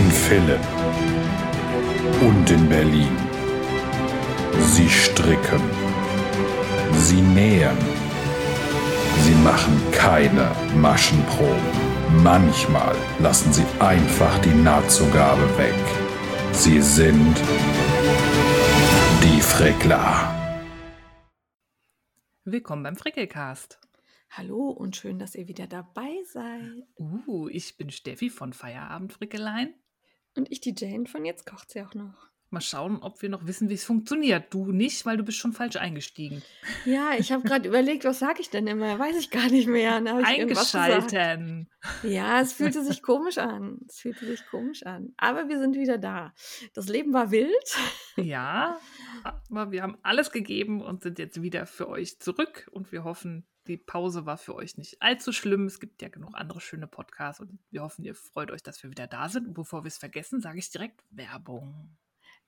In Philipp und in Berlin. Sie stricken. Sie nähen. Sie machen keine Maschenproben. Manchmal lassen sie einfach die Nahtzugabe weg. Sie sind die Frickler. Willkommen beim Frickelcast. Hallo und schön, dass ihr wieder dabei seid. Uh, ich bin Steffi von Feierabend Frickelein. Und ich die Jane von Jetzt kocht sie auch noch. Mal schauen, ob wir noch wissen, wie es funktioniert. Du nicht, weil du bist schon falsch eingestiegen. Ja, ich habe gerade überlegt, was sage ich denn immer? Weiß ich gar nicht mehr. Eingeschalten. Ja, es fühlte sich komisch an. Es fühlte sich komisch an. Aber wir sind wieder da. Das Leben war wild. Ja, aber wir haben alles gegeben und sind jetzt wieder für euch zurück. Und wir hoffen, die Pause war für euch nicht allzu schlimm. Es gibt ja genug andere schöne Podcasts und wir hoffen, ihr freut euch, dass wir wieder da sind. Und bevor wir es vergessen, sage ich direkt Werbung.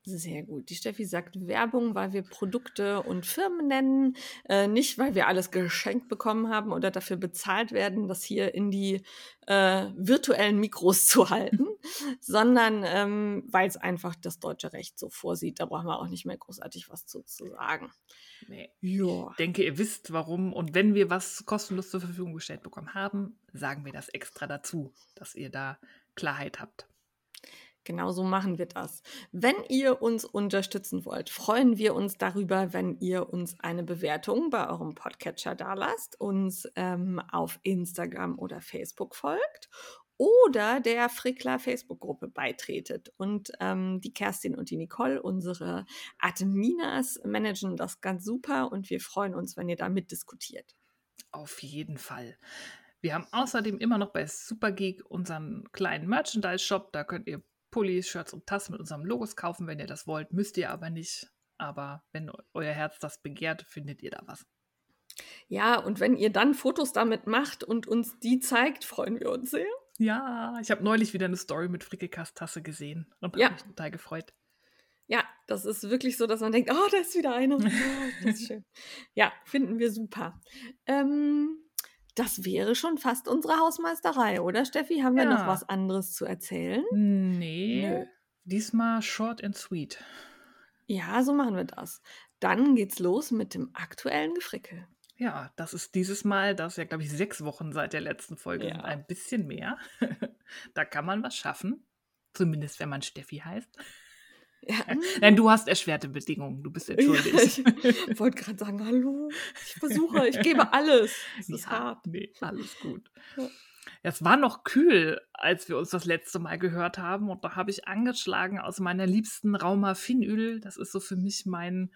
Sehr gut. Die Steffi sagt Werbung, weil wir Produkte und Firmen nennen, äh, nicht weil wir alles geschenkt bekommen haben oder dafür bezahlt werden, das hier in die äh, virtuellen Mikros zu halten, sondern ähm, weil es einfach das deutsche Recht so vorsieht. Da brauchen wir auch nicht mehr großartig was zu, zu sagen. Nee. Ja. Ich denke, ihr wisst warum. Und wenn wir was kostenlos zur Verfügung gestellt bekommen haben, sagen wir das extra dazu, dass ihr da Klarheit habt. Genauso machen wir das. Wenn ihr uns unterstützen wollt, freuen wir uns darüber, wenn ihr uns eine Bewertung bei eurem Podcatcher dalasst, uns ähm, auf Instagram oder Facebook folgt oder der Frickler Facebook-Gruppe beitretet. Und ähm, die Kerstin und die Nicole, unsere Adminas, managen das ganz super und wir freuen uns, wenn ihr da mitdiskutiert. Auf jeden Fall. Wir haben außerdem immer noch bei Supergeek unseren kleinen Merchandise-Shop. Da könnt ihr Pullis, Shirts und Tassen mit unserem Logos kaufen, wenn ihr das wollt. Müsst ihr aber nicht. Aber wenn euer Herz das begehrt, findet ihr da was. Ja, und wenn ihr dann Fotos damit macht und uns die zeigt, freuen wir uns sehr. Ja, ich habe neulich wieder eine Story mit Frickelkast-Tasse gesehen und Ja. habe mich total gefreut. Ja, das ist wirklich so, dass man denkt, oh, da ist wieder eine. Oh, das ist schön. Ja, finden wir super. Ähm, das wäre schon fast unsere Hausmeisterei, oder Steffi? Haben wir noch Ja. was anderes zu erzählen? Nee, Nö. diesmal short and sweet. Ja, so machen wir das. Dann geht's los mit dem aktuellen Gefrickel. Ja, das ist dieses Mal, das ist ja, glaube ich, sechs Wochen seit der letzten Folge, Ja. sind ein bisschen mehr. da kann man was schaffen. Zumindest, wenn man Steffi heißt. Ja, Nein, du hast erschwerte Bedingungen. Du bist entschuldigt. ich wollte gerade sagen, hallo, ich versuche, ich gebe alles. Es ist Ja, hart. Nee, alles gut. Ja. Es war noch kühl, als wir uns das letzte Mal gehört haben. Und da habe ich angeschlagen aus meiner liebsten Rauma Finöl. Das ist so für mich mein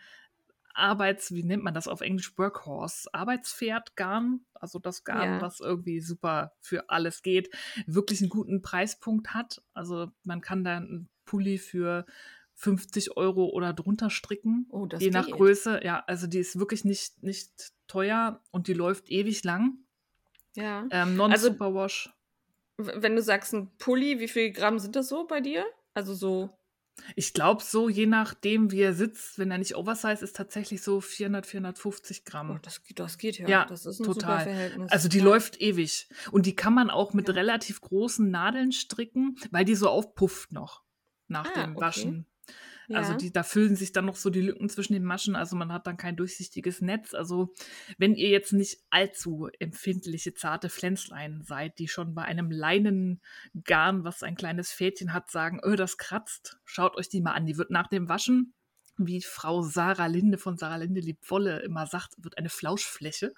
Arbeits-, wie nennt man das auf Englisch? Workhorse. Arbeitspferd, Garn. Also das Garn, Ja. was irgendwie super für alles geht. Wirklich einen guten Preispunkt hat. Also man kann da einen Pulli für 50 Euro oder drunter stricken. Oh, das je nach geht. Größe. Ja, also die ist wirklich nicht, nicht teuer und die läuft ewig lang. Ja. Ähm, Also- Non-Superwash. W- Wenn du sagst ein Pulli, wie viel Gramm sind das so bei dir? Also so. Ich glaube, so je nachdem, wie er sitzt, wenn er nicht Oversize ist, tatsächlich so 400, 450 Gramm. Oh, das, geht- das geht ja. Ja, das ist ein total. super Verhältnis. Also die ja. läuft ewig. Und die kann man auch mit Ja. relativ großen Nadeln stricken, weil die so aufpufft noch nach Ah, dem okay. Also die, da füllen sich dann noch so die Lücken zwischen den Maschen. Also man hat dann kein durchsichtiges Netz. Also wenn ihr jetzt nicht allzu empfindliche, zarte Pflänzlein seid, die schon bei einem Leinengarn, was ein kleines Fädchen hat, sagen, öh, das kratzt, schaut euch die mal an. Die wird nach dem Waschen, wie Frau Sarah Linde von Sarah Linde liebt Wolle immer sagt, wird eine Flauschfläche.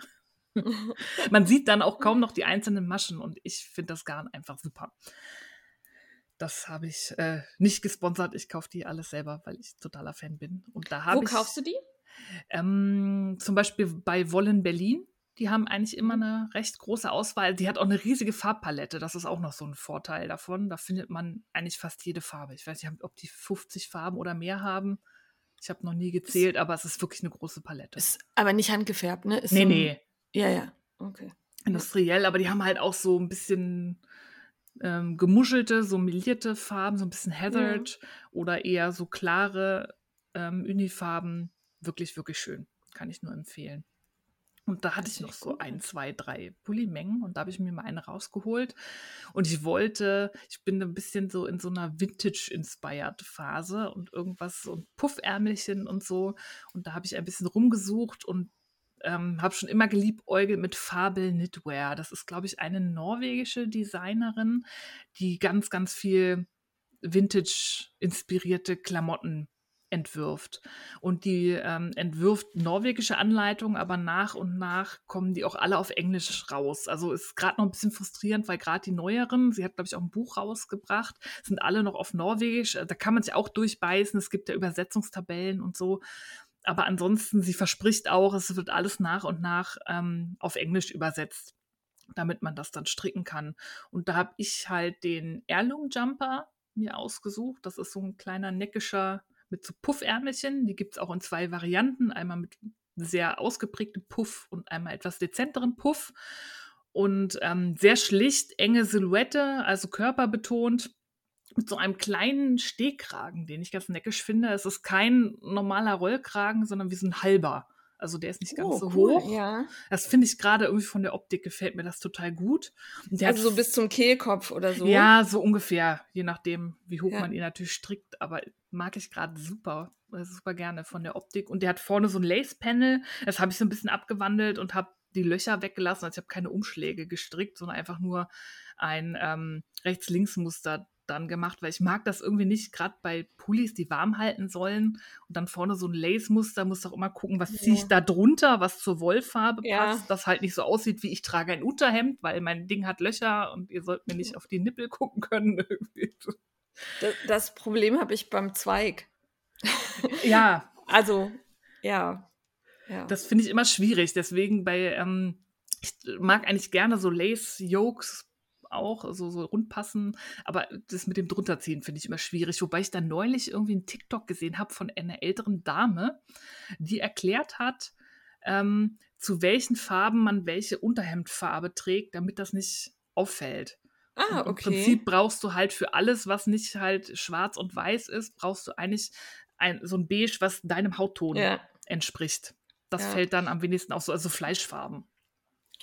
Man sieht dann auch kaum noch die einzelnen Maschen und ich finde das Garn einfach super. Das habe ich äh, nicht gesponsert. Ich kaufe die alles selber, weil ich totaler Fan bin. Und da habe Wo ich kaufst du die? ähm, zum Beispiel bei Wollen Berlin. Die haben eigentlich immer Mhm. eine recht große Auswahl. Die hat auch eine riesige Farbpalette. Das ist auch noch so ein Vorteil davon. Da findet man eigentlich fast jede Farbe. Ich weiß nicht, ob die 50 Farben oder mehr haben. Ich habe noch nie gezählt, aber es ist wirklich eine große Palette. Ist aber nicht handgefärbt, ne? Ist nee, so ein- nee. Ja, ja. Okay. industriell, aber die haben halt auch so ein bisschen ähm, gemuschelte, so melierte Farben, so ein bisschen heathered oder eher so klare ähm, Unifarben. Wirklich, wirklich schön. Kann ich nur empfehlen. Und da hatte ich noch so ein, zwei, drei Pullimengen und da habe ich mir mal eine rausgeholt. Und ich wollte, ich bin ein bisschen so in so einer Vintage-inspired Phase und irgendwas, so ein Puffärmelchen und so. Und da habe ich ein bisschen rumgesucht und ähm, habe schon immer geliebäugelt mit Fabel Knitwear. Das ist, glaube ich, eine norwegische Designerin, die ganz, ganz viel Vintage-inspirierte Klamotten entwirft. Und die ähm, entwirft norwegische Anleitungen, aber nach und nach kommen die auch alle auf Englisch raus. Also ist gerade noch ein bisschen frustrierend, weil gerade die neueren, sie hat, glaube ich, auch ein Buch rausgebracht, sind alle noch auf Norwegisch. Da kann man sich auch durchbeißen. Es gibt ja Übersetzungstabellen und so. Aber ansonsten, sie verspricht auch, es wird alles nach und nach ähm, auf Englisch übersetzt, damit man das dann stricken kann. Und da habe ich halt den Heirloom Jumper mir ausgesucht. Das ist so ein kleiner neckischer mit so Puffärmelchen. Die gibt es auch in zwei Varianten. Einmal mit sehr ausgeprägtem Puff und einmal etwas dezenteren Puff. Und ähm, sehr schlicht, enge Silhouette, also körperbetont mit so einem kleinen Stehkragen, den ich ganz neckisch finde. Es ist kein normaler Rollkragen, sondern wie so ein halber. Also der ist nicht ganz oh, so cool, hoch. Ja. Das finde ich gerade irgendwie von der Optik gefällt mir das total gut. also so bis zum Kehlkopf oder so. Ja, so ungefähr, je nachdem, wie hoch ja. man ihn natürlich strickt. Aber mag ich gerade super, super gerne von der Optik. Und der hat vorne so ein Lace-Panel. Das habe ich so ein bisschen abgewandelt und habe die Löcher weggelassen. Also ich habe keine Umschläge gestrickt, sondern einfach nur ein ähm, Rechts-Links-Muster dann gemacht, weil ich mag das irgendwie nicht, gerade bei Pullis, die warm halten sollen und dann vorne so ein Lace-Muster, muss auch immer gucken, was ja. ziehe ich da drunter, was zur Wollfarbe ja. passt, das halt nicht so aussieht, wie ich trage ein Unterhemd, weil mein Ding hat Löcher und ihr sollt mir nicht auf die Nippel gucken können. das, das Problem habe ich beim Zweig. Ja. also, ja. ja. Das finde ich immer schwierig, deswegen bei, ähm, ich mag eigentlich gerne so Lace-Yokes auch so, so rund passen. Aber das mit dem drunterziehen finde ich immer schwierig. Wobei ich dann neulich irgendwie einen TikTok gesehen habe von einer älteren Dame, die erklärt hat, ähm, zu welchen Farben man welche Unterhemdfarbe trägt, damit das nicht auffällt. Ah, okay. Im Prinzip brauchst du halt für alles, was nicht halt schwarz und weiß ist, brauchst du eigentlich ein, so ein Beige, was deinem Hautton ja. entspricht. Das ja. fällt dann am wenigsten auf so, also Fleischfarben.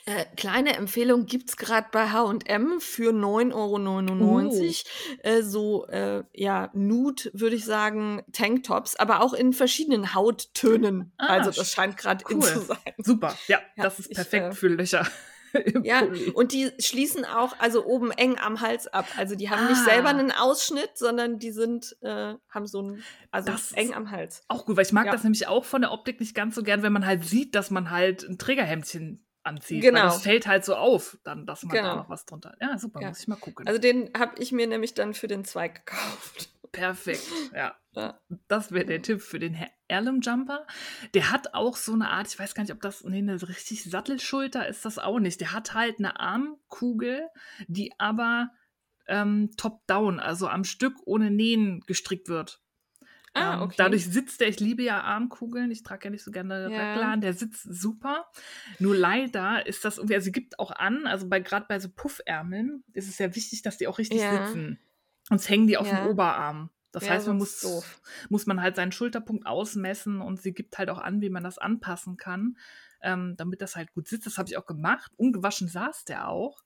Äh, kleine Empfehlung gibt es gerade bei H&M für 9,99 Euro. Oh. Äh, so, äh, ja, Nude, würde ich sagen, Tanktops, aber auch in verschiedenen Hauttönen. Ah, also das scheint gerade cool. in zu sein. Super, ja, ja das ist perfekt ich, äh, für Löcher. ja, Pulli. und die schließen auch, also oben eng am Hals ab. Also die haben ah. nicht selber einen Ausschnitt, sondern die sind, äh, haben so ein, also das eng am Hals. Auch gut, weil ich mag ja. das nämlich auch von der Optik nicht ganz so gern, wenn man halt sieht, dass man halt ein Trägerhemdchen anzieht. Genau. Das fällt halt so auf, dann, dass man genau. da noch was drunter hat. Ja, super, ja. muss ich mal gucken. Also den habe ich mir nämlich dann für den Zweig gekauft. Perfekt, ja. ja. Das wäre der Tipp für den Heirloom Jumper. Der hat auch so eine Art, ich weiß gar nicht, ob das, nee, eine richtig Sattelschulter ist das auch nicht. Der hat halt eine Armkugel, die aber ähm, top-down, also am Stück ohne Nähen gestrickt wird. Ah, ähm, okay. dadurch sitzt der, ich liebe ja Armkugeln, ich trage ja nicht so gerne ja. Der sitzt super. Nur leider ist das irgendwie, also sie gibt auch an, also bei gerade bei so Puffärmeln ist es ja wichtig, dass die auch richtig ja. sitzen. Sonst hängen die auf ja. dem Oberarm. Das heißt, man muss, muss man halt seinen Schulterpunkt ausmessen und sie gibt halt auch an, wie man das anpassen kann, ähm, damit das halt gut sitzt. Das habe ich auch gemacht. Ungewaschen saß der auch.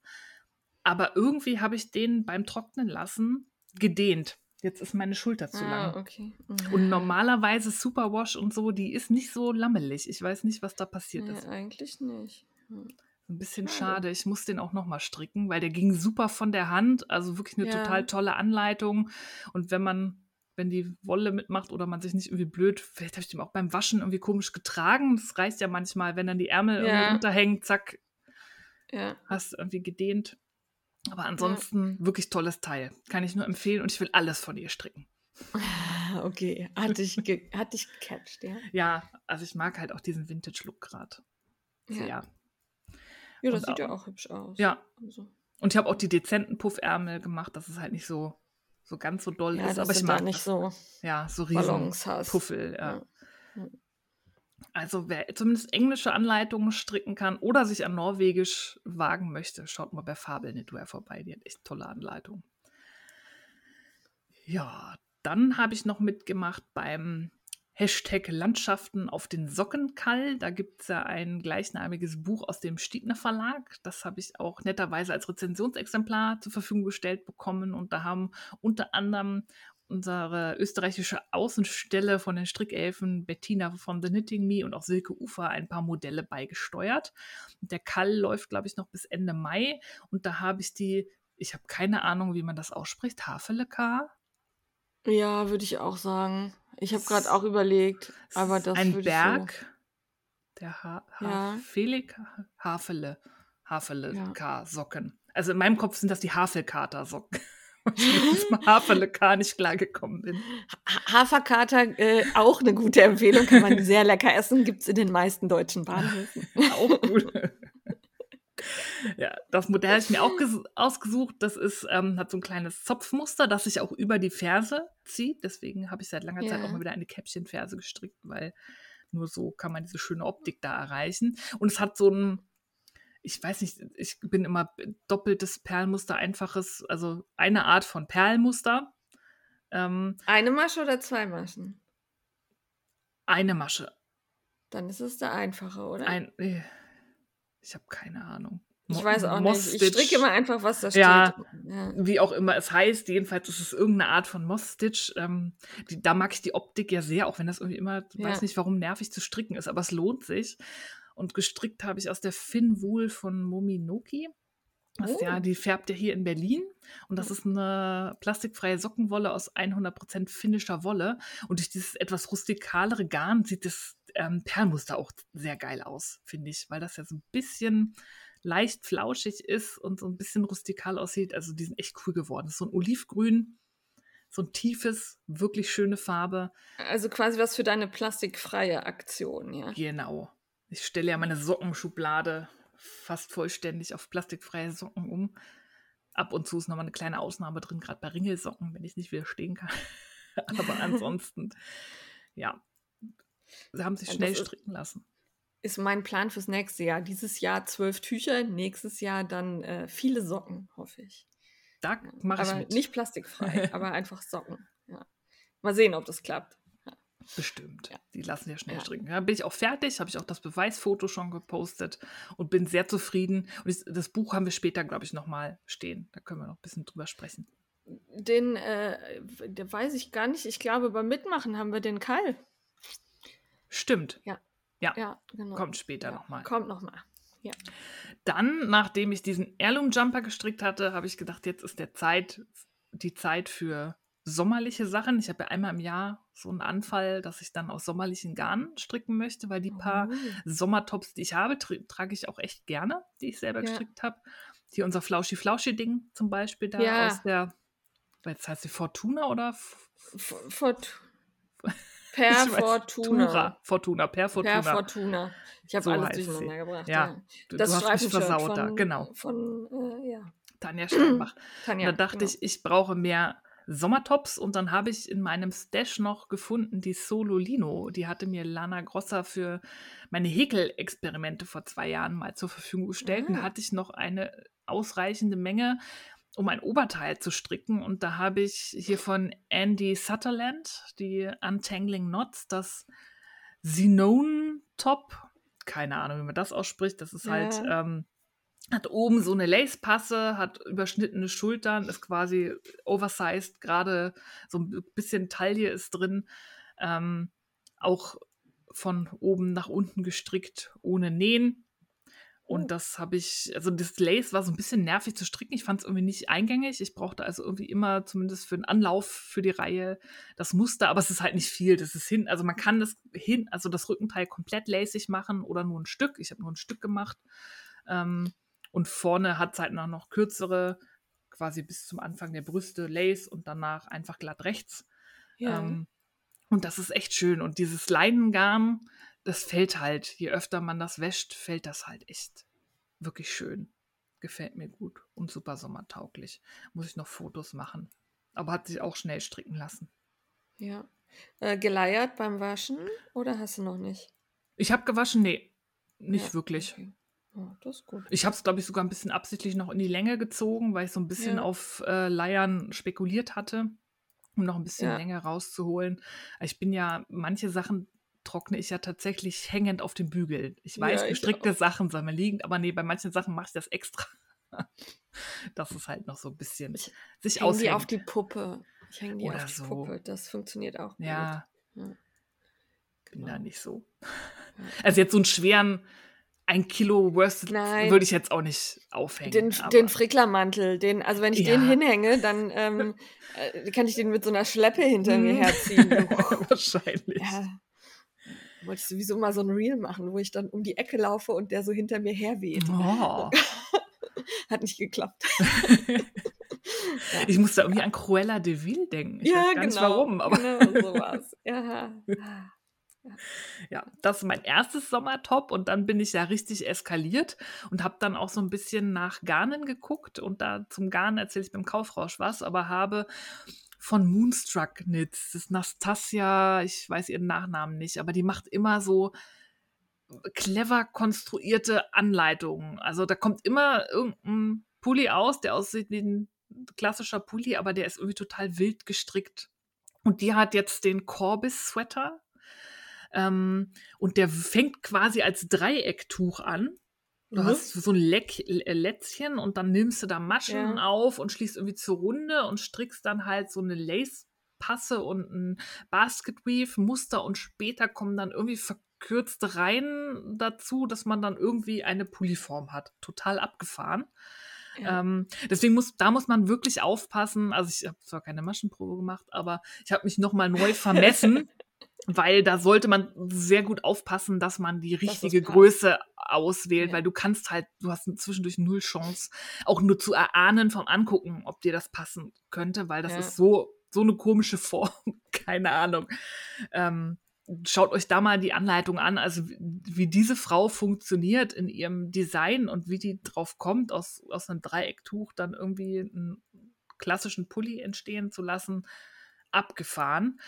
Aber irgendwie habe ich den beim Trocknen lassen gedehnt. Jetzt ist meine Schulter zu ah, lang. Okay. Mhm. Und normalerweise Superwash und so, die ist nicht so lammelig. Ich weiß nicht, was da passiert nee, ist. Eigentlich nicht. Hm. Ein bisschen ja. schade. Ich muss den auch nochmal stricken, weil der ging super von der Hand. Also wirklich eine ja. total tolle Anleitung. Und wenn man, wenn die Wolle mitmacht oder man sich nicht irgendwie blöd, vielleicht habe ich den auch beim Waschen irgendwie komisch getragen. Das reicht ja manchmal, wenn dann die Ärmel ja. irgendwie unterhängen, zack, ja. hast irgendwie gedehnt. Aber ansonsten ja. wirklich tolles Teil. Kann ich nur empfehlen und ich will alles von ihr stricken. Okay, hat dich, hat dich gecatcht, ja? Ja, also ich mag halt auch diesen Vintage-Look gerade. Ja. ja. Ja, das und sieht auch, ja auch hübsch aus. Ja. Also. Und ich habe auch die dezenten Puffärmel gemacht, dass es halt nicht so, so ganz so doll ja, ist. Aber ich mag nicht so. Ja, so riesen Puffel. Ja. ja. Also wer zumindest englische Anleitungen stricken kann oder sich an Norwegisch wagen möchte, schaut mal bei Fabel Knitwear vorbei. Die hat echt tolle Anleitungen. Ja, dann habe ich noch mitgemacht beim Hashtag Landschaften auf den Sockenkall. Da gibt es ja ein gleichnamiges Buch aus dem Stiegner Verlag. Das habe ich auch netterweise als Rezensionsexemplar zur Verfügung gestellt bekommen. Und da haben unter anderem unsere österreichische Außenstelle von den Strickelfen, Bettina von The Knitting Me und auch Silke Ufer ein paar Modelle beigesteuert. Der Kall läuft, glaube ich, noch bis Ende Mai. Und da habe ich die, ich habe keine Ahnung, wie man das ausspricht, Havelekar. Ja, würde ich auch sagen. Ich habe gerade auch überlegt, aber das ein würde Berg, so. der ha Ja. Hafelik, Hafele, Hafele Ja. Socken. Also in meinem Kopf sind das die Havelkater Socken. Ich mit Hafele K nicht klargekommen bin. Ha- Haferkater, äh, auch eine gute Empfehlung, kann man sehr lecker essen, gibt es in den meisten deutschen Bahnhöfen. Auch gut. Ja, das Modell habe ich mir auch ges- ausgesucht. Das ist, ähm, hat so ein kleines Zopfmuster, das sich auch über die Ferse zieht. Deswegen habe ich seit langer Zeit Ja. auch mal wieder eine Käppchenferse gestrickt, weil nur so kann man diese schöne Optik da erreichen. Und es hat so ein, ich weiß nicht, ich bin immer doppeltes Perlmuster, einfaches, also eine Art von Perlmuster. Ähm, Eine Masche oder zwei Maschen? eine Masche. Dann ist es der einfache, oder? Ein, äh, ich habe keine Ahnung. ich Mo- weiß auch nicht. Ich stricke immer einfach, was da steht. Ja. Ja. wie auch immer es heißt, jedenfalls ist es irgendeine Art von Moss-Stitch. Ähm, da mag ich die Optik ja sehr, auch wenn das irgendwie immer, Ja. weiß nicht, warum nervig zu stricken ist, aber es lohnt sich. Und gestrickt habe ich aus der Finn Wool von Mominoki. Das, Oh. ja, die färbt ja hier in Berlin. Und das ist eine plastikfreie Sockenwolle aus 100% finnischer Wolle. Und durch dieses etwas rustikalere Garn sieht das ähm, Perlmuster auch sehr geil aus, finde ich, weil das ja so ein bisschen leicht flauschig ist und so ein bisschen rustikal aussieht. Also die sind echt cool geworden. Das ist so ein Olivgrün, so ein tiefes, wirklich schöne Farbe. Also quasi was für deine plastikfreie Aktion, ja. Genau. Ich stelle ja meine Sockenschublade fast vollständig auf plastikfreie Socken um. Ab und zu ist nochmal eine kleine Ausnahme drin, gerade bei Ringelsocken, wenn ich nicht widerstehen kann. Aber ansonsten, ja, sie haben sich Ja, schnell stricken lassen. Ist mein Plan fürs nächste Jahr. Dieses Jahr zwölf Tücher, nächstes Jahr dann äh, viele Socken, hoffe ich. Da mache ich Aber mit. nicht plastikfrei, aber einfach Socken. Ja. Mal sehen, ob das klappt. Bestimmt. Ja. Die lassen ja schnell Ja. stricken. Ja, bin ich auch fertig, habe ich auch das Beweisfoto schon gepostet und bin sehr zufrieden. Und das Buch haben wir später, glaube ich, nochmal stehen. Da können wir noch ein bisschen drüber sprechen. Den, äh, der weiß ich gar nicht. Ich glaube, beim Mitmachen haben wir den Kall. Stimmt. Ja, genau. Kommt später ja. nochmal. Kommt nochmal. Dann, nachdem ich diesen Heirloom-Jumper gestrickt hatte, habe ich gedacht, jetzt ist der Zeit, die Zeit für sommerliche Sachen. Ich habe ja einmal im Jahr so einen Anfall, dass ich dann aus sommerlichen Garnen stricken möchte, weil die paar Oh. Sommertops, die ich habe, tra- trage ich auch echt gerne, die ich selber Ja. gestrickt habe. Hier unser Flauschi-Flauschi-Ding zum Beispiel da Ja. aus der, jetzt heißt sie Fortuna oder? Fort per weiß, Fortuna. Tura. Fortuna, per Fortuna. Per Fortuna. Ich habe So alles heißt sie. durcheinander gebracht. Ja, Ja. Du, Das du hast mich versaut da, von, genau. Von, äh, ja. Tanja Steinbach. Tanja. da dachte genau. ich, ich brauche mehr Sommertops und dann habe ich in meinem Stash noch gefunden die Solo Lino. Die hatte mir Lana Grosser für meine Häkelexperimente vor zwei Jahren mal zur Verfügung gestellt. Und da Ah. hatte ich noch eine ausreichende Menge, um ein Oberteil zu stricken. Und da habe ich hier von Andy Sutherland die Untangling Knots, das Sinone Top. Keine Ahnung, wie man das ausspricht. Das ist halt Ja. ähm, hat oben so eine Lace-Passe, hat überschnittene Schultern, ist quasi oversized, gerade so ein bisschen Taille ist drin. Ähm, auch von oben nach unten gestrickt, ohne Nähen. Und Oh. das habe ich, also das Lace war so ein bisschen nervig zu stricken. Ich fand es irgendwie nicht eingängig. Ich brauchte also irgendwie immer, zumindest für einen Anlauf für die Reihe, das Muster, aber es ist halt nicht viel. Das ist hin, also man kann das hin, also das Rückenteil komplett lacig machen oder nur ein Stück. Ich habe nur ein Stück gemacht. Ähm, und vorne hat es halt noch, noch kürzere, quasi bis zum Anfang der Brüste, Lace und danach einfach glatt rechts. Ja. Ähm, und das ist echt schön. Und dieses Leinengarn, das fällt halt, je öfter man das wäscht, fällt das halt echt wirklich schön. Gefällt mir gut und super sommertauglich. Muss ich noch Fotos machen. Aber hat sich auch schnell stricken lassen. ja. Äh, geleiert beim Waschen oder hast du noch nicht? Ich habe gewaschen, nee, nicht Ja, wirklich. Okay. Oh, das ist gut. Ich habe es, glaube ich, sogar ein bisschen absichtlich noch in die Länge gezogen, weil ich so ein bisschen Ja. auf äh, Leiern spekuliert hatte. um noch ein bisschen Ja. länger rauszuholen. Ich bin ja, manche Sachen trockne ich ja tatsächlich hängend auf dem Bügel. Ich weiß, Ja, gestrickte. Sachen sollen wir liegen, aber nee, bei manchen Sachen mache ich das extra. Das ist halt noch so ein bisschen Ich sich hänge die auf die Puppe. Ich hänge die Oder auf die so. Puppe. Das funktioniert auch gut. Ja, Ja, bin genau. da nicht so. Ja. Also jetzt so einen schweren ein Kilo Worsted Nein. würde ich jetzt auch nicht aufhängen. Den, den Fricklermantel, den, also wenn ich den Ja. hinhänge, dann ähm, äh, kann ich den mit so einer Schleppe hinter mir Mhm. herziehen. Wahrscheinlich. ja. Wollte ich sowieso mal so ein Reel machen, wo ich dann um die Ecke laufe und der so hinter mir herweht. Oh. Hat nicht geklappt. Ich muss da irgendwie an Cruella de Vil denken. Ich weiß gar nicht warum, aber Genau sowas. Ja. Ja, das ist mein erstes Sommertop und dann bin ich ja richtig eskaliert und habe dann auch so ein bisschen nach Garnen geguckt und da zum Garnen erzähle ich beim Kaufrausch was, aber habe von Moonstruck Knits, das ist Nastasia, ich weiß ihren Nachnamen nicht, aber die macht immer so clever konstruierte Anleitungen. Also da kommt immer irgendein Pulli aus, der aussieht wie ein klassischer Pulli, aber der ist irgendwie total wild gestrickt. Und die hat jetzt den Corbis-Sweater. Ähm, und der fängt quasi als Dreiecktuch an. Du Mhm. hast so ein Leck, äh, Lätzchen und dann nimmst du da Maschen Ja. auf und schließt irgendwie zur Runde und strickst dann halt so eine Lace-Passe und ein Basket-Weave-Muster und später kommen dann irgendwie verkürzte Reihen dazu, dass man dann irgendwie eine Pulliform hat. Total abgefahren. Ja. Ähm, deswegen muss, da muss man wirklich aufpassen. Also ich habe zwar keine Maschenprobe gemacht, aber ich habe mich nochmal neu vermessen, weil da sollte man sehr gut aufpassen, dass man die richtige. Größe auswählt, Ja. weil du kannst halt, du hast zwischendurch null Chance, auch nur zu erahnen vom Angucken, ob dir das passen könnte, weil das Ja. ist so, so eine komische Form, keine Ahnung. Ähm, schaut euch da mal die Anleitung an, also wie, wie diese Frau funktioniert in ihrem Design und wie die drauf kommt, aus, aus einem Dreiecktuch dann irgendwie einen klassischen Pulli entstehen zu lassen, abgefahren.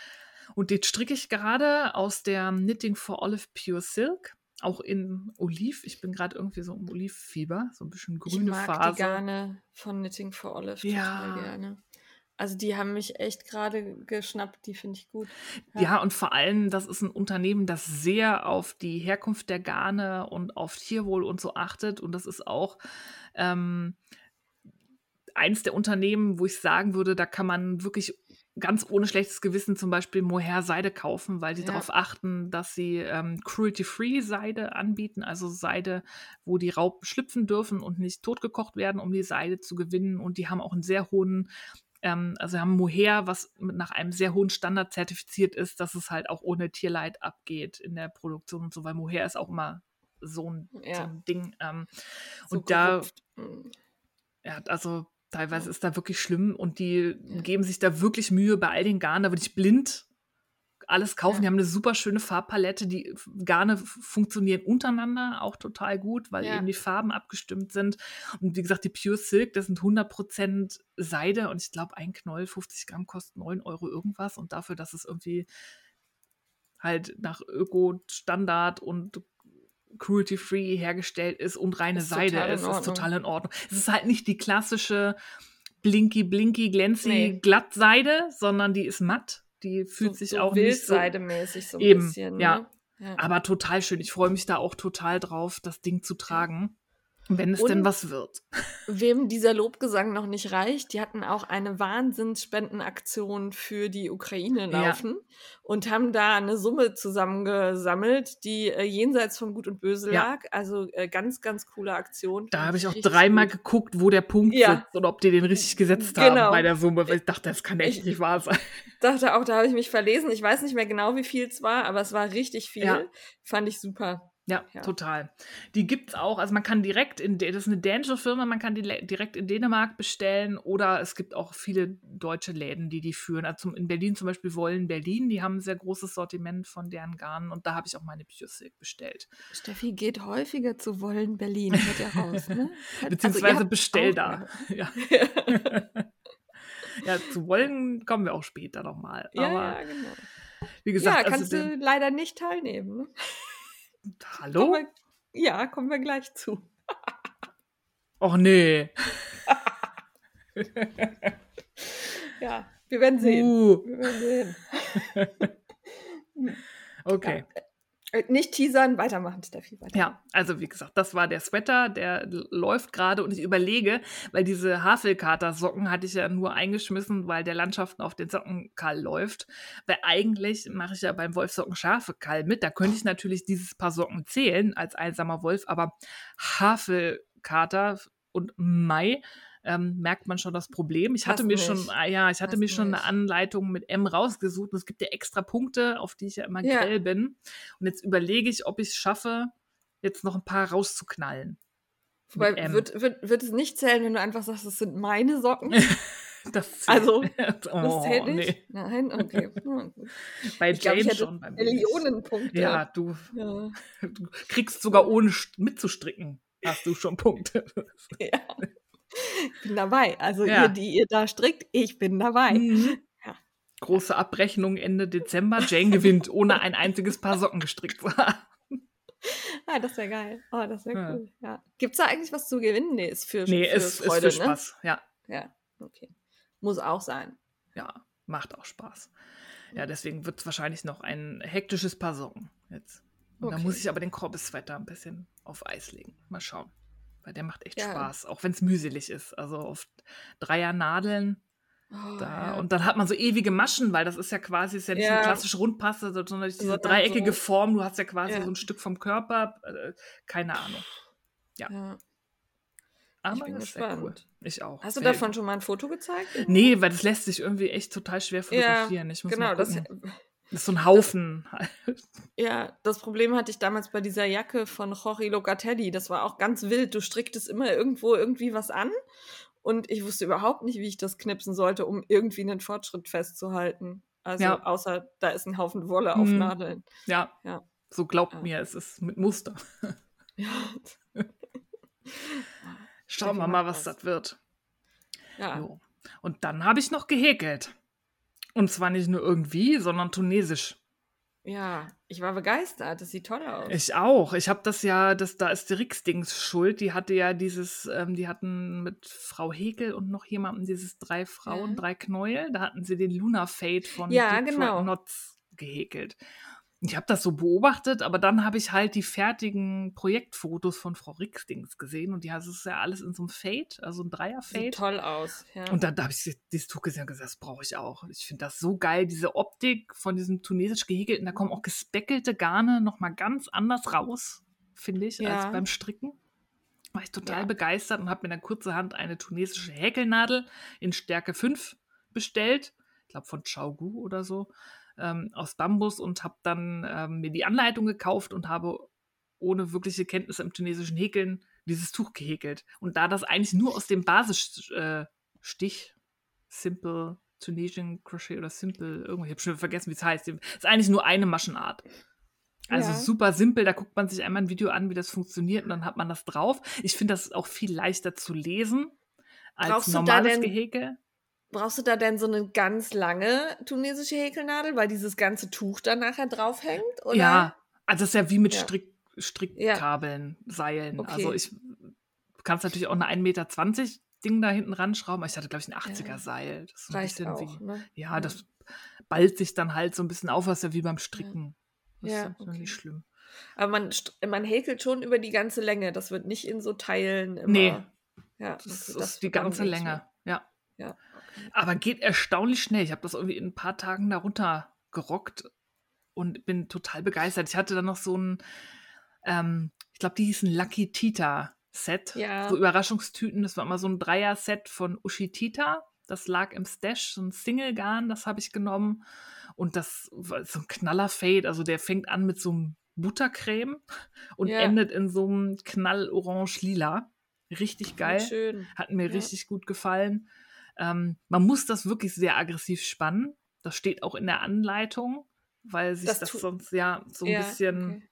Und den stricke ich gerade aus der Knitting for Olive Pure Silk, auch in Oliv. Ich bin gerade irgendwie so im Olivfieber, so ein bisschen Ich grüne mag Phase. die Garne von Knitting for Olive Ja. total gerne. Also die haben mich echt gerade geschnappt, die finde ich gut. Ja, und vor allem, das ist ein Unternehmen, das sehr auf die Herkunft der Garne und auf Tierwohl und so achtet. Und das ist auch ähm, eins der Unternehmen, wo ich sagen würde, da kann man wirklich ganz ohne schlechtes Gewissen zum Beispiel Mohair Seide kaufen, weil die Ja. darauf achten, dass sie ähm, cruelty-free Seide anbieten, also Seide, wo die Raupen schlüpfen dürfen und nicht totgekocht werden, um die Seide zu gewinnen. Und die haben auch einen sehr hohen ähm, also haben Mohair, was mit nach einem sehr hohen Standard zertifiziert ist, dass es halt auch ohne Tierleid abgeht in der Produktion und so, weil Mohair ist auch immer so ein, so Ja. ein Ding. Ähm, So und da, gerupft. Mm. ja, also teilweise ist da wirklich schlimm und die Ja. geben sich da wirklich Mühe bei all den Garnen, da würde ich blind alles kaufen. Ja. Die haben eine super schöne Farbpalette. Die Garne funktionieren untereinander auch total gut, weil Ja. eben die Farben abgestimmt sind. Und wie gesagt, die Pure Silk, das sind 100% Seide und ich glaube, ein Knoll, 50 Gramm, kostet 9 Euro irgendwas. Und dafür, dass es irgendwie halt nach Öko-Standard und cruelty-free hergestellt ist und reine Ist Seide ist, ist total in Ordnung. Es ist halt nicht die klassische blinky, blinky, glänzy, Nee. Glattseide, sondern die ist matt. Die fühlt so, sich so auch nicht so. So ein Eben, bisschen. ja. Ne? ja. Aber total schön. Ich freue mich da auch total drauf, das Ding zu tragen. Wenn es Und- denn was wird. Wem dieser Lobgesang noch nicht reicht, die hatten auch eine Wahnsinnsspendenaktion für die Ukraine Ja. laufen und haben da eine Summe zusammengesammelt, die äh, jenseits von Gut und Böse Ja. lag. Also äh, ganz, ganz coole Aktion. Da habe ich auch dreimal gut. geguckt, wo der Punkt Ja. sitzt und ob die den richtig gesetzt Genau. haben bei der Summe, weil ich dachte, das kann echt Ich- nicht wahr sein. dachte auch, da habe ich mich verlesen. Ich weiß nicht mehr genau, wie viel es war, aber es war richtig viel. Ja. Fand ich super. Ja, Ja. total. Die gibt's auch, also man kann direkt in, das ist eine dänische Firma, man kann die direkt in Dänemark bestellen oder es gibt auch viele deutsche Läden, die die führen. Also in Berlin zum Beispiel Wollen Berlin, die haben ein sehr großes Sortiment von deren Garnen und da habe ich auch meine Pure Silk bestellt. Steffi geht häufiger zu Wollen Berlin, hört ihr raus, ne? Also, Beziehungsweise habt bestell da. Ja. ja, zu Wollen kommen wir auch später nochmal. Ja, ja, genau. wie gesagt, ja, also kannst den- du leider nicht teilnehmen. Hallo? Kommen wir, ja, kommen wir gleich zu. Och nee. Ja, wir werden sehen. Uh, Wir werden sehen. okay. Äh, Nicht teasern, weitermachen, Steffi. Weiter. Ja, also wie gesagt, das war der Sweater, der läuft gerade und ich überlege, weil diese Havelkater-Socken hatte ich ja nur eingeschmissen, weil der Landschaften auf den Sockenkall läuft. Weil eigentlich mache ich ja beim Wolfsocken scharfe Kall mit. Da könnte ich natürlich dieses Paar Socken zählen als einsamer Wolf, aber Havelkater und Mai ähm, merkt man schon das Problem. Ich hatte mir nicht. schon, ah ja, ich hatte Passt mir schon eine. Anleitung mit M rausgesucht und es gibt ja extra Punkte, auf die ich ja immer Ja. grell bin. Und jetzt überlege ich, ob ich es schaffe, jetzt noch ein paar rauszuknallen. Wobei, wird, wird, wird es nicht zählen, wenn du einfach sagst, das sind meine Socken? Das Also, zählt. Das oh, zählt nicht? nee. Nein? Okay. Bei Ich Jane hätte schon. Beim Babys. Millionenpunkte. Ja, du, Ja. du kriegst sogar ohne st- mitzustricken, hast du schon Punkte. ja. Ich bin dabei. Also Ja. ihr, die ihr da strickt, ich bin dabei. Mhm. Ja. Große Abrechnung Ende Dezember. Jane gewinnt, ohne ein einziges Paar Socken gestrickt zu haben. Ah, das wäre geil. Oh, das wäre Ja. cool. Ja. Gibt es da eigentlich was zu gewinnen? Nee, ist für, Nee, für es ist Freude, für ne? Spaß. Ja, Ja, okay. Muss auch sein. ja, macht auch Spaß. Ja, deswegen wird es wahrscheinlich noch ein hektisches Paar Socken jetzt. Und da Okay. muss ich aber den Korbeswetter ein bisschen auf Eis legen. Mal schauen. Weil der macht echt Ja. Spaß, auch wenn es mühselig ist. Also auf Dreier Nadeln Oh, da. ja. Und dann hat man so ewige Maschen, weil das ist ja quasi, ist ja nicht Ja. eine klassische Rundpasse, sondern diese dreieckige so- Form. Du hast ja quasi Ja. so ein Stück vom Körper. Äh, keine Ahnung. ja. Aber bin das ist sehr cool. gespannt. Ich auch. Hast du davon schon mal ein Foto gezeigt? Nee, weil das lässt sich irgendwie echt total schwer fotografieren. ich muss genau. Das ist so ein Haufen. ja, das Problem hatte ich damals bei dieser Jacke von Jorge Locatelli. Das war auch ganz wild. Du stricktest immer irgendwo irgendwie was an und ich wusste überhaupt nicht, wie ich das knipsen sollte, um irgendwie einen Fortschritt festzuhalten. Also Ja. außer da ist ein Haufen Wolle auf Mhm. Nadeln. ja, Ja. so glaubt Ja. mir, es ist mit Muster. Ja. Schauen wir mal, was das. das wird. ja. Jo. Und dann habe ich noch gehäkelt. Und zwar nicht nur irgendwie, sondern tunesisch. Ja, ich war begeistert. Das sieht toll aus. Ich auch. Ich habe das ja, das, da ist die Rixdings schuld. Die hatte ja dieses, ähm, die hatten mit Frau Hekel und noch jemandem dieses drei Frauen, Ja. drei Knäuel. Da hatten sie den Luna Fade von Ja, Detroit genau. Knots gehäkelt. Ich habe das so beobachtet, aber dann habe ich halt die fertigen Projektfotos von Frau Rixdings gesehen und die das ist ja alles in so einem Fade, also ein Dreier-Fade. Sieht toll aus. Ja. Und dann da habe ich dieses Tuch gesehen und gesagt, das brauche ich auch. Ich finde das so geil, diese Optik von diesem tunesisch gehäkelten. Da kommen auch gespeckelte Garne nochmal ganz anders raus, finde ich, Ja. als beim Stricken. War ich total Ja. begeistert und habe mir dann kurzerhand eine tunesische Häkelnadel in Stärke 5 bestellt. Ich glaube von Chaogu oder so. Ähm, aus Bambus und habe dann ähm, mir die Anleitung gekauft und habe ohne wirkliche Kenntnisse im tunesischen Häkeln dieses Tuch gehäkelt. Und da das eigentlich nur aus dem Basisstich, äh, Simple Tunesian Crochet oder Simple, irgendwie, ich habe schon vergessen, wie es heißt. ist eigentlich nur eine Maschenart. Also Ja. super simpel, da guckt man sich einmal ein Video an, wie das funktioniert und dann hat man das drauf. Ich finde das auch viel leichter zu lesen als Brauchst du da normales denn- Gehäkel. Brauchst du da denn so eine ganz lange tunesische Häkelnadel, weil dieses ganze Tuch dann nachher draufhängt? Oder? Ja, also das ist ja wie mit Ja. Strick, Strickkabeln, Seilen. Okay. Also ich du kannst natürlich auch eine 1,20 Meter Ding da hinten ranschrauben, aber ich hatte, glaube ich, ein 80er Ja. Seil. Das ist ein bisschen auch. wie. Ne? Ja, das ballt sich dann halt so ein bisschen auf, was ja wie beim Stricken. Das Ja, ist ja okay. nicht schlimm. Aber man, man häkelt schon über die ganze Länge. Das wird nicht in so Teilen immer. Nee. Ja, Das okay, ist die ganze Länge. Ja. Ja. Aber geht erstaunlich schnell. Ich habe das irgendwie in ein paar Tagen darunter gerockt und bin total begeistert. Ich hatte dann noch so ein, ähm, ich glaube, die hießen Lucky Tita Set. Ja. So Überraschungstüten. Das war immer so ein Dreier-Set von Ushitita. Das lag im Stash, so ein Single-Garn, das habe ich genommen. Und das war so ein Knaller-Fade. Also der fängt an mit so einem Buttercreme und Ja. endet in so einem Knall-Orange-Lila. Richtig geil. Schön. Hat mir Ja. richtig gut gefallen. Ähm, man muss das wirklich sehr aggressiv spannen. Das steht auch in der Anleitung, weil sich Das das, sonst ja so ein Ja, bisschen,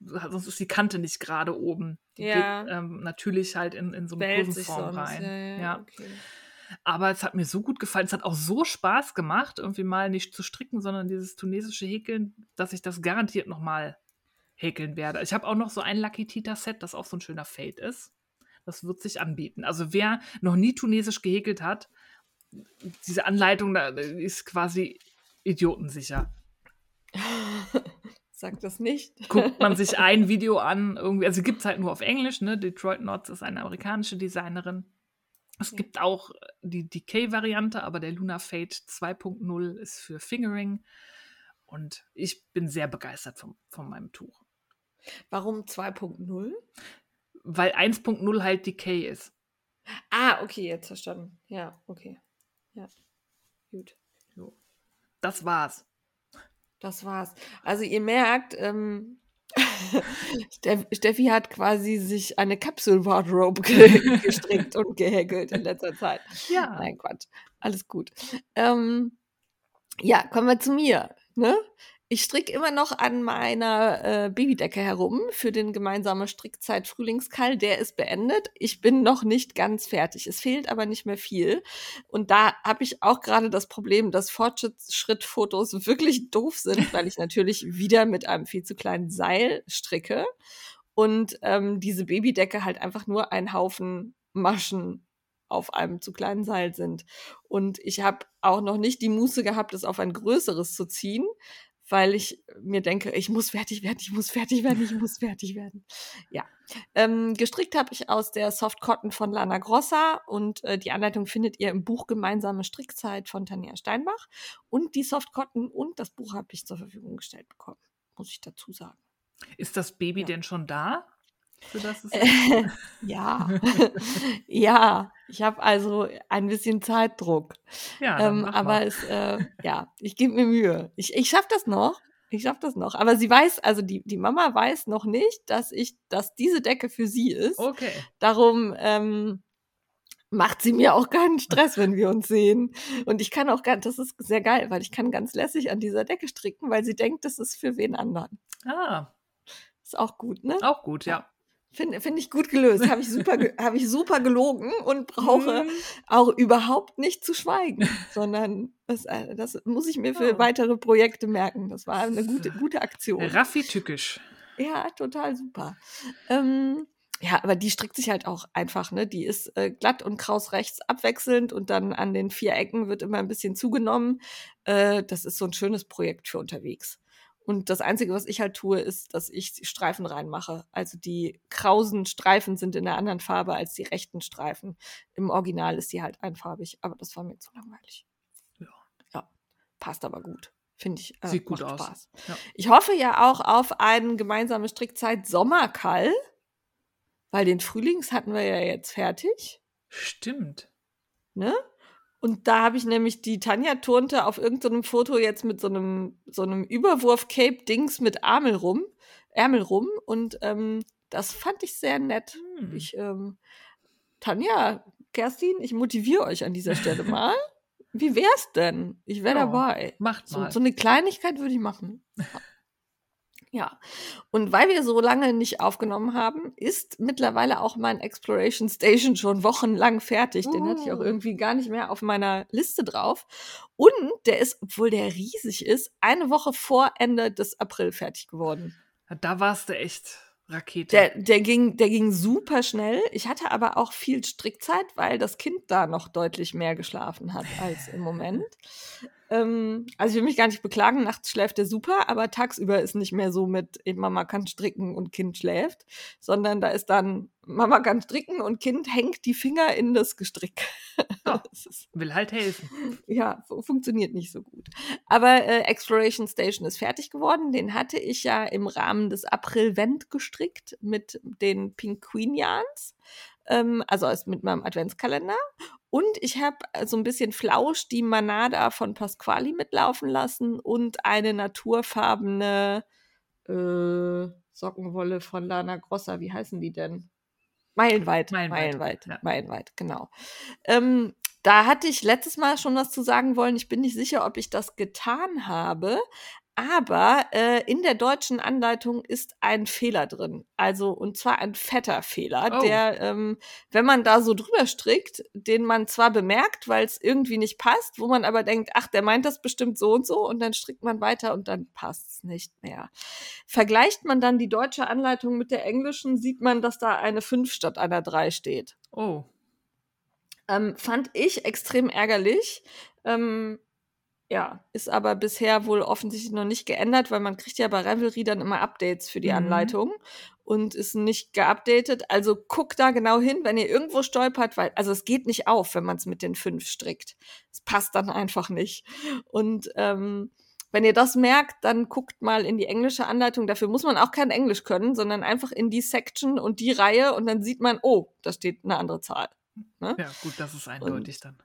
sonst ist die Kante nicht gerade oben. Die Ja. geht ähm, natürlich halt in, in so eine Kurvenform rein. Ja, ja, Ja. Okay. Aber es hat mir so gut gefallen. Es hat auch so Spaß gemacht, irgendwie mal nicht zu stricken, sondern dieses tunesische Häkeln, dass ich das garantiert nochmal häkeln werde. Ich habe auch noch so ein Lucky Tita Set, das auch so ein schöner Fade ist. Das wird sich anbieten. Also wer noch nie tunesisch gehäkelt hat, diese Anleitung da ist quasi idiotensicher. Sag das nicht. Guckt man sich ein Video an, irgendwie, also gibt es halt nur auf Englisch, ne? Detroit Knots ist eine amerikanische Designerin. Es ja. gibt auch die Decay-Variante, aber der Luna Fate 2.0 ist für Fingering. Und ich bin sehr begeistert von, von meinem Tuch. Warum 2.0? Weil 1.0 halt Decay ist. Ah, okay, jetzt verstanden. Ja, okay. Ja, gut. Das war's. Das war's. Also ihr merkt, ähm, Steffi hat quasi sich eine Kapsel-Wardrobe gestrickt und gehäkelt in letzter Zeit. Ja. Nein, Quatsch. Alles gut. Ähm, ja, kommen wir zu mir. Ne? Ich stricke immer noch an meiner äh, Babydecke herum für den gemeinsamen Strickzeit Frühlingskall. Der ist beendet. Ich bin noch nicht ganz fertig. Es fehlt aber nicht mehr viel. Und da habe ich auch gerade das Problem, dass Fortschrittfotos wirklich doof sind, weil ich natürlich wieder mit einem viel zu kleinen Seil stricke und ähm, diese Babydecke halt einfach nur ein Haufen Maschen auf einem zu kleinen Seil sind. Und ich habe auch noch nicht die Muße gehabt, es auf ein größeres zu ziehen, weil ich mir denke, ich muss fertig werden, ich muss fertig werden, ich muss fertig werden. Ja. Ähm, gestrickt habe ich aus der Soft Cotton von Lana Grossa und äh, die Anleitung findet ihr im Buch Gemeinsame Strickzeit von Tanja Steinbach. Und die Soft Cotton und das Buch habe ich zur Verfügung gestellt bekommen, muss ich dazu sagen. Ist das Baby ja. denn schon da? Äh, ja, ja, ich habe also ein bisschen Zeitdruck. Ja, ähm, aber es, äh, ja, ich gebe mir Mühe. Ich, ich schaffe das noch. Ich schaffe das noch. Aber sie weiß, also die, die Mama weiß noch nicht, dass ich, dass diese Decke für sie ist. Okay. Darum ähm, macht sie mir auch keinen Stress, wenn wir uns sehen. Und ich kann auch ganz, das ist sehr geil, weil ich kann ganz lässig an dieser Decke stricken, weil sie denkt, das ist für wen anderen. Ah. Ist auch gut, ne? Auch gut, ja. Finde find ich gut gelöst. Habe ich, super, hab ich super gelogen und brauche mhm. auch überhaupt nicht zu schweigen, sondern das, äh, das muss ich mir für weitere Projekte merken. Das war eine gute, gute Aktion. Raffi-tückisch. Ja, total super. Ähm, ja, aber die strickt sich halt auch einfach, ne? Die ist äh, glatt und kraus rechts abwechselnd und dann an den vier Ecken wird immer ein bisschen zugenommen. Äh, das ist so ein schönes Projekt für unterwegs. Und das Einzige, was ich halt tue, ist, dass ich Streifen reinmache. Also die krausen Streifen sind in einer anderen Farbe als die rechten Streifen. Im Original ist sie halt einfarbig, aber das war mir zu langweilig. Ja. Ja, passt aber gut. Finde ich. Äh, Sieht gut aus. Spaß. Ja. Ich hoffe ja auch auf eine gemeinsame Strickzeit Sommerkall, weil den Frühlings hatten wir ja jetzt fertig. Stimmt. Ne? Und da habe ich nämlich die Tanja turnte auf irgendeinem so Foto jetzt mit so einem, so einem Überwurf-Cape-Dings mit Ärmel rum, Ärmel rum. Und ähm, das fand ich sehr nett. Hm. Ich, ähm, Tanja, Kerstin, ich motiviere euch an dieser Stelle mal. Wie wär's denn? Ich wäre ja, dabei. Macht mal. So, so eine Kleinigkeit würde ich machen. Ja, und weil wir so lange nicht aufgenommen haben, ist mittlerweile auch mein Exploration Station schon wochenlang fertig. Den hatte ich auch uh. irgendwie gar nicht mehr auf meiner Liste drauf. Und der ist, obwohl der riesig ist, eine Woche vor Ende des April fertig geworden. Da warst du echt Rakete. Der, der, ging, der ging super schnell. Ich hatte aber auch viel Strickzeit, weil das Kind da noch deutlich mehr geschlafen hat als im Moment. Ähm, also ich will mich gar nicht beklagen, nachts schläft er super, aber tagsüber ist nicht mehr so mit Mama kann stricken und Kind schläft, sondern da ist dann Mama kann stricken und Kind hängt die Finger in das Gestrick. Ja, will halt helfen. Ja, funktioniert nicht so gut. Aber äh, Exploration Station ist fertig geworden. Den hatte ich ja im Rahmen des April-Vent gestrickt mit den Pink Queen Yarns ähm, also mit meinem Adventskalender. Und ich habe äh, so ein bisschen Flausch die Manada von Pasquali mitlaufen lassen und eine naturfarbene äh, Sockenwolle von Lana Grossa. Wie heißen die denn? Meilenweit. Meilenweit, Meilenweit, ja. Meilenweit genau. Ähm, da hatte ich letztes Mal schon was zu sagen wollen. Ich bin nicht sicher, ob ich das getan habe, aber äh, in der deutschen Anleitung ist ein Fehler drin. Also, und zwar ein fetter Fehler, oh. der, ähm, wenn man da so drüber strickt, den man zwar bemerkt, weil es irgendwie nicht passt, wo man aber denkt, ach, der meint das bestimmt so und so, und dann strickt man weiter und dann passt es nicht mehr. Vergleicht man dann die deutsche Anleitung mit der englischen, sieht man, dass da eine 5 statt einer 3 steht. Oh. Ähm, fand ich extrem ärgerlich. Ähm, ja, ist aber bisher wohl offensichtlich noch nicht geändert, weil man kriegt ja bei Revelry dann immer Updates für die Mhm. Anleitung und ist nicht geupdatet. Also guckt da genau hin, wenn ihr irgendwo stolpert, weil, also es geht nicht auf, wenn man es mit den fünf strickt. Es passt dann einfach nicht. Und ähm, wenn ihr das merkt, dann guckt mal in die englische Anleitung. Dafür muss man auch kein Englisch können, sondern einfach in die Section und die Reihe und dann sieht man, oh, da steht eine andere Zahl. Ne? Ja, gut, das ist eindeutig dann.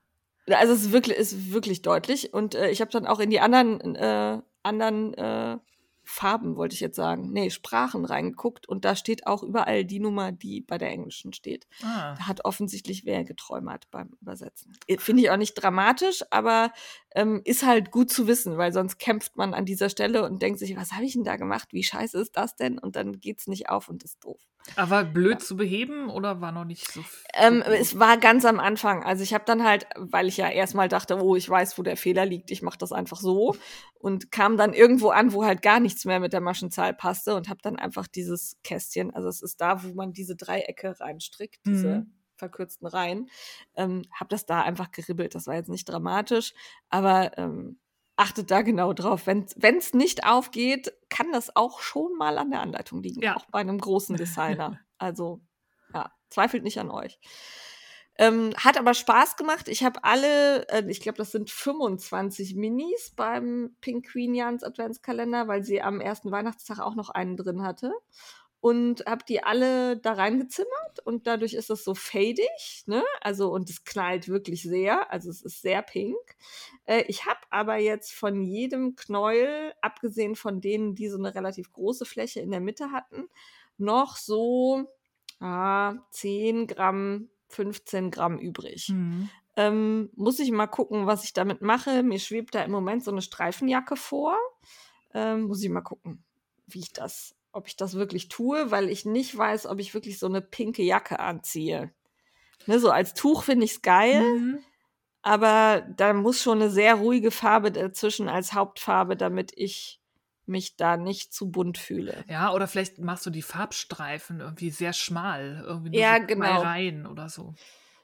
Also es ist wirklich, ist wirklich deutlich. Und äh, ich habe dann auch in die anderen, äh, anderen äh, Farben, wollte ich jetzt sagen, nee, Sprachen reingeguckt und da steht auch überall die Nummer, die bei der englischen steht. Ah, Da hat offensichtlich wer geträumert beim Übersetzen. Finde ich auch nicht dramatisch, aber ähm, ist halt gut zu wissen, weil sonst kämpft man an dieser Stelle und denkt sich, was habe ich denn da gemacht? Wie scheiße ist das denn? Und dann geht's nicht auf und ist doof. Aber blöd zu beheben oder war noch nicht so. Ähm, es war ganz am Anfang. Also ich habe dann halt, weil ich ja erstmal dachte, oh, ich weiß, wo der Fehler liegt, ich mache das einfach so und kam dann irgendwo an, wo halt gar nichts mehr mit der Maschenzahl passte und habe dann einfach dieses Kästchen, also es ist da, wo man diese Dreiecke reinstrickt, diese Mhm. verkürzten Reihen, ähm, habe das da einfach geribbelt. Das war jetzt nicht dramatisch, aber ähm, achtet da genau drauf. Wenn es nicht aufgeht, kann das auch schon mal an der Anleitung liegen, Ja. auch bei einem großen Designer. also ja, zweifelt nicht an euch. Ähm, hat aber Spaß gemacht. Ich habe alle, äh, ich glaube, das sind 25 Minis beim Pink Queen Jans Adventskalender, weil sie am ersten Weihnachtstag auch noch einen drin hatte. Und habe die alle da reingezimmert und dadurch ist es so fadig, ne? Also, und es knallt wirklich sehr. Also, es ist sehr pink. Äh, ich habe aber jetzt von jedem Knäuel, abgesehen von denen, die so eine relativ große Fläche in der Mitte hatten, noch so ah, 10 Gramm, 15 Gramm übrig. Mhm. Ähm, muss ich mal gucken, was ich damit mache. Mir schwebt da im Moment so eine Streifenjacke vor. Ähm, muss ich mal gucken, wie ich das, ob ich das wirklich tue, weil ich nicht weiß, ob ich wirklich so eine pinke Jacke anziehe. Ne, so als Tuch finde ich es geil, Mhm. aber da muss schon eine sehr ruhige Farbe dazwischen als Hauptfarbe, damit ich mich da nicht zu bunt fühle. Ja, oder vielleicht machst du die Farbstreifen irgendwie sehr schmal. Irgendwie Ja, genau. Reihen oder so.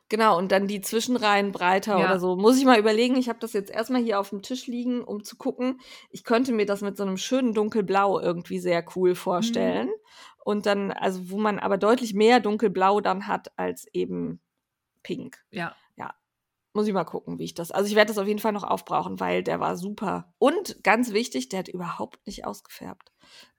Genau, und dann die Zwischenreihen breiter Ja. oder so. Muss ich mal überlegen. Ich habe das jetzt erstmal hier auf dem Tisch liegen, um zu gucken. Ich könnte mir das mit so einem schönen dunkelblau irgendwie sehr cool vorstellen. Und dann, also wo man aber deutlich mehr dunkelblau dann hat als eben pink. Ja. Muss ich mal gucken, wie ich das. Also ich werde das auf jeden Fall noch aufbrauchen, weil der war super. Und ganz wichtig, der hat überhaupt nicht ausgefärbt.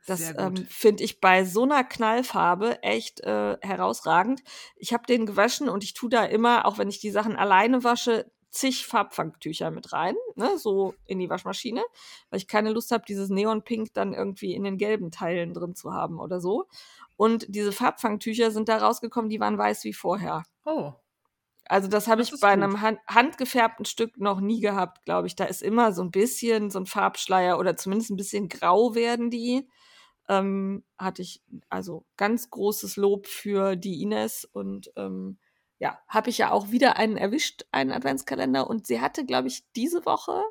Das ähm, finde ich bei so einer Knallfarbe echt äh, herausragend. Ich habe den gewaschen und ich tue da immer, auch wenn ich die Sachen alleine wasche, zig Farbfangtücher mit rein, ne, so in die Waschmaschine, weil ich keine Lust habe, dieses Neonpink dann irgendwie in den gelben Teilen drin zu haben oder so. Und diese Farbfangtücher sind da rausgekommen, die waren weiß wie vorher. Oh. Also das habe ich bei gut. einem hand handgefärbten Stück noch nie gehabt, glaube ich. Da ist immer so ein bisschen so ein Farbschleier oder zumindest ein bisschen grau werden die. Ähm, hatte ich also ganz großes Lob für die Ines und ähm, ja, habe ich ja auch wieder einen erwischt, einen Adventskalender und sie hatte, glaube ich, diese Woche,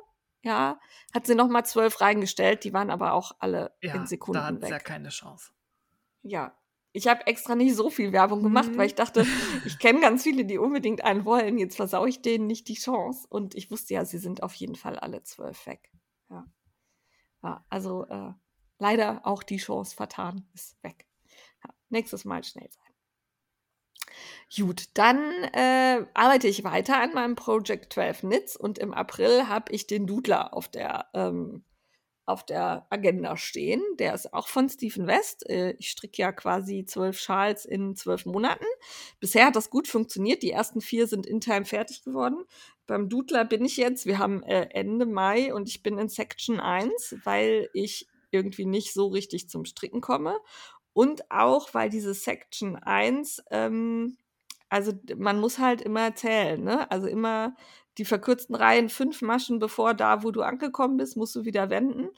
ja, hat sie noch mal zwölf reingestellt, die waren aber auch alle Ja, in da Sekunden hat weg. ja keine Chance. Ja. Ich habe extra nicht so viel Werbung gemacht, Mhm. weil ich dachte, ich kenne ganz viele, die unbedingt einen wollen. Jetzt versaue ich denen nicht die Chance. Und ich wusste ja, sie sind auf jeden Fall alle zwölf weg. Ja. ja also äh, leider auch die Chance vertan, ist weg. Ja, nächstes Mal schnell sein. Gut, dann äh, arbeite ich weiter an meinem Project 12 Knits und im April habe ich den Doodler auf der ähm, auf der Agenda stehen. Der ist auch von Stephen West. Äh, Ich stricke ja quasi zwölf Schals in zwölf Monaten. Bisher hat das gut funktioniert. Die ersten vier sind in Time fertig geworden. Beim Doodler bin ich jetzt, wir haben äh, Ende Mai und ich bin in Section 1, weil ich irgendwie nicht so richtig zum Stricken komme. Und auch, weil diese Section 1, ähm, also man muss halt immer zählen, ne? Also immer die verkürzten Reihen, fünf Maschen, bevor da, wo du angekommen bist, musst du wieder wenden.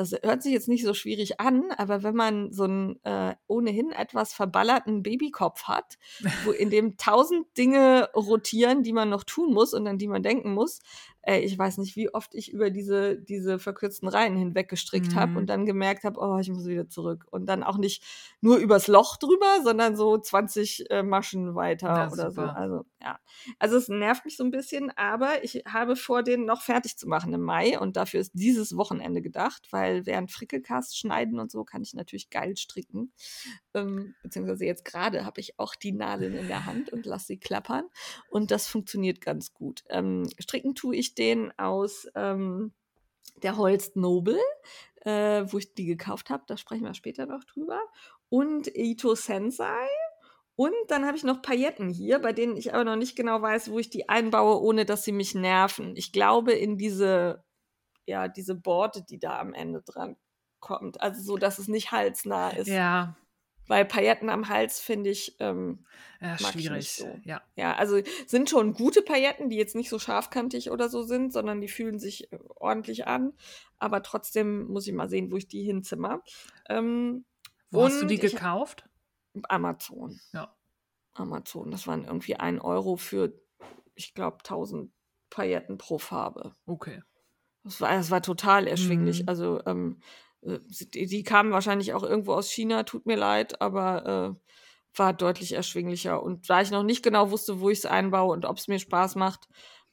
Das hört sich jetzt nicht so schwierig an, aber wenn man so einen äh, ohnehin etwas verballerten Babykopf hat, wo in dem tausend Dinge rotieren, die man noch tun muss und an die man denken muss, ey, ich weiß nicht, wie oft ich über diese, diese verkürzten Reihen hinweg gestrickt habe Mhm. und dann gemerkt habe, oh, ich muss wieder zurück. Und dann auch nicht nur übers Loch drüber, sondern so 20 äh, Maschen weiter Na, oder so. super. Also, ja. Also es nervt mich so ein bisschen, aber ich habe vor, den noch fertig zu machen im Mai und dafür ist dieses Wochenende gedacht, weil während Frickelcast schneiden und so kann ich natürlich geil stricken. Ähm, beziehungsweise jetzt gerade habe ich auch die Nadeln in der Hand und lasse sie klappern und das funktioniert ganz gut. Ähm, stricken tue ich den aus ähm, der Holst Noble, äh, wo ich die gekauft habe, da sprechen wir später noch drüber, und Ito Sensei. Und dann habe ich noch Pailletten hier, bei denen ich aber noch nicht genau weiß, wo ich die einbaue, ohne dass sie mich nerven. Ich glaube in diese, ja, diese Borte, die da am Ende dran kommt. Also so, dass es nicht halsnah ist. Ja, Weil Pailletten am Hals finde ich, ähm, ja Mag ich schwierig. so. Ja. ja, also sind schon gute Pailletten, die jetzt nicht so scharfkantig oder so sind, sondern die fühlen sich äh, ordentlich an. Aber trotzdem muss ich mal sehen, wo ich die hinzimmer. Ähm, Wo hast du die gekauft? Amazon. Ja. Amazon. Das waren irgendwie ein Euro für, ich glaube, 1000 Pailletten pro Farbe. Okay. Das war, das war total erschwinglich. Mhm. Also, ähm, äh, die, die kamen wahrscheinlich auch irgendwo aus China, tut mir leid, aber äh, war deutlich erschwinglicher. Und da ich noch nicht genau wusste, wo ich es einbaue und ob es mir Spaß macht,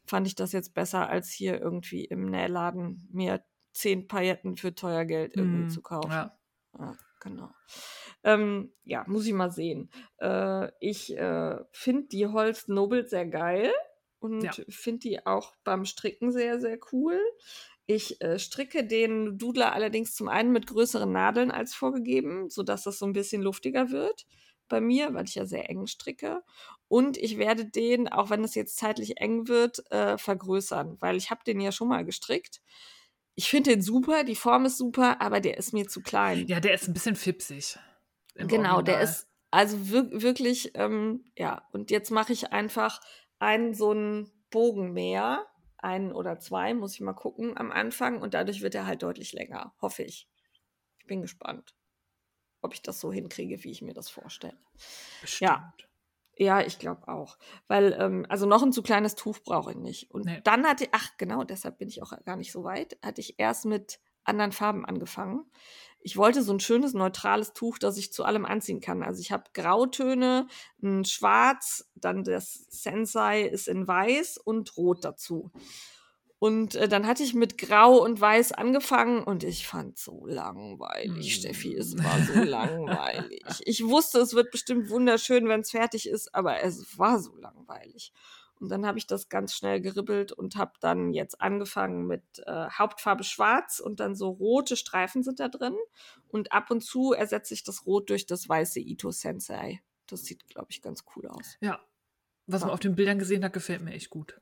fand ich das jetzt besser, als hier irgendwie im Nähladen mir zehn Pailletten für teuer Geld irgendwie Mhm. zu kaufen. Ja. Ja, genau. Ähm, ja, muss ich mal sehen. Äh, ich äh, finde die Holst Noble sehr geil und Ja. finde die auch beim Stricken sehr, sehr cool. Ich äh, stricke den Doodler allerdings zum einen mit größeren Nadeln als vorgegeben, sodass das so ein bisschen luftiger wird bei mir, weil ich ja sehr eng stricke. Und ich werde den, auch wenn es jetzt zeitlich eng wird, äh, vergrößern, weil ich habe den ja schon mal gestrickt. Ich finde den super, die Form ist super, aber der ist mir zu klein. ja, der ist ein bisschen fipsig. Genau, der Original. ist also wir wirklich, ähm, ja, und jetzt mache ich einfach einen so einen Bogen mehr, einen oder zwei, muss ich mal gucken am Anfang und dadurch wird er halt deutlich länger, hoffe ich. Ich bin gespannt, ob ich das so hinkriege, wie ich mir das vorstelle. Bestimmt. ja. Ja, ich glaube auch. Weil, ähm, also noch ein zu kleines Tuch brauche ich nicht. Und Nee. dann hatte ach genau, deshalb bin ich auch gar nicht so weit, hatte ich erst mit anderen Farben angefangen. Ich wollte so ein schönes, neutrales Tuch, das ich zu allem anziehen kann. Also ich habe Grautöne, ein Schwarz, dann das Sensei ist in Weiß und Rot dazu. Und äh, dann hatte ich mit Grau und Weiß angefangen und ich fand so langweilig, Mm. Steffi. Es war so langweilig. Ich wusste, es wird bestimmt wunderschön, wenn es fertig ist, aber es war so langweilig. Und dann habe ich das ganz schnell geribbelt und habe dann jetzt angefangen mit äh, Hauptfarbe Schwarz und dann so rote Streifen sind da drin. Und ab und zu ersetze ich das Rot durch das weiße Ito Sensei. Das sieht, glaube ich, ganz cool aus. Ja. Was man Ja. auf den Bildern gesehen hat, gefällt mir echt gut.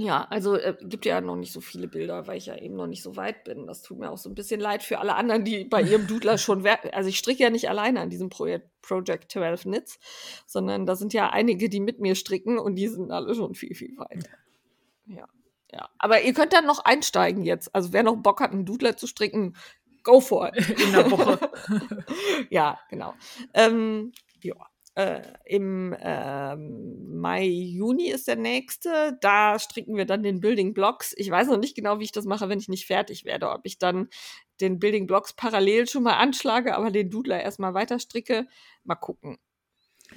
Ja, also äh, gibt ja noch nicht so viele Bilder, weil ich ja eben noch nicht so weit bin. Das tut mir auch so ein bisschen leid für alle anderen, die bei ihrem Doodler schon, also ich stricke ja nicht alleine an diesem Projekt Project 12 Knits, sondern da sind ja einige, die mit mir stricken und die sind alle schon viel, viel weiter. Ja, ja. Aber ihr könnt dann noch einsteigen jetzt. Also wer noch Bock hat, einen Doodler zu stricken, go for it. In der Woche. ja, genau. Ähm, ja. Äh, Im ähm, Mai, Juni ist der nächste. Da stricken wir dann den Building Blocks. Ich weiß noch nicht genau, wie ich das mache, wenn ich nicht fertig werde. Ob ich dann den Building Blocks parallel schon mal anschlage, aber den Doodler erstmal weiter stricke. Mal gucken.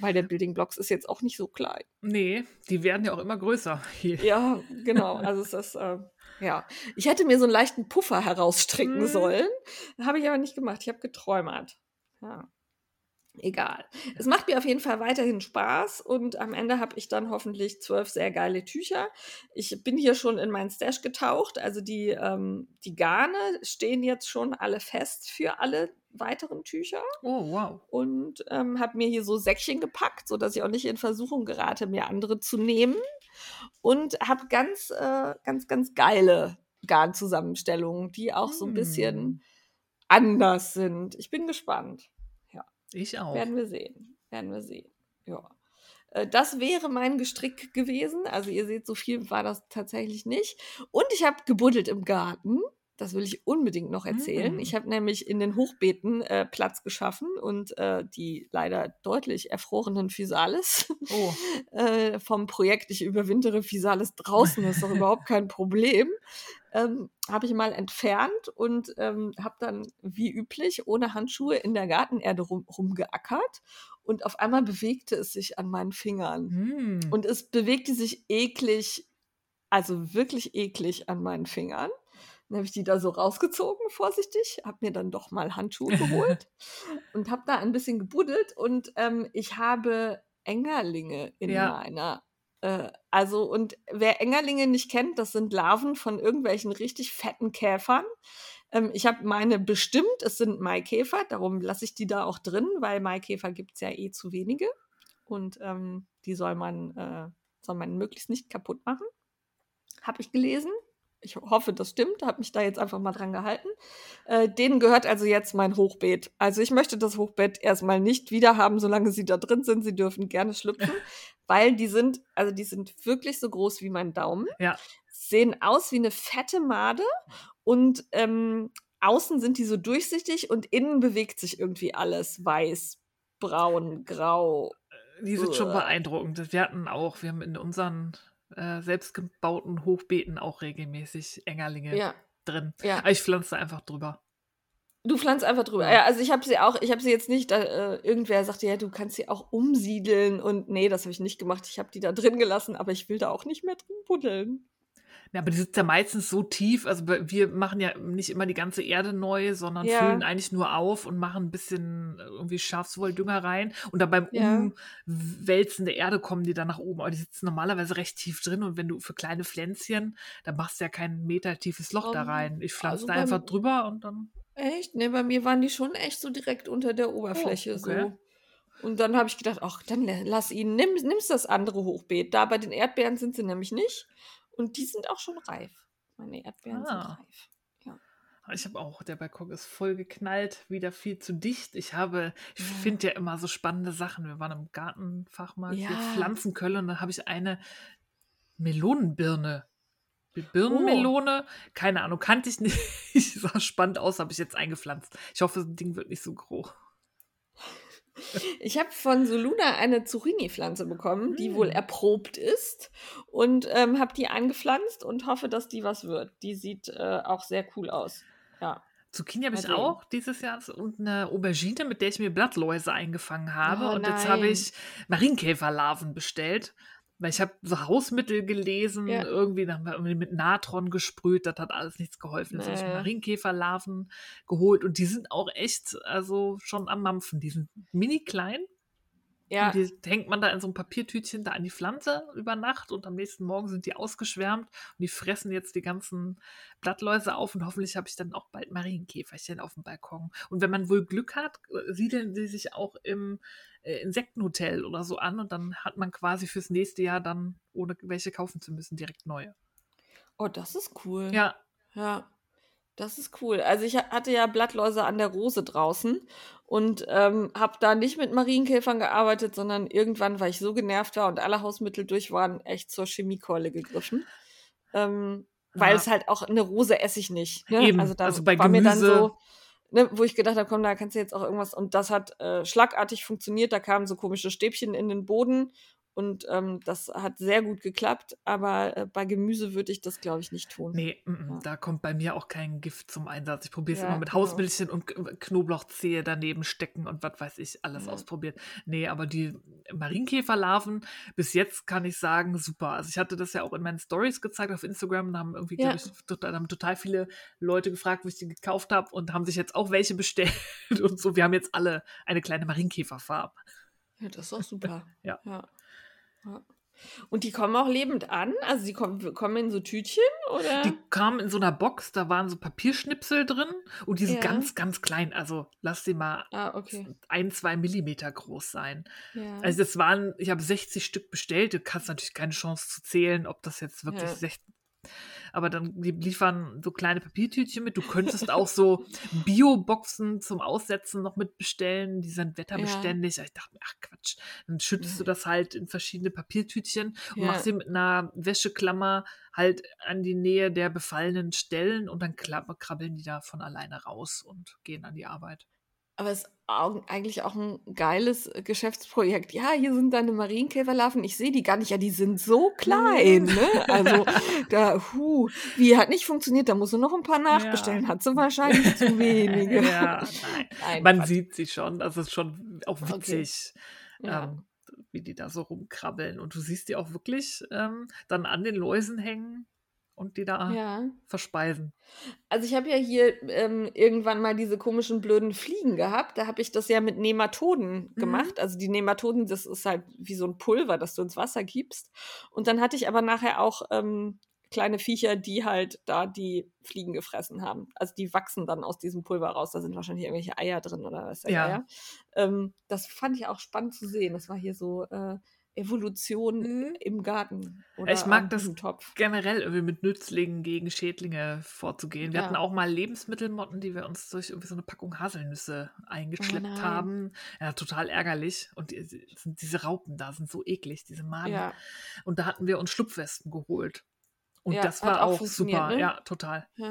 Weil der Building Blocks ist jetzt auch nicht so klein. nee, die werden ja auch immer größer. Hier. Ja, genau. Also es ist, äh, ja. Ich hätte mir so einen leichten Puffer herausstricken Mhm. sollen. Habe ich aber nicht gemacht. Ich habe geträumert. Ja. Egal. Es macht mir auf jeden Fall weiterhin Spaß und am Ende habe ich dann hoffentlich zwölf sehr geile Tücher. Ich bin hier schon in meinen Stash getaucht. Also die, ähm, die Garne stehen jetzt schon alle fest für alle weiteren Tücher Oh, wow. und ähm, habe mir hier so Säckchen gepackt, sodass ich auch nicht in Versuchung gerate, mir andere zu nehmen. Und habe ganz, äh, ganz, ganz geile Garnzusammenstellungen, die auch so ein bisschen anders sind. Ich bin gespannt. Ich auch. Werden wir sehen. Werden wir sehen. Ja. Äh, Das wäre mein Gestrick gewesen. Also ihr seht, so viel war das tatsächlich nicht. Und ich habe gebuddelt im Garten. Das will ich unbedingt noch erzählen. Mm. Ich habe nämlich in den Hochbeeten äh, Platz geschaffen und äh, die leider deutlich erfrorenen Physalis Oh. äh, vom Projekt Ich überwintere Physalis draußen, das ist doch überhaupt kein Problem, ähm, habe ich mal entfernt und ähm, habe dann wie üblich ohne Handschuhe in der Gartenerde rum, rumgeackert und auf einmal bewegte es sich an meinen Fingern. Hm. Und es bewegte sich eklig, also wirklich eklig an meinen Fingern. Dann habe ich die da so rausgezogen, vorsichtig, habe mir dann doch mal Handschuhe geholt und habe da ein bisschen gebuddelt und ähm, ich habe Engerlinge in Ja. meiner. Äh, also, und wer Engerlinge nicht kennt, das sind Larven von irgendwelchen richtig fetten Käfern. Ähm, ich habe meine bestimmt, es sind Maikäfer, darum lasse ich die da auch drin, weil Maikäfer gibt es ja eh zu wenige. Und ähm, die soll man, äh, soll man möglichst nicht kaputt machen. Habe ich gelesen. Ich hoffe, das stimmt. Habe mich da jetzt einfach mal dran gehalten. Äh, denen gehört also jetzt mein Hochbeet. Also ich möchte das Hochbeet erstmal nicht wieder haben, solange sie da drin sind. Sie dürfen gerne schlüpfen, weil die sind, also die sind wirklich so groß wie mein Daumen. Ja. Sehen aus wie eine fette Made und ähm, außen sind die so durchsichtig und innen bewegt sich irgendwie alles. Weiß, braun, grau. Die sind schon Uah. beeindruckend. Wir hatten auch, wir haben in unseren äh, selbstgebauten Hochbeeten auch regelmäßig Engerlinge Ja, drin. ja. Aber ich pflanze einfach drüber. Du pflanzt einfach drüber. Ja. Also ich habe sie auch, ich habe sie jetzt nicht, da, äh, irgendwer sagte, ja, du kannst sie auch umsiedeln und nee, das habe ich nicht gemacht. Ich habe die da drin gelassen, aber ich will da auch nicht mehr drin buddeln. Ja, aber die sind ja meistens so tief. Also wir machen ja nicht immer die ganze Erde neu, sondern Ja. füllen eigentlich nur auf und machen ein bisschen äh, irgendwie Schafswolldünger rein. Und dann beim Ja. Umwälzen der Erde kommen die dann nach oben. Aber die sitzen normalerweise recht tief drin. Und wenn du für kleine Pflänzchen, dann machst du ja kein Meter tiefes Loch da Ähm, rein. Ich pflanze also da einfach drüber und dann. Echt? Ne, bei mir waren die schon echt so direkt unter der Oberfläche Oh, okay. so. Und dann habe ich gedacht, ach, dann la- lass ihn, nimm, nimmst das andere Hochbeet. Da bei den Erdbeeren sind sie nämlich nicht. Und die sind auch schon reif. Meine Erdbeeren Ah. sind reif. Ich habe auch, der Balkon ist voll geknallt, wieder viel zu dicht. Ich habe, ich Ja. finde ja immer so spannende Sachen. Wir waren im Gartenfachmarkt, Ja. Pflanzenkölle, und da habe ich eine Melonenbirne. Birnenmelone, keine Ahnung, kannte ich nicht. sah spannend aus, habe ich jetzt eingepflanzt. Ich hoffe, das Ding wird nicht so groß. Ich habe von Soluna eine Zucchini-Pflanze bekommen, die wohl Hm. erprobt ist. Und ähm, habe die eingepflanzt und hoffe, dass die was wird. Die sieht äh, auch sehr cool aus. Ja. Zucchini habe ich sehen. auch dieses Jahr und eine Aubergine, mit der ich mir Blattläuse eingefangen habe. Oh und jetzt habe nein. ich Marienkäferlarven bestellt. Weil ich habe so Hausmittel gelesen, Ja. irgendwie, dann haben wir irgendwie mit Natron gesprüht, das hat alles nichts geholfen. Jetzt habe ich Nee. Marienkäferlarven geholt und die sind auch echt, also schon am Mampfen. Die sind mini klein, Ja, und die hängt man da in so ein Papiertütchen da an die Pflanze über Nacht und am nächsten Morgen sind die ausgeschwärmt und die fressen jetzt die ganzen Blattläuse auf und hoffentlich habe ich dann auch bald Marienkäferchen auf dem Balkon. Und wenn man wohl Glück hat, äh, siedeln sie sich auch im äh, Insektenhotel oder so an und dann hat man quasi fürs nächste Jahr dann, ohne welche kaufen zu müssen, direkt neue. oh, das ist cool. Ja, Ja, das ist cool. Also ich ha- hatte ja Blattläuse an der Rose draußen und ähm, habe da nicht mit Marienkäfern gearbeitet, sondern irgendwann, weil ich so genervt war und alle Hausmittel durch waren, echt zur Chemiekeule gegriffen. Ähm, weil Ja. es halt auch eine Rose esse ich nicht. Ne? Eben, Also da also bei war mir dann Gemüse- so, ne, wo ich gedacht habe, komm, da kannst du jetzt auch irgendwas. Und das hat äh, schlagartig funktioniert. Da kamen so komische Stäbchen in den Boden. Und ähm, das hat sehr gut geklappt, aber äh, bei Gemüse würde ich das, glaube ich, nicht tun. nee, mm, mm, Ja. da kommt bei mir auch kein Gift zum Einsatz. Ich probiere es Ja, immer mit genau. Hausmilchchen und K- Knoblauchzehe daneben stecken und was weiß ich, alles Ja. ausprobiert. Nee, aber die Marienkäferlarven, bis jetzt kann ich sagen, super. Also ich hatte das ja auch in meinen Stories gezeigt auf Instagram, da haben irgendwie, glaube ich, total, haben total viele Leute gefragt, wo ich die gekauft habe und haben sich jetzt auch welche bestellt und so. Wir haben jetzt alle eine kleine Marienkäferfarm. Ja, das ist auch super. Ja. Ja. Und die kommen auch lebend an? Also die kommen, kommen in so Tütchen oder? Die kamen in so einer Box, da waren so Papierschnipsel drin und die sind Ja. ganz, ganz klein. Also lass sie mal ah, okay. ein, zwei Millimeter groß sein. Ja. Also das waren, ich habe 60 Stück bestellt. Du kannst natürlich keine Chance zu zählen, ob das jetzt wirklich Ja. 60. aber dann die liefern so kleine Papiertütchen mit. Du könntest auch so Bio-Boxen zum Aussetzen noch mit bestellen. Die sind wetterbeständig. Ich dachte mir, ach Quatsch. Dann schüttest du das halt in verschiedene Papiertütchen und Ja. machst sie mit einer Wäscheklammer halt an die Nähe der befallenen Stellen und dann krabbeln die da von alleine raus und gehen an die Arbeit. Aber es ist eigentlich auch ein geiles äh, Geschäftsprojekt. Ja, hier sind deine Marienkäferlarven. Ich sehe die gar nicht. Ja, die sind so klein. Ne? Also, da, hu, wie hat nicht funktioniert. Da musst du noch ein paar nachbestellen. Ja. Hat sie wahrscheinlich zu wenige. ja, nein. Nein, Man Quatsch. sieht sie schon. Das ist schon auch Okay. witzig. Ja. ähm, wie die da so rumkrabbeln. Und du siehst die auch wirklich ähm, dann an den Läusen hängen und die da ja. verspeisen. Also ich habe ja hier ähm, irgendwann mal diese komischen blöden Fliegen gehabt. Da habe ich das ja mit Nematoden Mhm. gemacht. Also die Nematoden, das ist halt wie so ein Pulver, das du ins Wasser gibst. Und dann hatte ich aber nachher auch ähm, kleine Viecher, die halt da die Fliegen gefressen haben. Also die wachsen dann aus diesem Pulver raus. Da sind wahrscheinlich irgendwelche Eier drin oder was Ja. Ähm, das fand ich auch spannend zu sehen. Das war hier so äh, Evolution im Garten oder Ich mag das Blumentopf. Generell irgendwie mit Nützlingen gegen Schädlinge vorzugehen. Wir Ja. hatten auch mal Lebensmittelmotten, die wir uns durch irgendwie so eine Packung Haselnüsse eingeschleppt nein. haben. Ja, total ärgerlich. Und die, diese Raupen da sind so eklig, diese Maden. Ja, Und da hatten wir uns Schlupfwespen geholt. Und Ja, das war auch auch, super. ne? Ja, total. Ja.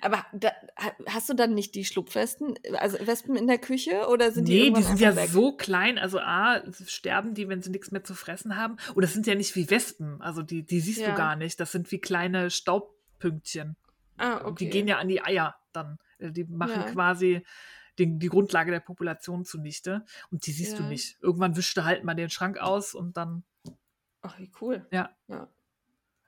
Aber da, ha- hast du dann nicht die Schlupfwespen, also Wespen in der Küche oder sind die Nee, die sind ja weg? so klein. Also A, sterben die, wenn sie nichts mehr zu fressen haben. Und das sind ja nicht wie Wespen. Also die, die siehst Ja. du gar nicht. Das sind wie kleine Staubpünktchen. Ah, okay. Die gehen ja an die Eier dann. Äh, Die machen Ja. quasi den, die Grundlage der Population zunichte. Und die siehst du Ja. nicht. Irgendwann wischt du halt mal den Schrank aus und dann. Ach, wie cool. Ja. Ja,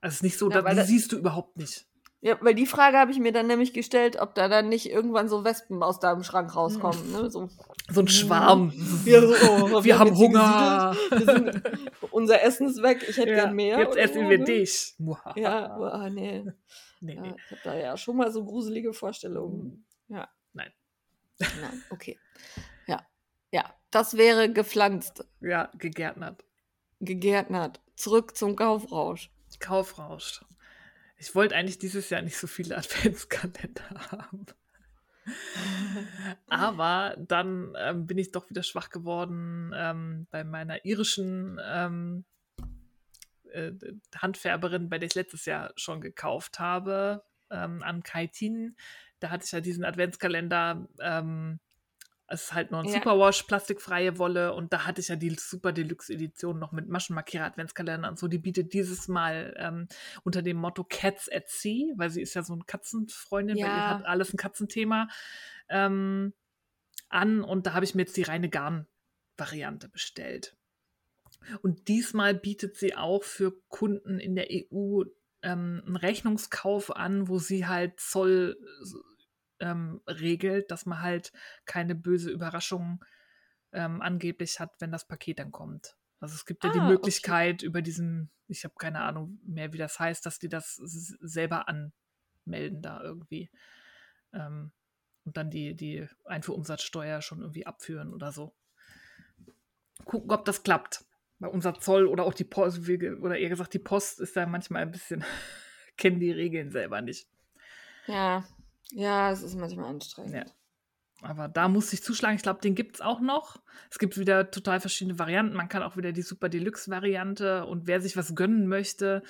Also es ist nicht so, Ja, da, die da- siehst du überhaupt nicht. Ja weil die Frage habe ich mir dann nämlich gestellt, ob da dann nicht irgendwann so Wespen aus deinem Schrank rauskommen. Ne? So, So ein Schwarm. Ja, so, oh, wir, haben jetzt hier Hunger. wir sind, unser Essen ist weg, ich hätte Ja, gern mehr. jetzt essen so, wir ne? dich. Ja, oh, nee. Nee, Ja, nee. ich habe da ja schon mal so gruselige Vorstellungen. Ja. Nein. Nein, okay. Ja. Ja, das wäre gepflanzt, Ja, gegärtnert. gegärtnert. Zurück zum Kaufrausch. Kaufrausch. Ich wollte eigentlich dieses Jahr nicht so viele Adventskalender haben. Aber dann ähm, bin ich doch wieder schwach geworden ähm, bei meiner irischen ähm, äh, Handfärberin, bei der ich letztes Jahr schon gekauft habe, ähm, an Kaitin. Da hatte ich ja diesen Adventskalender. Es ist halt nur ein Ja. Superwash, plastikfreie Wolle. Und da hatte ich ja die Super Deluxe Edition noch mit Maschenmarkierer Adventskalender und so. Die bietet dieses Mal ähm, unter dem Motto Cats at Sea, weil sie ist ja so eine Katzenfreundin, weil ihr Ja. hat alles ein Katzenthema ähm, an. Und da habe ich mir jetzt die reine Garn-Variante bestellt. Und diesmal bietet sie auch für Kunden in der EU ähm, einen Rechnungskauf an, wo sie halt Zoll ähm, regelt, dass man halt keine böse Überraschung ähm, angeblich hat, wenn das Paket dann kommt. Also es gibt ja die Ah, okay. Möglichkeit über diesen, ich habe keine Ahnung mehr, wie das heißt, dass die das selber anmelden da irgendwie. Ähm, und dann die, die Einfuhrumsatzsteuer schon irgendwie abführen oder so. Gucken, ob das klappt. Weil unser Zoll oder auch die Post, oder eher gesagt, die Post ist da manchmal ein bisschen, kennen die Regeln selber nicht. Ja. Ja, es ist manchmal anstrengend. Ja. Aber da musste ich zuschlagen. Ich glaube, den gibt es auch noch. Es gibt wieder total verschiedene Varianten. Man kann auch wieder die Super Deluxe-Variante. Und wer sich was gönnen möchte,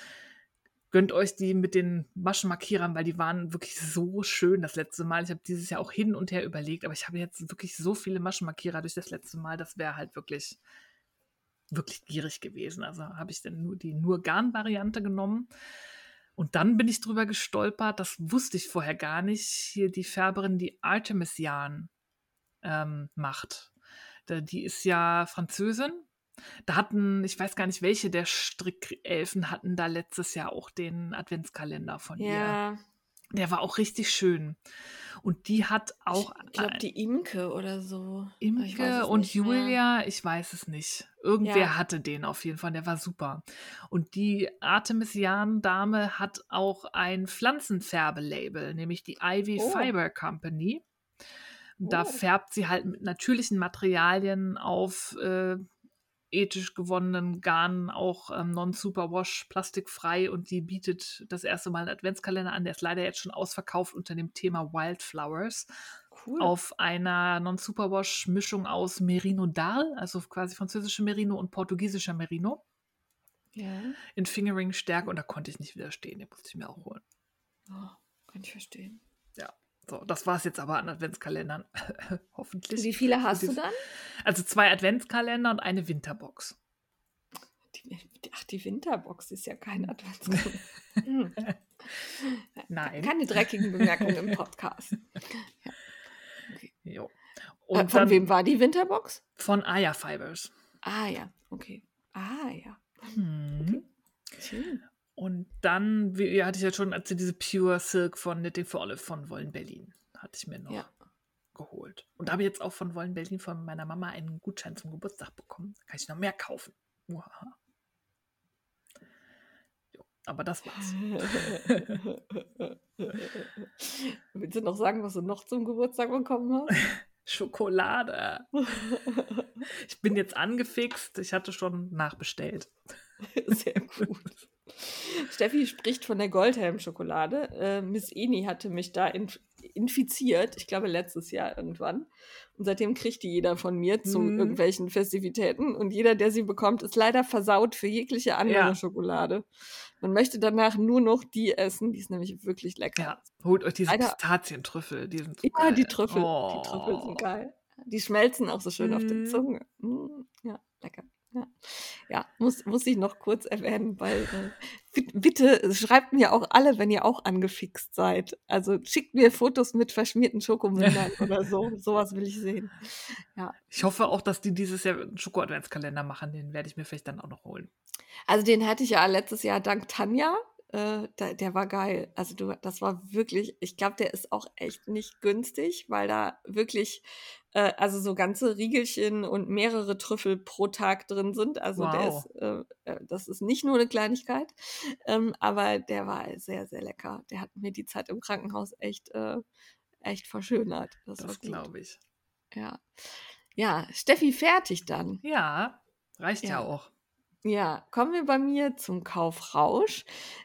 gönnt euch die mit den Maschenmarkierern, weil die waren wirklich so schön das letzte Mal. Ich habe dieses Jahr auch hin und her überlegt, aber ich habe jetzt wirklich so viele Maschenmarkierer durch das letzte Mal. Das wäre halt wirklich, wirklich gierig gewesen. Also habe ich dann nur die nur Garn-Variante genommen. Und dann bin ich drüber gestolpert, das wusste ich vorher gar nicht, hier die Färberin, die Artemis Jan ähm, macht. Die ist ja Französin. Da hatten, ich weiß gar nicht, welche der Strickelfen hatten da letztes Jahr auch den Adventskalender von ihr. Der war auch richtig schön. Und die hat auch ich glaube, die Imke oder so. Weiß Imke und nicht mehr. Julia, ich weiß es nicht. Irgendwer Ja. hatte den auf jeden Fall, der war super. Und die Artemisian-Dame hat auch ein Pflanzenfärbelabel, nämlich die Ivy Oh. Fiber Company. Da Oh. färbt sie halt mit natürlichen Materialien auf äh, ethisch gewonnenen Garn auch ähm, non-superwash, plastikfrei und die bietet das erste Mal einen Adventskalender an. Der ist leider jetzt schon ausverkauft unter dem Thema Wildflowers. Cool. Auf einer non-superwash-Mischung aus Merino Dahl, also quasi französische Merino und portugiesischer Merino. Ja. In Fingering-Stärke und da konnte ich nicht widerstehen. Den musste ich mir auch holen. Oh, kann ich verstehen. So, das war es jetzt aber an Adventskalendern. Hoffentlich. Wie viele hast du dann? Also zwei Adventskalender und eine Winterbox. Die, ach, die Winterbox ist ja kein Adventskalender. Hm. Nein. Keine dreckigen Bemerkungen im Podcast. Jo. Äh, Und von dann wem war die Winterbox? von Aya Fibers. Ah ja, okay. Ah ja. Hm. Schön. Und dann, wie hatte ich ja schon erzählt, diese Pure Silk von Knitting for Olive von Wollen Berlin. Hatte ich mir noch Ja. geholt. Und da habe ich jetzt auch von Wollen Berlin von meiner Mama einen Gutschein zum Geburtstag bekommen. Da kann ich noch mehr kaufen. Uhaha. Jo, aber das war's. Willst du noch sagen, was du noch zum Geburtstag bekommen hast? Schokolade. Ich bin jetzt angefixt. Ich hatte schon nachbestellt. Sehr gut. Steffi spricht von der Goldhelm-Schokolade. Äh, Miss Eni hatte mich da inf infiziert, ich glaube letztes Jahr irgendwann. Und seitdem kriegt die jeder von mir zu Mhm. irgendwelchen Festivitäten. Und jeder, der sie bekommt, ist leider versaut für jegliche andere Ja. Schokolade. Man möchte danach nur noch die essen. Die ist nämlich wirklich lecker. Ja, holt euch diese Leider- Pistazientrüffel. Die sind so Ja, geil. die Trüffel. Oh. Die Trüffel sind geil. Die schmelzen auch so schön auf der Mhm. Zunge. Mm, Ja, lecker. Ja, ja muss, muss ich noch kurz erwähnen, weil äh, bit- bitte schreibt mir auch alle, wenn ihr auch angefixt seid. Also schickt mir Fotos mit verschmierten Schokomündern oder so. Sowas will ich sehen. Ich hoffe auch, dass die dieses Jahr einen Schoko-Adventskalender machen. Den werde ich mir vielleicht dann auch noch holen. Also den hatte ich ja letztes Jahr dank Tanja. Äh, der, der war geil. Also du, das war wirklich, ich glaube, der ist auch echt nicht günstig, weil da wirklich, äh, also so ganze Riegelchen und mehrere Trüffel pro Tag drin sind. Also der Wow. ist, äh, äh, das ist nicht nur eine Kleinigkeit, ähm, aber der war sehr, sehr lecker. Der hat mir die Zeit im Krankenhaus echt, äh, echt verschönert. Das, Das glaube ich. Ja. Ja, Steffi, fertig dann. Ja, reicht ja, Ja. auch. Ja, kommen wir bei mir zum Kaufrausch.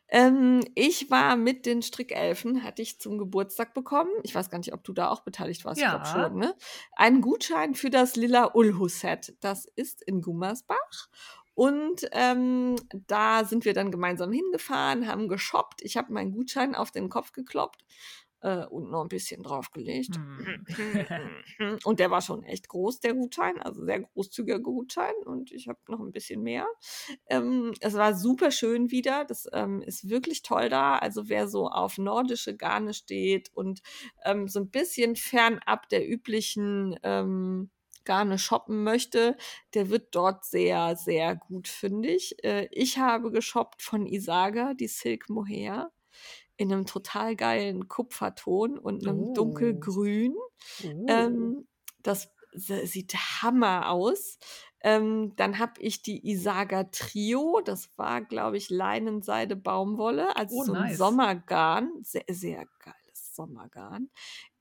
Ähm, ich war mit den Strickelfen, hatte ich zum Geburtstag bekommen. Ich weiß gar nicht, ob du da auch beteiligt warst. Ich glaube Ja. schon, ne? Einen Gutschein für das Lilla Ulhu-Set. Das ist in Gummersbach. Und ähm, da sind wir dann gemeinsam hingefahren, haben geshoppt. Ich habe meinen Gutschein auf den Kopf gekloppt äh, und noch ein bisschen draufgelegt. Hm. Und der war schon echt groß, der Gutschein, also sehr großzügiger Gutschein und ich habe noch ein bisschen mehr. Ähm, es war super schön wieder, das ähm, ist wirklich toll da. Also wer so auf nordische Garne steht und ähm, so ein bisschen fernab der üblichen ähm, Garne shoppen möchte, der wird dort sehr, sehr gut fündig. Äh, ich habe geshoppt von Isaga, die Silk Mohair, in einem total geilen Kupferton und einem Oh. dunkelgrün. Oh. Ähm, das sieht Hammer aus. Ähm, dann habe ich die Isaga Trio. Das war, glaube ich, Leinenseide Baumwolle. Also Oh, so ein nice. Sommergarn. Sehr, sehr geiles Sommergarn.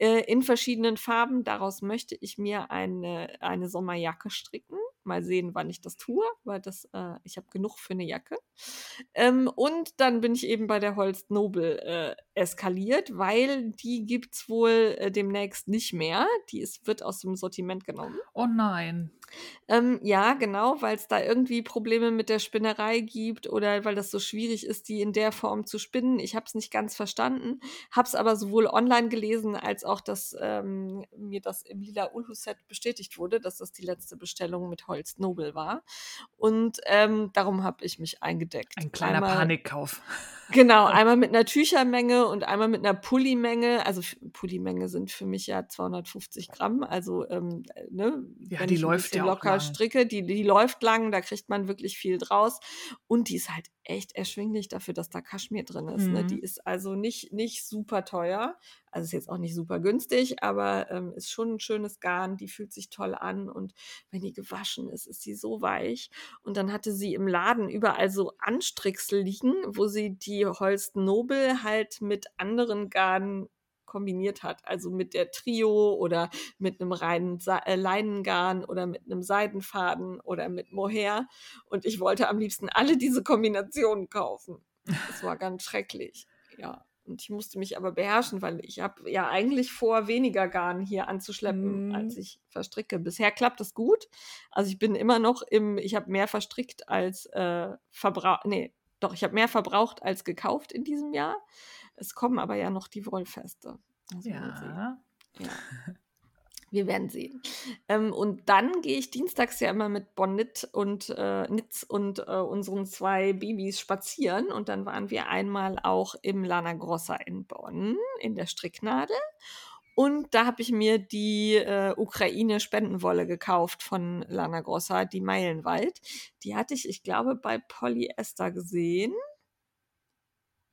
Äh, in verschiedenen Farben. Daraus möchte ich mir eine, eine Sommerjacke stricken. Mal sehen, wann ich das tue, weil das, äh, ich habe genug für eine Jacke. Ähm, und dann bin ich eben bei der Holst Nobel äh, eskaliert, weil die gibt's wohl äh, demnächst nicht mehr. Die ist, wird aus dem Sortiment genommen. oh nein. Ähm, ja, genau, weil es da irgendwie Probleme mit der Spinnerei gibt oder weil das so schwierig ist, die in der Form zu spinnen. Ich habe es nicht ganz verstanden, habe es aber sowohl online gelesen, als auch, dass ähm, mir das im lila Ulhu-Set bestätigt wurde, dass das die letzte Bestellung mit Holst Nobel war. Und ähm, darum habe ich mich eingedeckt. Ein kleiner Einmal- Panikkauf. Genau, einmal mit einer Tüchermenge und einmal mit einer Pullimenge. Also Pullimenge sind für mich ja 250 Gramm. Also, ähm, äh, ne, Ja, wenn die ich läuft ja locker lang. stricke, die, die läuft lang, da kriegt man wirklich viel draus. Und die ist halt echt erschwinglich dafür, dass da Kaschmir drin ist. Ne? Mhm. Die ist also nicht, nicht super teuer. Also ist jetzt auch nicht super günstig, aber ähm, ist schon ein schönes Garn. Die fühlt sich toll an und wenn die gewaschen ist, ist sie so weich. Und dann hatte sie im Laden überall so Anstricksel liegen, wo sie die Holst Nobel halt mit anderen Garnen kombiniert hat. Also mit der Trio oder mit einem reinen Sa äh, Leinengarn oder mit einem Seidenfaden oder mit Mohair. Und ich wollte am liebsten alle diese Kombinationen kaufen. Das war ganz schrecklich. Ja. Und ich musste mich aber beherrschen, weil ich habe ja eigentlich vor, weniger Garn hier anzuschleppen, Mhm. als ich verstricke. Bisher klappt das gut. Also ich bin immer noch im, ich habe mehr verstrickt als äh, verbraucht. Nee, doch, ich habe mehr verbraucht als gekauft in diesem Jahr. Es kommen aber ja noch die Wollfeste. Sehen. Ja. Ja. Wir werden sehen. Ähm, und dann gehe ich dienstags ja immer mit Bonnet und äh, Nitz und äh, unseren zwei Babys spazieren. Und dann waren wir einmal auch im Lana Grossa in Bonn in der Stricknadel. Und da habe ich mir die äh, Ukraine-Spendenwolle gekauft von Lana Grossa, die Meilenwald. Die hatte ich, ich glaube, bei Polyester gesehen.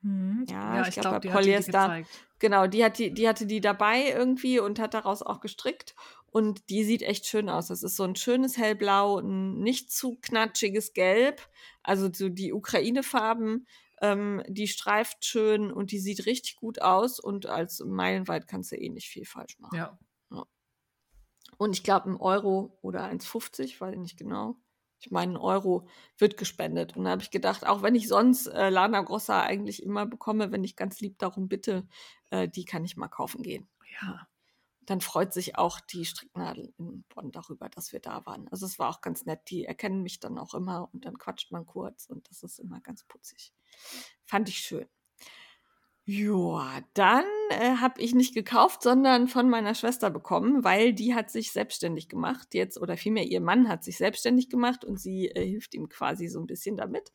Mhm. Ja, ich ich glaub, glaube, die die dir Polyester- gezeigt. Genau, die, hat die, die hatte die dabei irgendwie und hat daraus auch gestrickt. Und die sieht echt schön aus. Das ist so ein schönes Hellblau, ein nicht zu knatschiges Gelb. Also so die Ukraine-Farben, ähm, die streift schön und die sieht richtig gut aus. Und als Meilenweit kannst du eh nicht viel falsch machen. Ja. Und ich glaube, ein Euro oder 1,50, weiß ich nicht genau. Ich meine, ein Euro wird gespendet. Und da habe ich gedacht, auch wenn ich sonst äh, Lana Grossa eigentlich immer bekomme, wenn ich ganz lieb darum bitte, äh, die kann ich mal kaufen gehen. Ja. Dann freut sich auch die Stricknadel in Bonn darüber, dass wir da waren. Also es war auch ganz nett. Die erkennen mich dann auch immer und dann quatscht man kurz und das ist immer ganz putzig. Fand ich schön. Ja, dann äh, habe ich nicht gekauft, sondern von meiner Schwester bekommen, weil die hat sich selbstständig gemacht jetzt oder vielmehr ihr Mann hat sich selbstständig gemacht und sie äh, hilft ihm quasi so ein bisschen damit.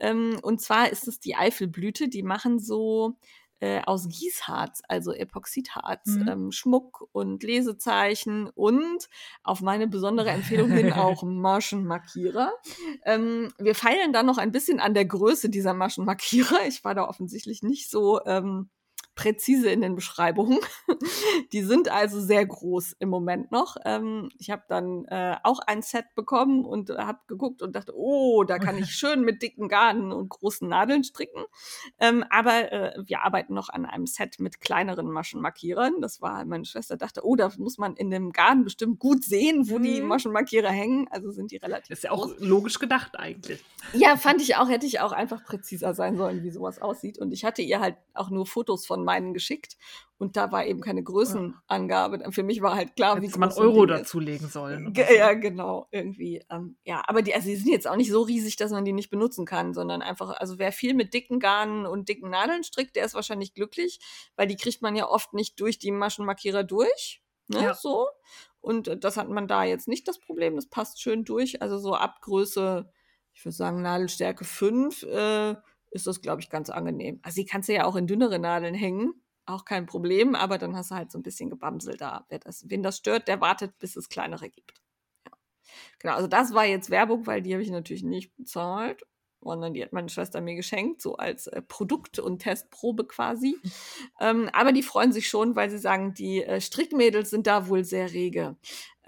Ähm, und zwar ist es die Eifelblüte, die machen so äh, aus Gießharz, also Epoxidharz, Mhm. ähm, Schmuck und Lesezeichen und auf meine besondere Empfehlung hin auch Maschenmarkierer. Ähm, wir feilen dann noch ein bisschen an der Größe dieser Maschenmarkierer. Ich war da offensichtlich nicht so ähm, präzise in den Beschreibungen. Die sind also sehr groß im Moment noch. Ähm, ich habe dann äh, auch ein Set bekommen und habe geguckt und dachte, oh, da kann ich schön mit dicken Garnen und großen Nadeln stricken. Ähm, aber äh, wir arbeiten noch an einem Set mit kleineren Maschenmarkierern. Das war, meine Schwester dachte, oh, da muss man in dem Garn bestimmt gut sehen, wo die Mhm. Maschenmarkierer hängen. Also sind die relativ Ist ja auch groß. logisch gedacht eigentlich. Ja, fand ich auch, hätte ich auch einfach präziser sein sollen, wie sowas aussieht. Und ich hatte ihr halt auch nur Fotos von meinen geschickt und da war eben keine Größenangabe. Für mich war halt klar, wie Hätte man Euro dazulegen oder Ge-. Ja, genau, irgendwie. Ähm, ja, aber die, also die sind jetzt auch nicht so riesig, dass man die nicht benutzen kann, sondern einfach, also wer viel mit dicken Garnen und dicken Nadeln strickt, der ist wahrscheinlich glücklich, weil die kriegt man ja oft nicht durch die Maschenmarkierer durch. Ne, Ja. so. Und das hat man da jetzt nicht das Problem. Das passt schön durch. Also so ab Größe, ich würde sagen, Nadelstärke 5 äh, ist das, glaube ich, ganz angenehm. Also die kannst du ja auch in dünnere Nadeln hängen. Auch kein Problem, aber dann hast du halt so ein bisschen Gebamsel da. Wer das, wen das stört, der wartet, bis es kleinere gibt. Ja. Genau, also das war jetzt Werbung, weil die habe ich natürlich nicht bezahlt, sondern die hat meine Schwester mir geschenkt, so als äh, Produkt- und Testprobe quasi. Ähm, aber die freuen sich schon, weil sie sagen, die äh, Strickmädels sind da wohl sehr rege.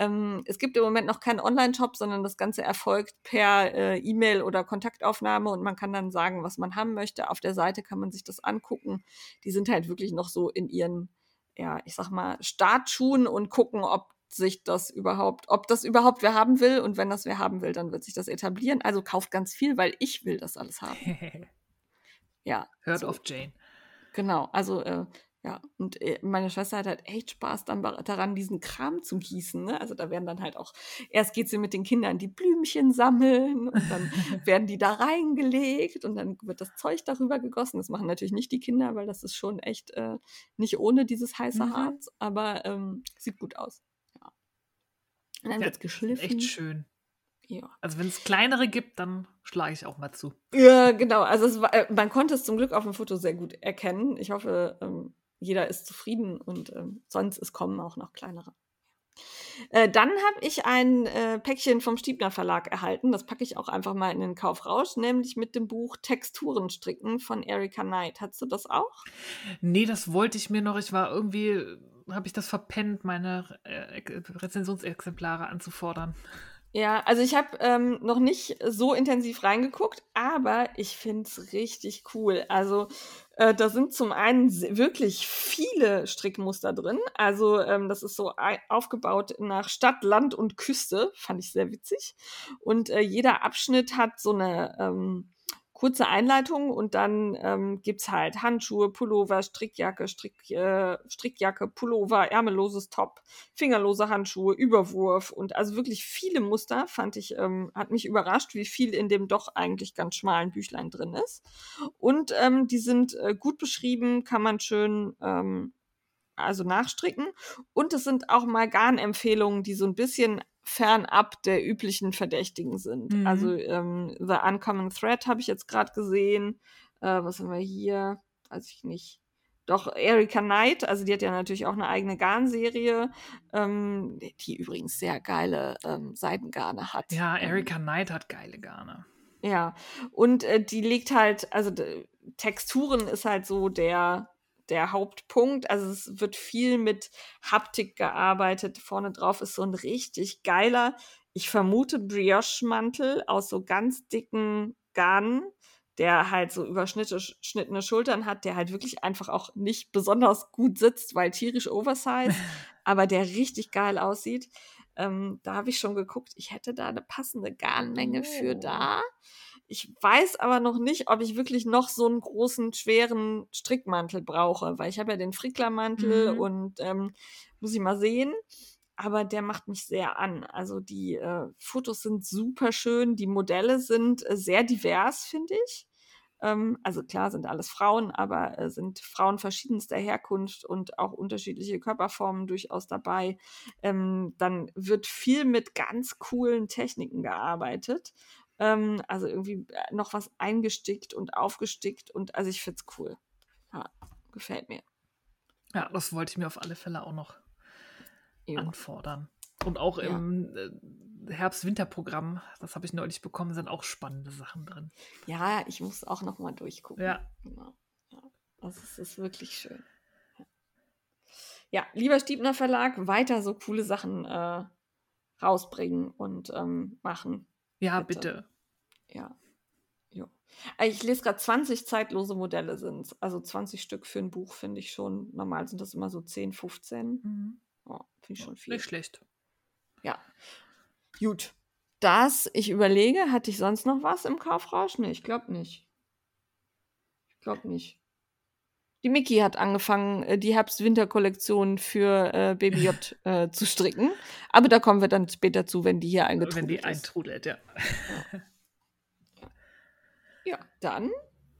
Ähm, es gibt im Moment noch keinen Online-Shop, sondern das Ganze erfolgt per äh, E-Mail oder Kontaktaufnahme und man kann dann sagen, was man haben möchte. Auf der Seite kann man sich das angucken. Die sind halt wirklich noch so in ihren, ja, ich sag mal, Startschuhen und gucken, ob sich das überhaupt, ob das überhaupt wer haben will. Und wenn das wer haben will, dann wird sich das etablieren. Also kauft ganz viel, weil ich will das alles haben. Ja. Hört so. auf Jane. Genau, also äh, ja, und äh, meine Schwester hat halt echt Spaß dann daran, diesen Kram zu gießen. Ne? Also da werden dann halt auch, erst geht sie mit den Kindern die Blümchen sammeln und dann werden die da reingelegt und dann wird das Zeug darüber gegossen. Das machen natürlich nicht die Kinder, weil das ist schon echt äh, nicht ohne dieses heiße Mhm. Harz, aber ähm, sieht gut aus. Ja. Und dann Ja, wird's geschliffen. Echt schön. Ja. Also wenn es kleinere gibt, dann schlage ich auch mal zu. Ja, genau. Also war, äh, man konnte es zum Glück auf dem Foto sehr gut erkennen. Ich hoffe, ähm, jeder ist zufrieden und ähm, sonst es kommen auch noch kleinere. Äh, dann habe ich ein äh, Päckchen vom Stiebner Verlag erhalten. Das packe ich auch einfach mal in den Kaufrausch, nämlich mit dem Buch Texturen stricken von Erika Knight. Hattest du das auch? Nee, das wollte ich mir noch. Ich war irgendwie, habe ich das verpennt, meine äh, Rezensionsexemplare anzufordern. Ja, also ich habe ähm, noch nicht so intensiv reingeguckt, aber ich finde es richtig cool. Also Äh, da sind zum einen wirklich viele Strickmuster drin. Also ähm, das ist so aufgebaut nach Stadt, Land und Küste. Fand ich sehr witzig. Und äh, jeder Abschnitt hat so eine ähm, kurze Einleitung und dann ähm, gibt es halt Handschuhe, Pullover, Strickjacke, Strick, äh, Strickjacke, Pullover, ärmelloses Top, fingerlose Handschuhe, Überwurf und also wirklich viele Muster, fand ich, ähm, hat mich überrascht, wie viel in dem doch eigentlich ganz schmalen Büchlein drin ist. Und ähm, die sind äh, gut beschrieben, kann man schön ähm, also nachstricken. Und es sind auch mal Garnempfehlungen, die so ein bisschen fernab der üblichen Verdächtigen sind. Mhm. Also ähm, The Uncommon Thread habe ich jetzt gerade gesehen. Äh, was haben wir hier? Weiß ich nicht. Doch Erika Knight, also die hat ja natürlich auch eine eigene Garnserie, ähm, die übrigens sehr geile ähm, Seidengarne hat. Ja, ähm, Erika Knight hat geile Garne. Ja, und äh, die legt halt, also Texturen ist halt so der der Hauptpunkt. Also es wird viel mit Haptik gearbeitet. Vorne drauf ist so ein richtig geiler, ich vermute Brioche-Mantel aus so ganz dicken Garnen, der halt so überschnittene Schultern hat, der halt wirklich einfach auch nicht besonders gut sitzt, weil tierisch oversized, aber der richtig geil aussieht. Ähm, da habe ich schon geguckt, ich hätte da eine passende Garnmenge oh. für da. Ich weiß aber noch nicht, ob ich wirklich noch so einen großen, schweren Strickmantel brauche, weil ich habe ja den Fricklermantel mhm. und ähm, muss ich mal sehen. Aber der macht mich sehr an. Also die äh, Fotos sind super schön, die Modelle sind äh, sehr divers, finde ich. Ähm, also klar sind alles Frauen, aber äh, sind Frauen verschiedenster Herkunft und auch unterschiedliche Körperformen durchaus dabei. Ähm, dann wird viel mit ganz coolen Techniken gearbeitet. Ähm, also irgendwie äh, noch was eingestickt und aufgestickt und also ich finde es cool. Ja, gefällt mir. Ja, das wollte ich mir auf alle Fälle auch noch jo. anfordern. Und auch ja. im äh, Herbst-Winter-Programm, das habe ich neulich bekommen, sind auch spannende Sachen drin. Ja, ich muss auch noch mal durchgucken. Ja. Genau. ja. Das ist, ist wirklich schön. Ja, lieber Stiebner Verlag, weiter so coole Sachen äh, rausbringen und ähm, machen. Ja, bitte. bitte. Ja. ja. Äh, ich lese gerade 20 zeitlose Modelle sind Also 20 Stück für ein Buch finde ich schon. Normal sind das immer so 10, 15. Mhm. Oh, finde ich schon viel. Nicht schlecht. Ja. Gut. Das, ich überlege, hatte ich sonst noch was im Kaufrausch? Nee, ich glaube nicht. Ich glaube nicht. Die Mickey hat angefangen, äh, die Herbst-Winter-Kollektion für äh, Baby J äh, zu stricken. Aber da kommen wir dann später zu, wenn die hier eingetrudelt Wenn die eintrudelt, ja. ja. Ja, dann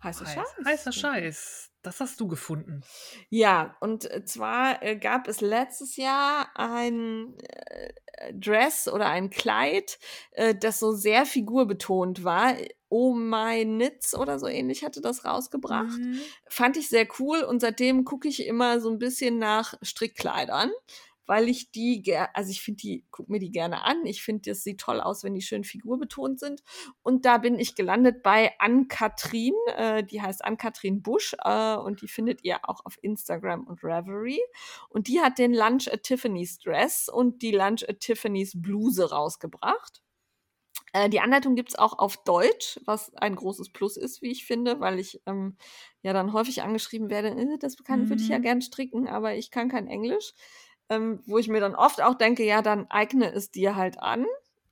heißer Heiß, Scheiß. Heißer Scheiß. Das hast du gefunden. Ja, und äh, zwar äh, gab es letztes Jahr ein äh, Dress oder ein Kleid, das so sehr figurbetont war. Oh My Knits oder so ähnlich hatte das rausgebracht. Mhm. Fand ich sehr cool und seitdem gucke ich immer so ein bisschen nach Strickkleidern weil ich die, also ich finde die, guck mir die gerne an. Ich finde, das sieht toll aus, wenn die schön figurbetont sind. Und da bin ich gelandet bei Ann-Kathrin, äh, die heißt Ann-Kathrin Busch äh, und die findet ihr auch auf Instagram und Reverie. Und die hat den Lunch at Tiffany's Dress und die Lunch at Tiffany's Bluse rausgebracht. Äh, die Anleitung gibt es auch auf Deutsch, was ein großes Plus ist, wie ich finde, weil ich ähm, ja dann häufig angeschrieben werde, äh, das kann, würde ich ja mhm. gern stricken, aber ich kann kein Englisch ähm, wo ich mir dann oft auch denke, ja, dann eigne es dir halt an.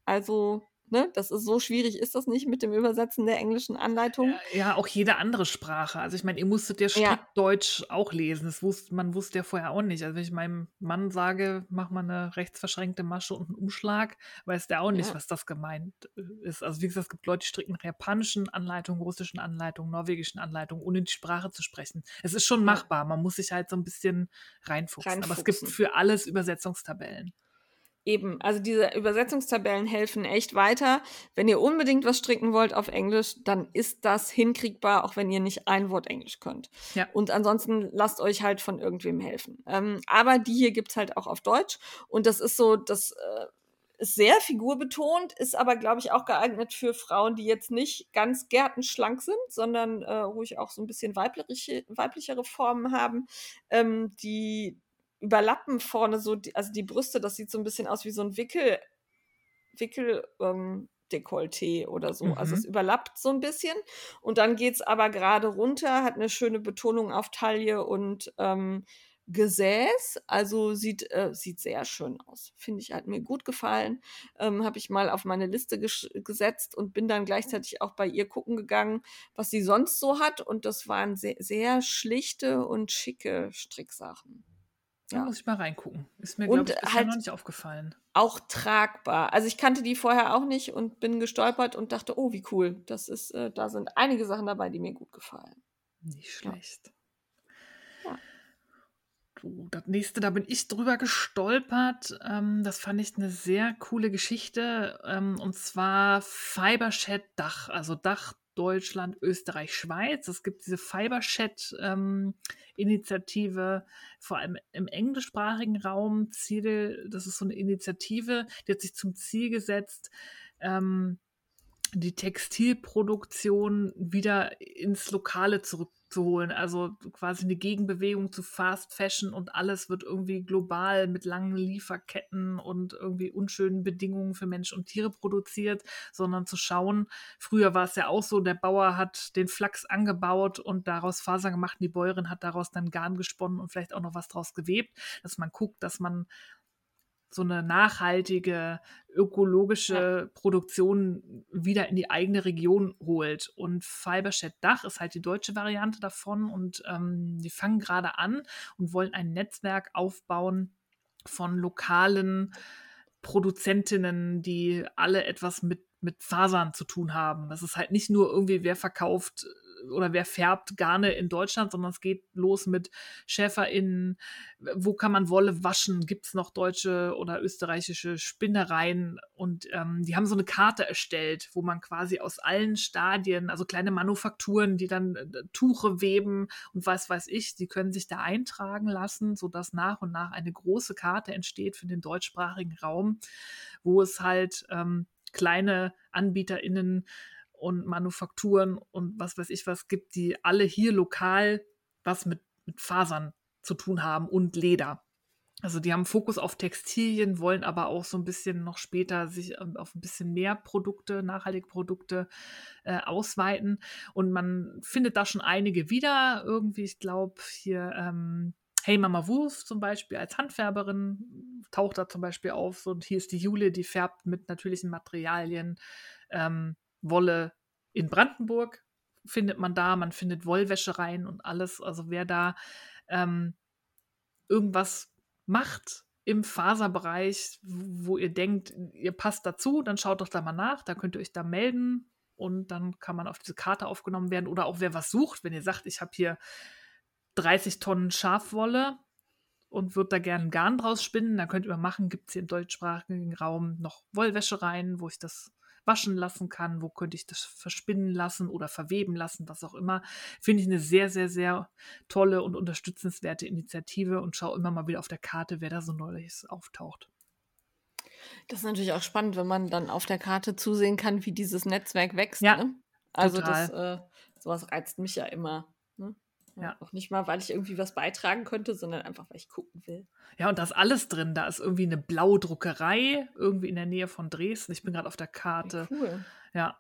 Also Ne? Das ist so schwierig, ist das nicht mit dem Übersetzen der englischen Anleitung? Ja, ja auch jede andere Sprache. Also ich meine, ihr musstet ja strikt ja. Deutsch auch lesen. Das wusste, man wusste ja vorher auch nicht. Also wenn ich meinem Mann sage, mach mal eine rechtsverschränkte Masche und einen Umschlag, weiß der auch nicht, ja. was das gemeint äh, ist. Also wie gesagt, es gibt Leute, die stricken nach japanischen Anleitungen, russischen Anleitungen, norwegischen Anleitungen, ohne die Sprache zu sprechen. Es ist schon machbar. Man muss sich halt so ein bisschen reinfuchsen. reinfuchsen. Aber es gibt für alles Übersetzungstabellen. Eben, also diese Übersetzungstabellen helfen echt weiter. Wenn ihr unbedingt was stricken wollt auf Englisch, dann ist das hinkriegbar, auch wenn ihr nicht ein Wort Englisch könnt. Ja. Und ansonsten lasst euch halt von irgendwem helfen. Ähm, aber die hier gibt es halt auch auf Deutsch. Und das ist so, das äh, ist sehr figurbetont, ist aber, glaube ich, auch geeignet für Frauen, die jetzt nicht ganz gärtenschlank sind, sondern äh, ruhig auch so ein bisschen weibliche, weiblichere Formen haben, ähm, die überlappen vorne so, die, also die Brüste, das sieht so ein bisschen aus wie so ein Wickel, Wickel, ähm, Dekolleté oder so. Also Mhm. es überlappt so ein bisschen und dann geht's aber gerade runter, hat eine schöne Betonung auf Taille und, ähm, Gesäß. Also sieht äh, sieht sehr schön aus. Finde ich, hat mir gut gefallen. Ähm, habe ich mal auf meine Liste gesetzt und bin dann gleichzeitig auch bei ihr gucken gegangen, was sie sonst so hat und das waren se sehr schlichte und schicke Stricksachen. Da Ja. muss ich mal reingucken. Ist mir, glaube ich, bisher halt noch nicht aufgefallen. auch tragbar. Also, ich kannte die vorher auch nicht und bin gestolpert und dachte: „Oh, wie cool.“ Das ist äh, da sind einige Sachen dabei, die mir gut gefallen. Nicht Ja. schlecht. Ja. Du, das nächste, da bin ich drüber gestolpert. Ähm, das fand ich eine sehr coole Geschichte. Ähm, und zwar Fiberchat Dach, also Dach Deutschland, Österreich, Schweiz. Es gibt diese Fiberchat-Initiative, vor allem im englischsprachigen Raum. Ziel, das ist so eine Initiative, die hat sich zum Ziel gesetzt, ähm, die Textilproduktion wieder ins Lokale zurückzuholen. Also quasi eine Gegenbewegung zu Fast Fashion und alles wird irgendwie global mit langen Lieferketten und irgendwie unschönen Bedingungen für Mensch und Tiere produziert, sondern zu schauen, früher war es ja auch so, der Bauer hat den Flachs angebaut und daraus Fasern gemacht, und die Bäuerin hat daraus dann Garn gesponnen und vielleicht auch noch was draus gewebt, dass man guckt, dass man so eine nachhaltige, Ja. ökologische Produktion wieder in die eigene Region holt. Und Fiberchat Dach ist halt die deutsche Variante davon und ähm, die fangen gerade an und wollen ein Netzwerk aufbauen von lokalen Produzentinnen, die alle etwas mit, mit Fasern zu tun haben. Das ist halt nicht nur irgendwie, wer verkauft oder wer färbt Garne in Deutschland, sondern es geht los mit SchäferInnen. Wo kann man Wolle waschen? Gibt es noch deutsche oder österreichische Spinnereien? Und ähm, die haben so eine Karte erstellt, wo man quasi aus allen Stadien, also kleine Manufakturen, die dann äh, Tuche weben und was weiß ich, die können sich da eintragen lassen, sodass nach und nach eine große Karte entsteht für den deutschsprachigen Raum, wo es halt ähm, kleine AnbieterInnen und Manufakturen und was weiß ich was gibt, die alle hier lokal was mit, mit Fasern zu tun haben und Leder. Also die haben Fokus auf Textilien, wollen aber auch so ein bisschen noch später sich ähm, auf ein bisschen mehr Produkte, nachhaltige Produkte äh, ausweiten. Und man findet da schon einige wieder. Irgendwie, ich glaube, hier ähm, Hey Mama Wolf zum Beispiel als Handfärberin taucht da zum Beispiel auf. Und hier ist die Jule, die färbt mit natürlichen Materialien ähm, Wolle in Brandenburg. Findet man da, man findet Wollwäschereien und alles. Also wer da ähm, irgendwas macht im Faserbereich, wo ihr denkt, ihr passt dazu, dann schaut doch da mal nach, da könnt ihr euch da melden und dann kann man auf diese Karte aufgenommen werden oder auch wer was sucht, wenn ihr sagt, ich habe hier 30 Tonnen Schafwolle und würde da gerne Garn draus spinnen, dann könnt ihr mal machen, gibt es hier im deutschsprachigen Raum noch Wollwäschereien, wo ich das waschen lassen kann, wo könnte ich das verspinnen lassen oder verweben lassen, was auch immer. Finde ich eine sehr, sehr, sehr tolle und unterstützenswerte Initiative und schaue immer mal wieder auf der Karte, wer da so Neues auftaucht. Das ist natürlich auch spannend, wenn man dann auf der Karte zusehen kann, wie dieses Netzwerk wächst. Ja, ne? Also das, äh, sowas reizt mich ja immer. Ja. Auch nicht mal, weil ich irgendwie was beitragen könnte, sondern einfach, weil ich gucken will. Ja, und da ist alles drin. Da ist irgendwie eine blaue Druckerei, irgendwie in der Nähe von Dresden. Ich bin gerade auf der Karte. cool. Ja.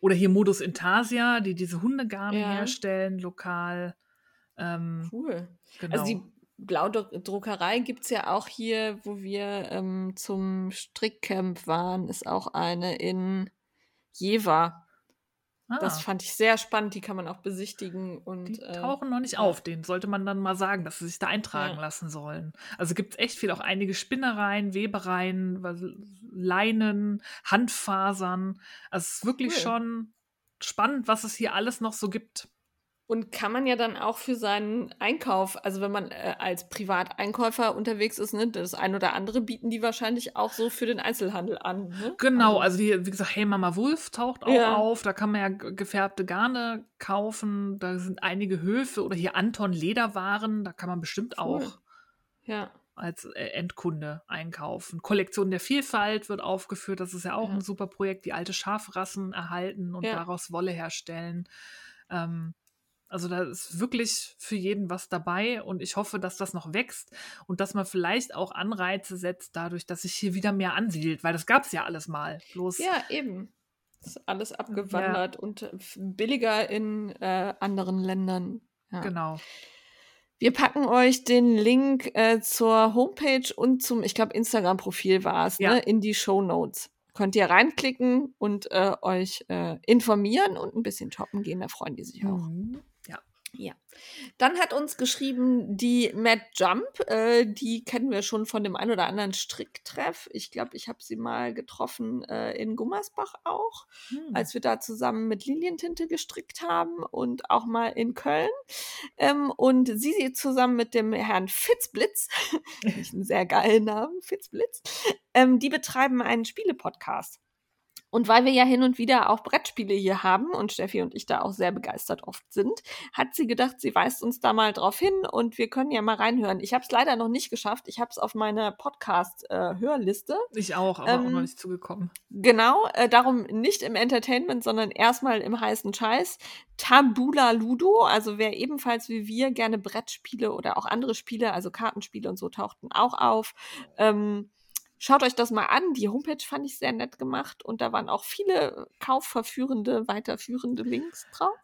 Oder hier Modus Intasia, die diese Hundegarne Ja. herstellen, lokal. Ähm, Cool. genau. Also die Blaudruckerei gibt es ja auch hier, wo wir ähm, zum Strickcamp waren, ist auch eine in Jever. Das ah, fand ich sehr spannend, die kann man auch besichtigen und die äh, tauchen noch nicht auf. Den sollte man dann mal sagen, dass sie sich da eintragen Ja. lassen sollen. Also gibt es echt viel, auch einige Spinnereien, Webereien, Leinen, Handfasern. Also es ist wirklich Cool. schon spannend, was es hier alles noch so gibt. Und kann man ja dann auch für seinen Einkauf, also wenn man äh, als Privateinkäufer unterwegs ist, ne, das ein oder andere bieten die wahrscheinlich auch so für den Einzelhandel an. Ne? Genau, Also, also wie, gesagt, Hey Mama Wolf taucht auch Ja. auf. Da kann man ja gefärbte Garne kaufen. Da sind einige Höfe oder hier Anton Lederwaren. Da kann man bestimmt Cool. auch ja, als äh, Endkunde einkaufen. Kollektion der Vielfalt wird aufgeführt. Das ist ja auch Ja. ein super Projekt. Die alte Schafrassen erhalten und daraus Wolle herstellen. Ähm, Also da ist wirklich für jeden was dabei und ich hoffe, dass das noch wächst und dass man vielleicht auch Anreize setzt dadurch, dass sich hier wieder mehr ansiedelt, weil das gab es ja alles mal. Bloß ja, eben. Das ist alles abgewandert ja. und billiger in äh, anderen Ländern. Ja. Genau. Wir packen euch den Link äh, zur Homepage und zum, ich glaube, Instagram-Profil war es, ja. ne, in die Show Notes. Könnt ihr reinklicken und äh, euch äh, informieren und ein bisschen shoppen gehen, da freuen die sich auch. Mhm. Ja. Dann hat uns geschrieben die Mad Jump. Äh, die kennen wir schon von dem ein oder anderen Stricktreff. Ich glaube, ich habe sie mal getroffen äh, in Gummersbach auch, hm. als wir da zusammen mit Lilientinte gestrickt haben und auch mal in Köln. Ähm, und sie zusammen mit dem Herrn Fitzblitz, einen sehr geilen Namen, Fitzblitz, ähm, die betreiben einen Spiele-Podcast. Und weil wir ja hin und wieder auch Brettspiele hier haben und Steffi und ich da auch sehr begeistert oft sind, hat sie gedacht, sie weist uns da mal drauf hin und wir können ja mal reinhören. Ich habe es leider noch nicht geschafft. Ich habe es auf meiner Podcast-Hörliste. Äh, ich auch, aber ähm, auch noch nicht zugekommen. Genau, äh, darum nicht im Entertainment, sondern erstmal im heißen Scheiß. Tabula Ludo, also wer ebenfalls wie wir gerne Brettspiele oder auch andere Spiele, also Kartenspiele und so tauchten auch auf. Ähm, Schaut euch das mal an. Die Homepage fand ich sehr nett gemacht und da waren auch viele kaufverführende, weiterführende Links drauf.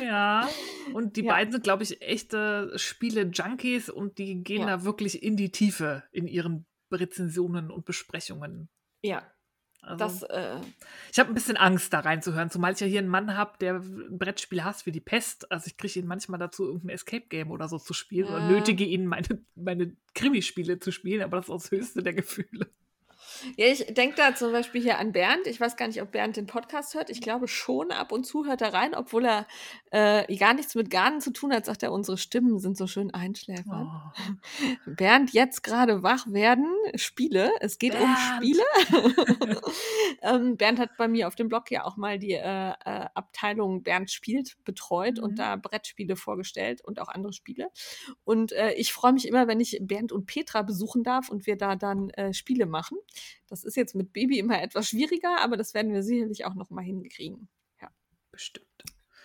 ja, und die ja. beiden sind, glaube ich, echte Spiele-Junkies und die gehen ja. da wirklich in die Tiefe in ihren Rezensionen und Besprechungen. Ja, also, das, äh, ich habe ein bisschen Angst, da reinzuhören, zumal ich ja hier einen Mann habe, der ein Brettspiel hasst wie die Pest. Also ich kriege ihn manchmal dazu, irgendein Escape-Game oder so zu spielen ja. oder nötige ihn, meine, meine Krimispiele zu spielen, aber das ist das höchste der Gefühle. Ja, ich denke da zum Beispiel hier an Bernd. Ich weiß gar nicht, ob Bernd den Podcast hört. Ich glaube schon, ab und zu hört er rein, obwohl er äh, gar nichts mit Garnen zu tun hat, sagt er, unsere Stimmen sind so schön einschläfernd. Oh. Bernd, jetzt gerade wach werden, Spiele. Es geht Bernd. um Spiele. ähm, Bernd hat bei mir auf dem Blog ja auch mal die äh, äh, Abteilung Bernd spielt betreut mhm. und da Brettspiele vorgestellt und auch andere Spiele. Und äh, ich freue mich immer, wenn ich Bernd und Petra besuchen darf und wir da dann äh, Spiele machen. Das ist jetzt mit Baby immer etwas schwieriger, aber das werden wir sicherlich auch noch mal hinkriegen. Ja, bestimmt.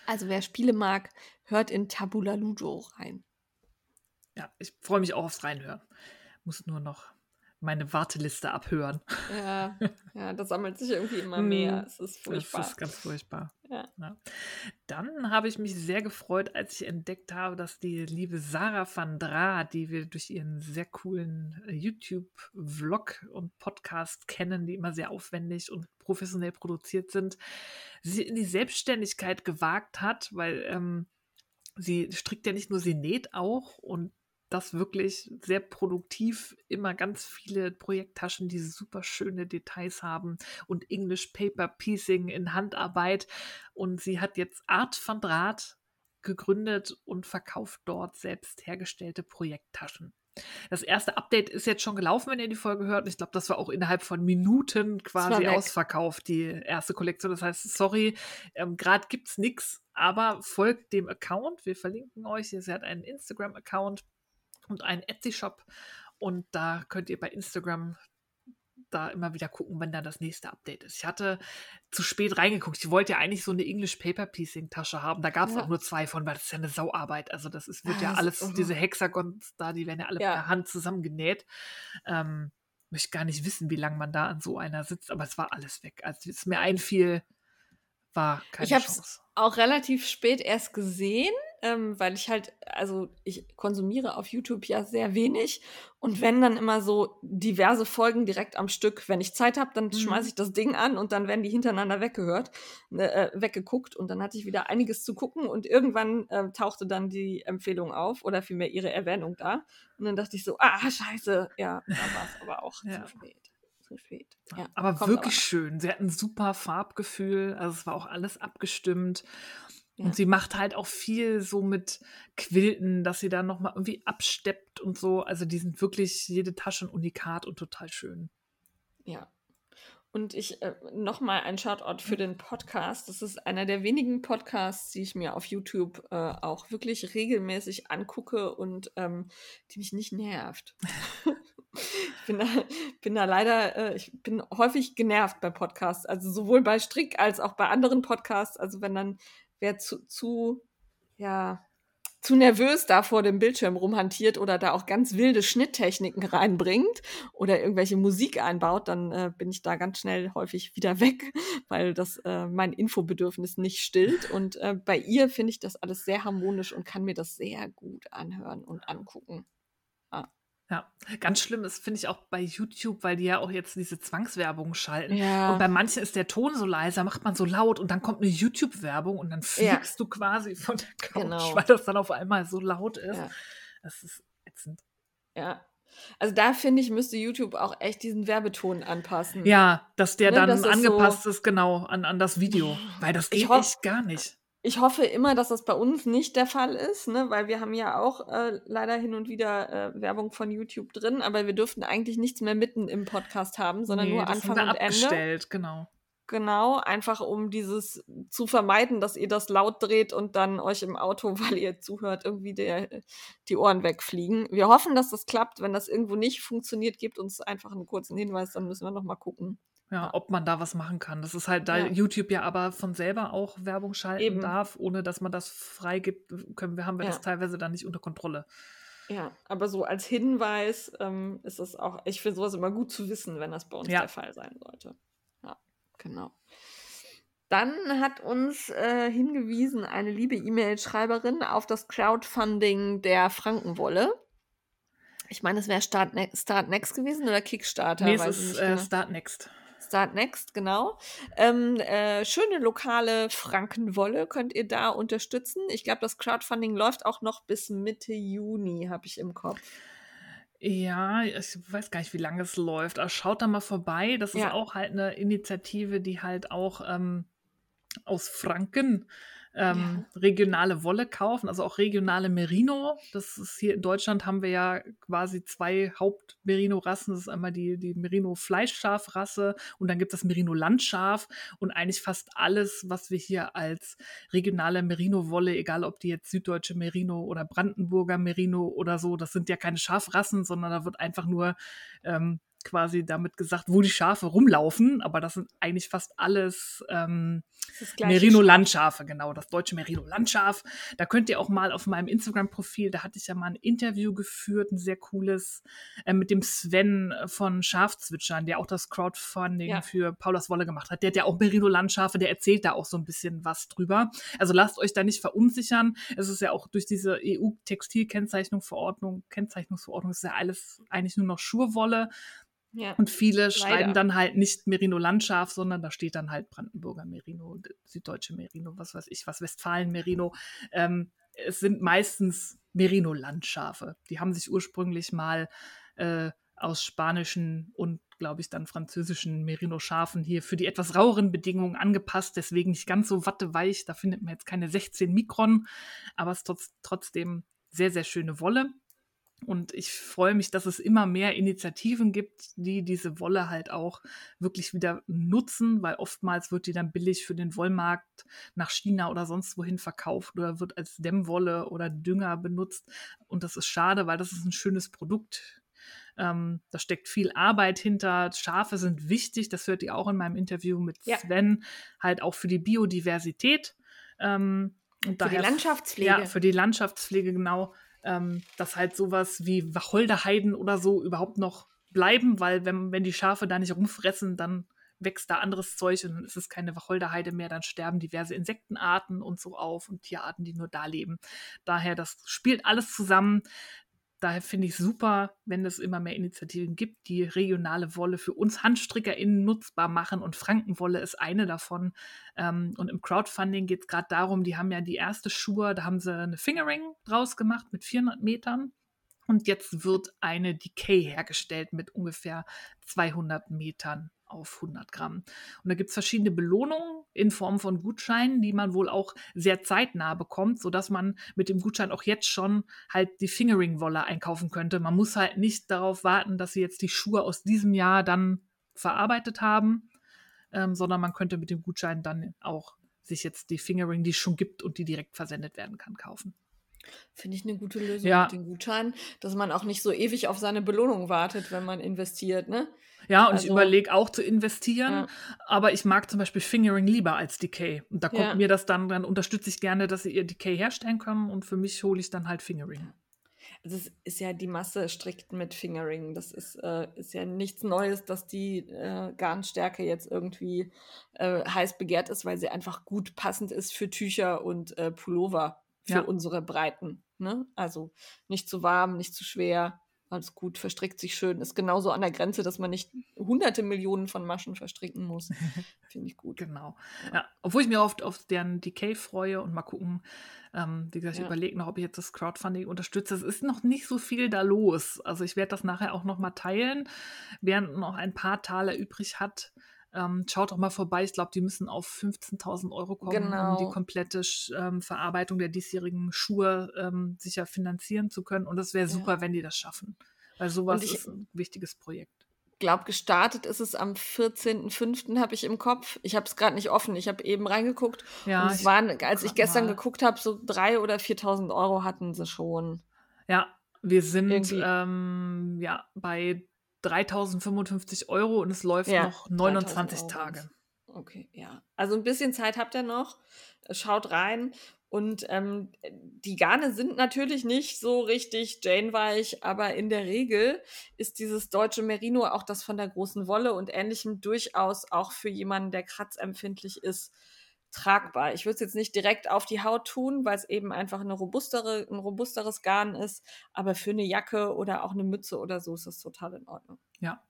Also wer Spiele mag, hört in Tabula Ludo rein. Ja, ich freue mich auch aufs Reinhören. Muss nur noch meine Warteliste abhören. Ja, ja, das sammelt sich irgendwie immer mehr. Es ist furchtbar. Das ist ganz furchtbar. Ja. Ja. Dann habe ich mich sehr gefreut, als ich entdeckt habe, dass die liebe Sarah van Dra, die wir durch ihren sehr coolen äh, YouTube-Vlog und Podcast kennen, die immer sehr aufwendig und professionell produziert sind, sie in die Selbstständigkeit gewagt hat, weil ähm, sie strickt ja nicht nur, sie näht auch und das wirklich sehr produktiv, immer ganz viele Projekttaschen, die super schöne Details haben und English Paper Piecing in Handarbeit. Und sie hat jetzt Art van Draht gegründet und verkauft dort selbst hergestellte Projekttaschen. Das erste Update ist jetzt schon gelaufen, wenn ihr die Folge hört. Und ich glaube, das war auch innerhalb von Minuten quasi ausverkauft, die erste Kollektion. Das heißt, sorry, ähm, gerade gibt es nichts, aber folgt dem Account. Wir verlinken euch. Sie hat einen Instagram-Account und einen Etsy-Shop. Und da könnt ihr bei Instagram da immer wieder gucken, wenn da das nächste Update ist. Ich hatte zu spät reingeguckt. Ich wollte ja eigentlich so eine English Paper Piecing Tasche haben. Da gab es ja. auch nur zwei von, weil das ist ja eine Sauarbeit. Also das ist, wird ja, ja alles, ist, diese Hexagons da, die werden ja alle ja. per Hand zusammengenäht. Ähm, möchte gar nicht wissen, wie lange man da an so einer sitzt, aber es war alles weg. Als es mir einfiel, war keine ich Chance. Ich habe es auch relativ spät erst gesehen ähm, weil ich halt, also ich konsumiere auf YouTube ja sehr wenig und wenn dann immer so diverse Folgen direkt am Stück, wenn ich Zeit habe, dann mhm. schmeiße ich das Ding an und dann werden die hintereinander weggehört, äh, weggeguckt und dann hatte ich wieder einiges zu gucken und irgendwann äh, tauchte dann die Empfehlung auf oder vielmehr ihre Erwähnung da und dann dachte ich so, ah, scheiße, ja, da war es aber auch ja. zu spät. Ja, aber wirklich aber. schön. Sie hat ein super Farbgefühl. Also es war auch alles abgestimmt. Ja. Und sie macht halt auch viel so mit Quilten, dass sie da nochmal irgendwie absteppt und so. Also die sind wirklich jede Tasche ein Unikat und total schön. Ja. Und ich äh, nochmal ein Shoutout für den Podcast. Das ist einer der wenigen Podcasts, die ich mir auf YouTube äh, auch wirklich regelmäßig angucke und ähm, die mich nicht nervt. ich bin da, bin da leider, äh, ich bin häufig genervt bei Podcasts, also sowohl bei Strick als auch bei anderen Podcasts. Also wenn dann wer zu, zu ja, zu nervös da vor dem Bildschirm rumhantiert oder da auch ganz wilde Schnitttechniken reinbringt oder irgendwelche Musik einbaut, dann äh, bin ich da ganz schnell häufig wieder weg, weil das äh, mein Infobedürfnis nicht stillt. Und äh, bei ihr finde ich das alles sehr harmonisch und kann mir das sehr gut anhören und angucken. Ja, ganz schlimm ist, finde ich auch bei YouTube, weil die ja auch jetzt diese Zwangswerbung schalten. Ja. Und bei manchen ist der Ton so leiser, macht man so laut und dann kommt eine YouTube-Werbung und dann fliegst du quasi von der Couch, Genau. weil das dann auf einmal so laut ist. Ja. Das ist ätzend. Ja. Also da finde ich, müsste YouTube auch echt diesen Werbeton anpassen. Ja, dass der Ne, dann das angepasst so- ist, genau, an, an das Video. Weil das geht echt gar nicht. Ich hoffe immer, dass das bei uns nicht der Fall ist, ne? weil wir haben ja auch äh, leider hin und wieder äh, Werbung von YouTube drin, aber wir dürften eigentlich nichts mehr mitten im Podcast haben, sondern Nee, nur Anfang und Ende. genau. Genau, einfach um dieses zu vermeiden, dass ihr das laut dreht und dann euch im Auto, weil ihr zuhört, irgendwie der, die Ohren wegfliegen. Wir hoffen, dass das klappt. Wenn das irgendwo nicht funktioniert, gebt uns einfach einen kurzen Hinweis, dann müssen wir nochmal gucken. Ja, ob man da was machen kann. Das ist halt, da Ja. YouTube ja aber von selber auch Werbung schalten Eben. darf, ohne dass man das freigibt, können wir, haben wir Ja. das teilweise dann nicht unter Kontrolle. Ja, aber so als Hinweis ähm, ist es auch, ich finde sowas immer gut zu wissen, wenn das bei uns Ja. der Fall sein sollte. Ja, genau. Dann hat uns äh, hingewiesen eine liebe E-Mail-Schreiberin auf das Crowdfunding der Frankenwolle. Ich meine, es wäre Start, Ne- Start Next gewesen oder Kickstarter. nee, es ist äh, genau. Start Next. Start Next, genau. Ähm, äh, schöne lokale Frankenwolle könnt ihr da unterstützen. Ich glaube, das Crowdfunding läuft auch noch bis Mitte Juni, habe ich im Kopf. Ja, ich weiß gar nicht, wie lange es läuft. Aber schaut da mal vorbei. Das ist Ja. auch halt eine Initiative, die halt auch ähm, aus Franken ähm, regionale Wolle kaufen, also auch regionale Merino. Das ist hier in Deutschland haben wir ja quasi zwei Haupt-Merino-Rassen. Das ist einmal die, die Merino-Fleischschaf-Rasse und dann gibt es das Merino-Landschaf und eigentlich fast alles, was wir hier als regionale Merino-Wolle, egal ob die jetzt süddeutsche Merino oder Brandenburger Merino oder so, das sind ja keine Schafrassen, sondern da wird einfach nur ähm, quasi damit gesagt, wo die Schafe rumlaufen, aber das sind eigentlich fast alles ähm, Merino-Landschafe, genau, das deutsche Merino-Landschaf. Da könnt ihr auch mal auf meinem Instagram-Profil, da hatte ich ja mal ein Interview geführt, ein sehr cooles, äh, mit dem Sven von Schafzwitschern, der auch das Crowdfunding Ja. für Paulas Wolle gemacht hat. Der hat ja auch Merino-Landschafe, der erzählt da auch so ein bisschen was drüber. Also lasst euch da nicht verunsichern. Es ist ja auch durch diese EU-Textilkennzeichnungsverordnung, Kennzeichnungsverordnung ist ja alles eigentlich nur noch Schurwolle. Ja. Und viele schreiben Leider. dann halt nicht Merino-Landschaft, sondern da steht dann halt Brandenburger Merino, Süddeutsche Merino, was weiß ich, was Westfalen-Merino. Ähm, es sind meistens Merino-Landschafe. Die haben sich ursprünglich mal äh, aus spanischen und, glaube ich, dann französischen Merino-Schafen hier für die etwas raueren Bedingungen angepasst, deswegen nicht ganz so watteweich. Da findet man jetzt keine 16 Mikron, aber es ist trotz, trotzdem sehr, sehr schöne Wolle. Und ich freue mich, dass es immer mehr Initiativen gibt, die diese Wolle halt auch wirklich wieder nutzen, weil oftmals wird die dann billig für den Wollmarkt nach China oder sonst wohin verkauft oder wird als Dämmwolle oder Dünger benutzt. Und das ist schade, weil das ist ein schönes Produkt. Ähm, da steckt viel Arbeit hinter. Schafe sind wichtig, das hört ihr auch in meinem Interview mit Ja. Sven, halt auch für die Biodiversität. Ähm, und Für die daher Landschaftspflege. ja, für die Landschaftspflege, genau. Ähm, dass halt sowas wie Wacholderheiden oder so überhaupt noch bleiben, weil wenn, wenn die Schafe da nicht rumfressen, dann wächst da anderes Zeug und dann ist es keine Wacholderheide mehr, dann sterben diverse Insektenarten und so auf und Tierarten, die nur da leben. Daher, das spielt alles zusammen. Daher finde ich super, wenn es immer mehr Initiativen gibt, die regionale Wolle für uns HandstrickerInnen nutzbar machen. Und Frankenwolle ist eine davon. Ähm, und im Crowdfunding geht es gerade darum, die haben ja die erste Schuhe, da haben sie eine Fingering draus gemacht mit 400 Metern. Und jetzt wird eine Decay hergestellt mit ungefähr 200 Metern auf 100 Gramm. Und da gibt es verschiedene Belohnungen in Form von Gutscheinen, die man wohl auch sehr zeitnah bekommt, sodass man mit dem Gutschein auch jetzt schon halt die Fingering-Wolle einkaufen könnte. Man muss halt nicht darauf warten, dass sie jetzt die Schuhe aus diesem Jahr dann verarbeitet haben, ähm, sondern man könnte mit dem Gutschein dann auch sich jetzt die Fingering, die es schon gibt und die direkt versendet werden kann, kaufen. Finde ich eine gute Lösung Ja. mit den Gutscheinen, dass man auch nicht so ewig auf seine Belohnung wartet, wenn man investiert, ne? Ja, und ich Also überlege auch zu investieren, Ja. aber ich mag zum Beispiel Fingering lieber als Decay. Und da kommt Ja. mir das dann, dann unterstütze ich gerne, dass sie ihr Decay herstellen können und für mich hole ich dann halt Fingering. Also es ist ja die Masse strickt mit Fingering. Das ist, äh, ist ja nichts Neues, dass die äh, Garnstärke jetzt irgendwie äh, heiß begehrt ist, weil sie einfach gut passend ist für Tücher und äh, Pullover für Ja. unsere Breiten. Ne? Also nicht zu warm, nicht zu schwer, alles gut, verstrickt sich schön. Ist genauso an der Grenze, dass man nicht hunderte Millionen von Maschen verstricken muss. Finde ich gut. Genau. Ja, obwohl ich mir oft auf deren Decay freue und mal gucken. Ähm, wie gesagt, ich Ja. überlege noch, ob ich jetzt das Crowdfunding unterstütze. Es ist noch nicht so viel da los. Also ich werde das nachher auch noch mal teilen, während noch ein paar Taler übrig hat. Ähm, schaut doch mal vorbei. Ich glaube, die müssen auf 15.000 Euro kommen, um Genau. die komplette Sch- ähm, Verarbeitung der diesjährigen Schuhe ähm, sicher finanzieren zu können. Und es wäre Ja. super, wenn die das schaffen. Weil sowas ich- ist ein wichtiges Projekt. glaube, gestartet ist es am 14.05. habe ich im Kopf. Ich habe es gerade nicht offen. Ich habe eben reingeguckt. Ja, und es ich waren, als ich gestern mal. geguckt habe, so 3.000 oder 4.000 Euro hatten sie schon. Ja, wir sind ähm, ja, bei 3055 Euro und es läuft Ja, noch 29 3000 Euro Tage. Okay, ja. Also ein bisschen Zeit habt ihr noch. Schaut rein. Und ähm, die Garne sind natürlich nicht so richtig Jane-weich, aber in der Regel ist dieses deutsche Merino, auch das von der großen Wolle und ähnlichem, durchaus auch für jemanden, der kratzempfindlich ist, tragbar. Ich würde es jetzt nicht direkt auf die Haut tun, weil es eben einfach eine robustere, ein robusteres Garn ist, aber für eine Jacke oder auch eine Mütze oder so ist das total in Ordnung. Ja.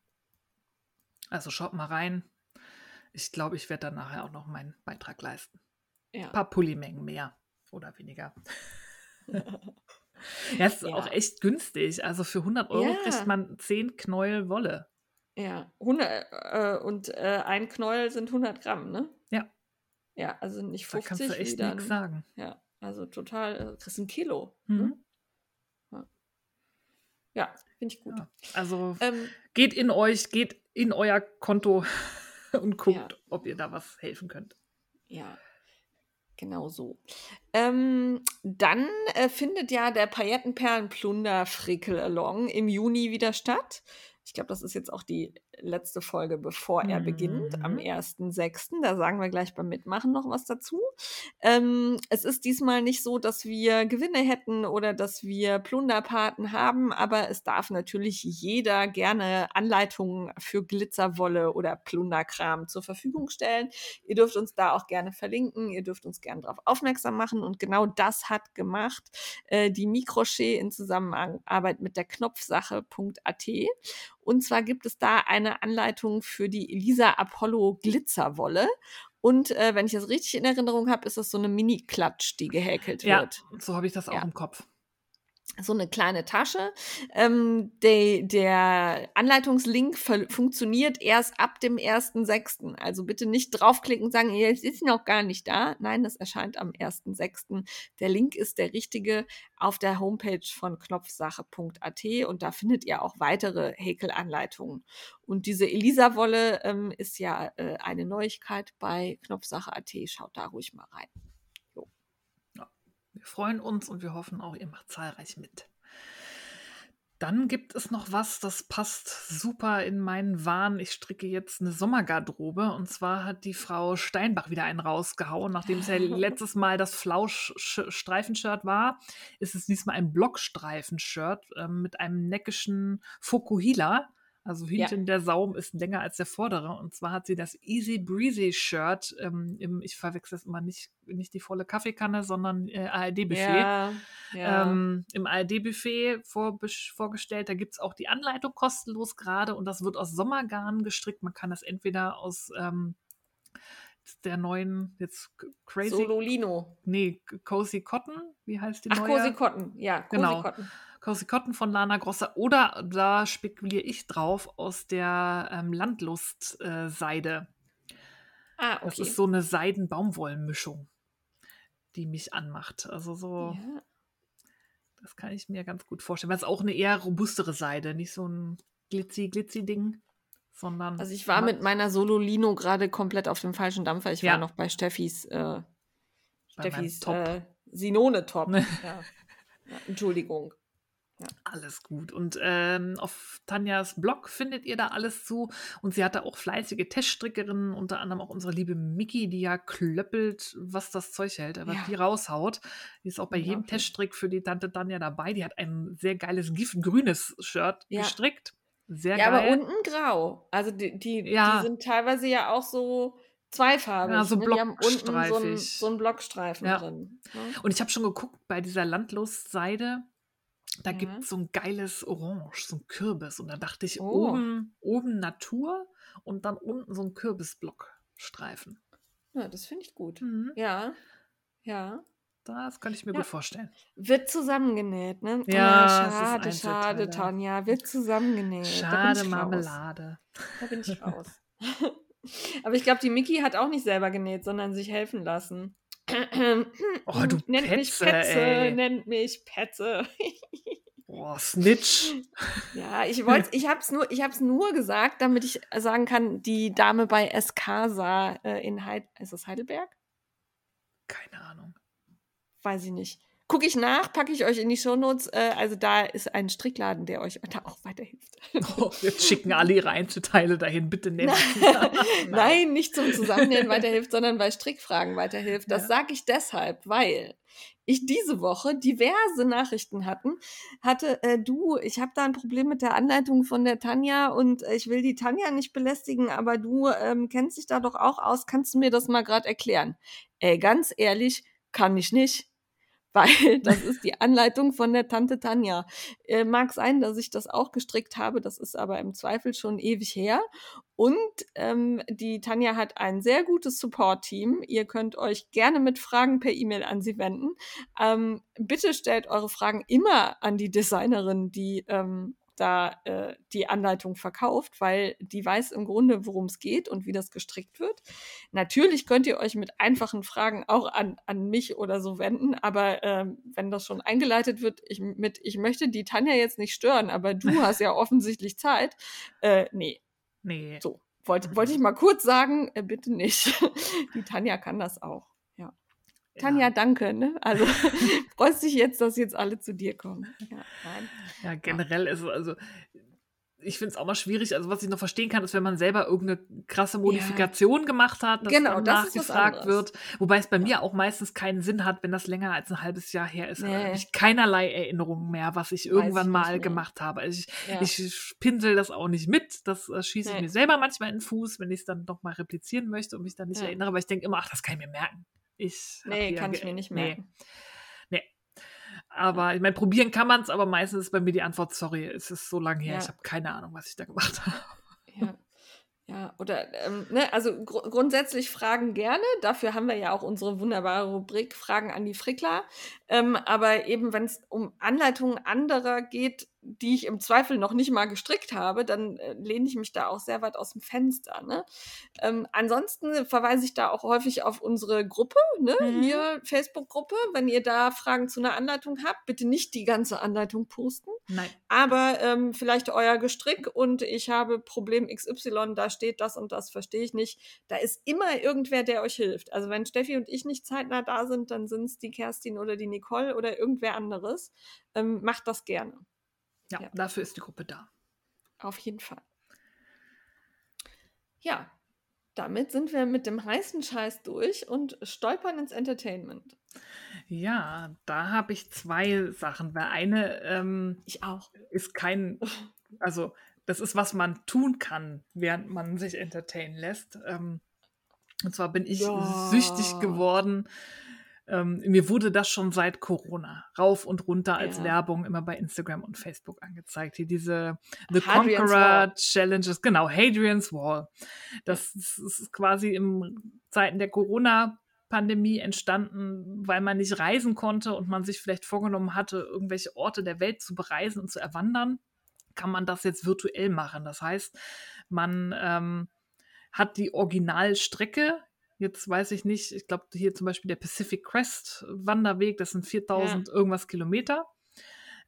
Also schaut mal rein. Ich glaube, ich werde dann nachher auch noch meinen Beitrag leisten. Ja. Ein paar Pullimengen mehr oder weniger. ja, es ist Ja. auch echt günstig. Also für 100 Euro Ja. kriegt man 10 Knäuel Wolle. Ja, 100, äh, und äh, ein Knäuel sind 100 Gramm, ne? Ja. Ja, also nicht Da 50 kannst du echt nichts sagen. Ja, also total, äh, kriegst ein Kilo. Mhm. Ne? Ja, finde ich gut. Ja. Also Ähm, geht in euch, geht in euer Konto und guckt, Ja. ob ihr da was helfen könnt. ja, genau so. Ähm, dann äh, findet ja der Paillettenperlenplunder Frickel Along im Juni wieder statt. Ich glaube, das ist jetzt auch die letzte Folge, bevor er beginnt, am Mhm. 1.6. Da sagen wir gleich beim Mitmachen noch was dazu. Ähm, es ist diesmal nicht so, dass wir Gewinne hätten oder dass wir Plunderpaten haben, aber es darf natürlich jeder gerne Anleitungen für Glitzerwolle oder Plunderkram zur Verfügung stellen. Ihr dürft uns da auch gerne verlinken, ihr dürft uns gerne darauf aufmerksam machen und genau das hat gemacht äh, die Mikrochet in Zusammenarbeit mit der Knopfsache.at. Und zwar gibt es da eine Anleitung für die Elisa Apollo Glitzerwolle. Und äh, wenn ich das richtig in Erinnerung habe, ist das so eine Mini-Klatsch, die gehäkelt Ja, wird. so habe ich das auch Ja. im Kopf. So eine kleine Tasche. Ähm, de, der Anleitungslink funktioniert erst ab dem 1.6. Also bitte nicht draufklicken und sagen, jetzt ist noch gar nicht da. Nein, das erscheint am 1.6. Der Link ist der richtige auf der Homepage von knopfsache.at und da findet ihr auch weitere Häkelanleitungen. Und diese Elisa-Wolle ähm, ist ja äh, eine Neuigkeit bei knopfsache.at. Schaut da ruhig mal rein. Freuen uns und wir hoffen auch, ihr macht zahlreich mit. Dann gibt es noch was, das passt super in meinen Wahn. Ich stricke jetzt eine Sommergarderobe und zwar hat die Frau Steinbach wieder einen rausgehauen. Nachdem es ja letztes Mal das Flausch-Streifenshirt war, ist es diesmal ein Blockstreifenshirt ähm, mit einem neckischen Fokuhila. Also hinten der Saum ist länger als der vordere. Und zwar hat sie das Easy Breezy Shirt ähm, im, ich verwechsel es immer nicht, nicht die volle Kaffeekanne, sondern äh, ARD-Buffet. Ja, ja. Ähm, Im ARD-Buffet vor, vorgestellt. Da gibt es auch die Anleitung kostenlos gerade und das wird aus Sommergarn gestrickt. Man kann das entweder aus ähm, der neuen, jetzt Crazy, Sololino. nee, Cozy Cotton, wie heißt die Ach, neue? Cozy Cotton, ja, Cozy Genau. Cotton. Cozy Cotton von Lana Grossa oder da spekuliere ich drauf aus der ähm, Landlust-Seide. Ah, Das okay. ist so eine Seiden-Baumwollmischung, die mich anmacht. Also so, ja. das kann ich mir ganz gut vorstellen. Weil es auch eine eher robustere Seide, nicht so ein glitzy-glitzy-Ding, sondern. Also ich war mit meiner Sololino gerade komplett auf dem falschen Dampfer. Ich Ja. war noch bei Steffis, äh, Bei Steffis Top. äh, Sinone-Top. ja. Ja. Alles gut. Und ähm, auf Tanjas Blog findet ihr da alles zu. Und sie hatte auch fleißige Teststrickerinnen, unter anderem auch unsere liebe Miki, die ja klöppelt, was das Zeug hält, was Ja. die raushaut. Die ist auch bei jedem. Teststrick für die Tante Tanja dabei. Die hat ein sehr geiles giftgrünes Shirt Ja. gestrickt. Sehr Ja, geil. aber unten grau. Also die, die, die sind teilweise ja auch so zweifarbig. Ja, so ne? Die haben unten so einen, so einen Blockstreifen drin. Ne? Und ich habe schon geguckt bei dieser Landlosseide. Da Ja. gibt es so ein geiles Orange, so ein Kürbis. Und da dachte ich, Oh. oben, oben Natur und dann unten so ein Kürbisblockstreifen. Ja, das finde ich gut. Mhm. Ja, ja. Das könnte ich mir Ja. gut vorstellen. Wird zusammengenäht, ne? Ja, ist schade, schade. Tanja. Wird zusammengenäht. da Schade raus. Marmelade. Da bin ich raus. Aber ich glaube, die Miki hat auch nicht selber genäht, sondern sich helfen lassen. Oh, du nennt mich Petze, Petze, ey. nennt mich Petze. Boah, Snitch. Ja, ich wollte, ich habe es nur, ich hab's nur gesagt, damit ich sagen kann, die Dame bei Eskasa äh, in Heid ist es Heidelberg? Keine Ahnung. Weiß ich nicht. Gucke ich nach, packe ich euch in die Shownotes. Äh, also da ist ein Strickladen, der euch da auch weiterhilft. Oh, wir schicken alle ihre Einzelteile dahin. Bitte nennen Nein, Nein, nicht zum Zusammennähen weiterhilft, sondern bei Strickfragen weiterhilft. Das Ja. sage ich deshalb, weil ich diese Woche diverse Nachrichten hatten, hatte, äh, du, ich habe da ein Problem mit der Anleitung von der Tanja und äh, ich will die Tanja nicht belästigen, aber du ähm, kennst dich da doch auch aus, kannst du mir das mal gerade erklären? Ey, ganz ehrlich, kann ich nicht. Weil das ist die Anleitung von der Tante Tanja. Äh, mag sein, dass ich das auch gestrickt habe, das ist aber im Zweifel schon ewig her. Und ähm, die Tanja hat ein sehr gutes Support-Team. Ihr könnt euch gerne mit Fragen per E-Mail an sie wenden. Ähm, bitte stellt eure Fragen immer an die Designerin, die ähm, da äh, die Anleitung verkauft, weil die weiß im Grunde, worum es geht und wie das gestrickt wird. Natürlich könnt ihr euch mit einfachen Fragen auch an, an mich oder so wenden, aber ähm, wenn das schon eingeleitet wird ich, mit, ich möchte die Tanja jetzt nicht stören, aber du hast ja offensichtlich Zeit, äh, nee, Nee. so, wollte wollte ich mal kurz sagen, äh, bitte nicht. Die Tanja kann das auch. Ja. Tanja, danke. Ne? Also freust dich jetzt, dass jetzt alle zu dir kommen. Ja. Ja, generell ist es also. Ich finde es auch mal schwierig. Also, was ich noch verstehen kann, ist, wenn man selber irgendeine krasse Modifikation gemacht hat, dass Genau, nachgefragt anderes. wird. Wobei es bei mir auch meistens keinen Sinn hat, wenn das länger als ein halbes Jahr her ist. Da Nee. habe ich keinerlei Erinnerungen mehr, was ich Weiß irgendwann ich mal mehr. gemacht habe. Also ich, Ja. ich pinsel das auch nicht mit. Das äh, schieße ich Nee. mir selber manchmal in den Fuß, wenn ich es dann noch mal replizieren möchte und mich dann nicht Ja. erinnere. Aber ich denke immer, ach, das kann ich mir merken. Ich nee, kann ich mir nicht nee. merken. Aber ich meine, probieren kann man es, aber meistens ist bei mir die Antwort, sorry, es ist so lange her, Ja. ich habe keine Ahnung, was ich da gemacht habe. Ja. Ja, oder, ähm, ne, also gru grundsätzlich Fragen gerne. Dafür haben wir ja auch unsere wunderbare Rubrik Fragen an die Frickler. Ähm, aber eben, wenn es um Anleitungen anderer geht, die ich im Zweifel noch nicht mal gestrickt habe, dann äh, lehne ich mich da auch sehr weit aus dem Fenster. Ne? Ähm, ansonsten verweise ich da auch häufig auf unsere Gruppe, ne? Mhm. hier Facebook-Gruppe. Wenn ihr da Fragen zu einer Anleitung habt, bitte nicht die ganze Anleitung posten Nein. aber ähm, vielleicht euer Gestrick und ich habe Problem XY, da steht das und das, verstehe ich nicht. Da ist immer irgendwer, der euch hilft. Also wenn Steffi und ich nicht zeitnah da sind, dann sind es die Kerstin oder die Nicole oder irgendwer anderes. Ähm, macht das gerne. Ja, Ja. dafür ist die Gruppe da. Auf jeden Fall. Ja, damit sind wir mit dem heißen Scheiß durch und stolpern ins Entertainment. Ja, da habe ich zwei Sachen, weil eine ähm, Ich auch. ist kein, also das ist, was man tun kann, während man sich entertainen lässt. Ähm, und zwar bin ich Ja. süchtig geworden. Ähm, mir wurde das schon seit Corona rauf und runter als Ja. Werbung immer bei Instagram und Facebook angezeigt. Hier diese The Hadrian's Conqueror Wall. Challenges, genau, Hadrian's Wall. Das ist, ist quasi in Zeiten der Corona-Pandemie entstanden, weil man nicht reisen konnte und man sich vielleicht vorgenommen hatte, irgendwelche Orte der Welt zu bereisen und zu erwandern, kann man das jetzt virtuell machen. Das heißt, man ähm, hat die Originalstrecke. Jetzt weiß ich nicht, ich glaube hier zum Beispiel der Pacific Crest Wanderweg, das sind 4000 irgendwas Kilometer.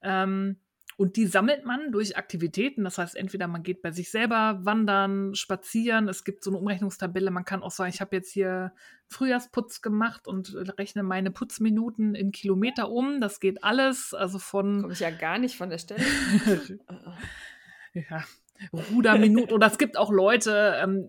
Ähm, Und die sammelt man durch Aktivitäten. Das heißt, entweder man geht bei sich selber wandern, spazieren. Es gibt so eine Umrechnungstabelle. Man kann auch sagen, ich habe jetzt hier Frühjahrsputz gemacht und rechne meine Putzminuten in Kilometer um. Das geht alles. Also von. Komme ich ja gar nicht von der Stelle. ja, Ruderminuten. Oder es gibt auch Leute, ähm,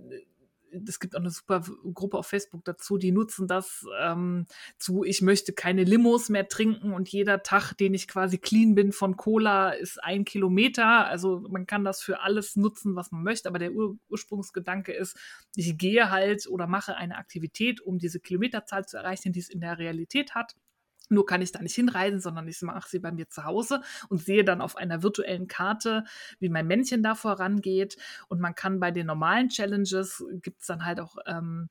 es gibt auch eine super Gruppe auf Facebook dazu, die nutzen das ähm, zu, ich möchte keine Limos mehr trinken und jeder Tag, den ich quasi clean bin von Cola, ist ein Kilometer. Also man kann das für alles nutzen, was man möchte, aber der Ur Ursprungsgedanke ist, ich gehe halt oder mache eine Aktivität, um diese Kilometerzahl zu erreichen, die es in der Realität hat. Nur kann ich da nicht hinreisen, sondern ich mache sie bei mir zu Hause und sehe dann auf einer virtuellen Karte, wie mein Männchen da vorangeht. Und man kann bei den normalen Challenges, gibt es dann halt auch ähm,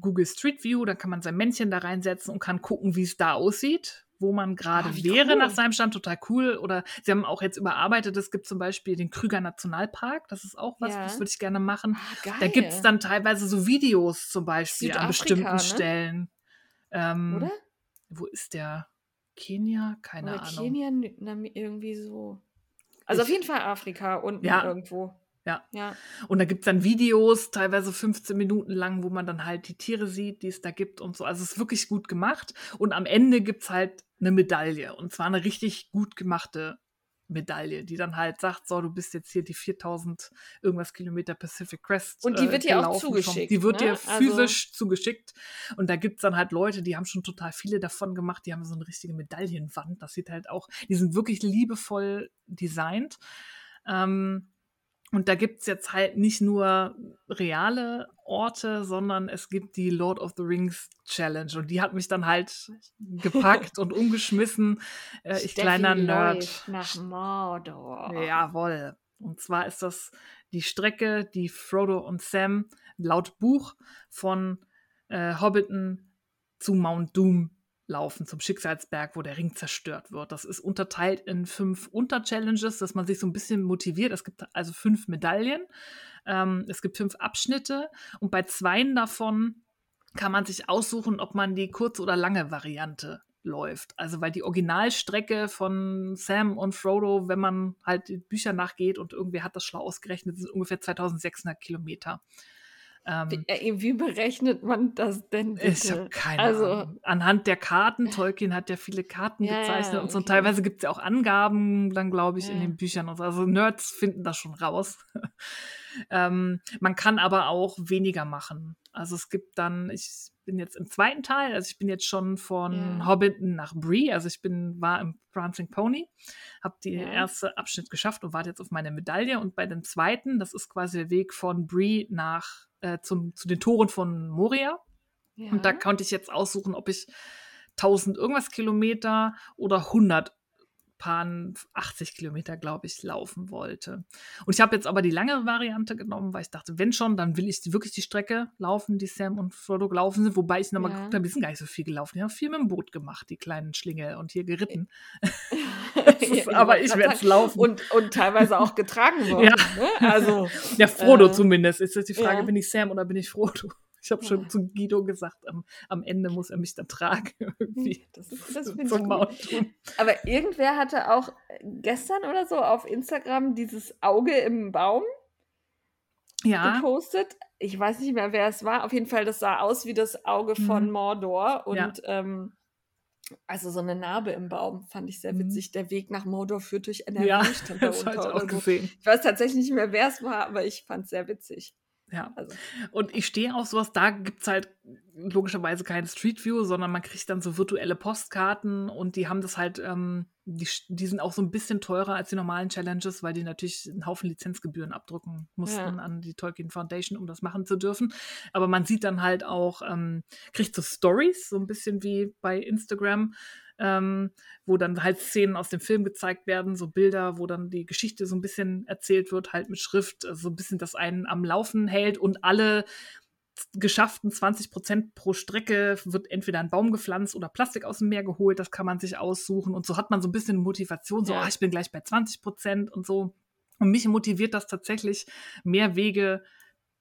Google Street View, da kann man sein Männchen da reinsetzen und kann gucken, wie es da aussieht wo man gerade oh, wäre cool. nach seinem Stand, total cool. Oder sie haben auch jetzt überarbeitet, es gibt zum Beispiel den Krüger Nationalpark, das ist auch was, ja. das würde ich gerne machen. Ah, da gibt es dann teilweise so Videos zum Beispiel an bestimmten ne? Stellen. Ähm, Oder? Wo ist der? Kenia? Keine Oder Ahnung. Kenia irgendwie so. Also ich, auf jeden Fall Afrika unten ja, irgendwo. Ja. ja. Und da gibt es dann Videos, teilweise 15 Minuten lang, wo man dann halt die Tiere sieht, die es da gibt und so. Also es ist wirklich gut gemacht. Und am Ende gibt es halt eine Medaille. Und zwar eine richtig gut gemachte Medaille, die dann halt sagt, so, du bist jetzt hier die 4000 irgendwas Kilometer Pacific Crest. Und die wird äh, dir auch zugeschickt. Die wird ne? dir also physisch also zugeschickt. Und da gibt es dann halt Leute, die haben schon total viele davon gemacht, die haben so eine richtige Medaillenwand. Das sieht halt auch, die sind wirklich liebevoll designt. Ähm, und da gibt es jetzt halt nicht nur reale Orte, sondern es gibt die Lord of the Rings Challenge. Und die hat mich dann halt gepackt und umgeschmissen. Äh, ich kleiner Nerd. Nach Mordor. Jawohl. Und zwar ist das die Strecke, die Frodo und Sam laut Buch von äh, Hobbiton zu Mount Doom laufen zum Schicksalsberg, wo der Ring zerstört wird. Das ist unterteilt in fünf Unterchallenges, dass man sich so ein bisschen motiviert. Es gibt also fünf Medaillen, ähm, es gibt fünf Abschnitte und bei zweien davon kann man sich aussuchen, ob man die kurze oder lange Variante läuft. Also weil die Originalstrecke von Sam und Frodo, wenn man halt die Bücher nachgeht und irgendwie hat das schlau ausgerechnet, sind ungefähr 2600 Kilometer. Ähm, wie, äh, wie, berechnet man das denn? Bitte? Ich habe keine also, Ahnung. Anhand der Karten, Tolkien hat ja viele Karten ja, gezeichnet ja, okay. und so. Und teilweise gibt es ja auch Angaben, dann glaube ich, ja. in den Büchern. Und so. Also Nerds finden das schon raus. ähm, man kann aber auch weniger machen. Also es gibt dann, ich bin jetzt im zweiten Teil, also ich bin jetzt schon von ja. Hobbiton nach Bree, also ich bin, war im Prancing Pony, habe den ja. ersten Abschnitt geschafft und warte jetzt auf meine Medaille. Und bei dem zweiten, das ist quasi der Weg von Bree nach äh, zum, zu den Toren von Moria. Ja. Und da konnte ich jetzt aussuchen, ob ich 1000 irgendwas Kilometer oder 100 paar 80 Kilometer, glaube ich, laufen wollte. Und ich habe jetzt aber die lange Variante genommen, weil ich dachte, wenn schon, dann will ich wirklich die Strecke laufen, die Sam und Frodo gelaufen sind. Wobei ich nochmal ja. geguckt habe, die sind gar nicht so viel gelaufen. Die haben viel mit dem Boot gemacht, die kleinen Schlingel und hier geritten. ist, aber ich werde es laufen. Und, und teilweise auch getragen worden. ja. Ne? Also, ja, Frodo äh, zumindest. Ist jetzt die Frage, ja. bin ich Sam oder bin ich Frodo? Ich habe schon zu Guido gesagt, am, am, Ende muss er mich dann tragen. Irgendwie. Das, das finde ich gut. Aber irgendwer hatte auch gestern oder so auf Instagram dieses Auge im Baum ja. gepostet. Ich weiß nicht mehr, wer es war. Auf jeden Fall, das sah aus wie das Auge von mhm. Mordor. Und ja. ähm, also so eine Narbe im Baum fand ich sehr mhm. witzig. Der Weg nach Mordor führt durch NRW, ja, stand da unter. Ich, auch so. gesehen. ich weiß tatsächlich nicht mehr, wer es war, aber ich fand es sehr witzig. Ja. Also. Und ich stehe auf sowas, da gibt es halt logischerweise keine Street View, sondern man kriegt dann so virtuelle Postkarten und die haben das halt, ähm, die, die sind auch so ein bisschen teurer als die normalen Challenges, weil die natürlich einen Haufen Lizenzgebühren abdrücken mussten ja. an die Tolkien Foundation, um das machen zu dürfen. Aber man sieht dann halt auch, ähm, kriegt so Stories, so ein bisschen wie bei Instagram ähm, wo dann halt Szenen aus dem Film gezeigt werden, so Bilder, wo dann die Geschichte so ein bisschen erzählt wird, halt mit Schrift, also so ein bisschen das einen am Laufen hält und alle geschafften 20 Prozent pro Strecke wird entweder ein Baum gepflanzt oder Plastik aus dem Meer geholt. Das kann man sich aussuchen. Und so hat man so ein bisschen Motivation, so, ja. oh, ich bin gleich bei 20 Prozent und so. Und mich motiviert das tatsächlich, mehr Wege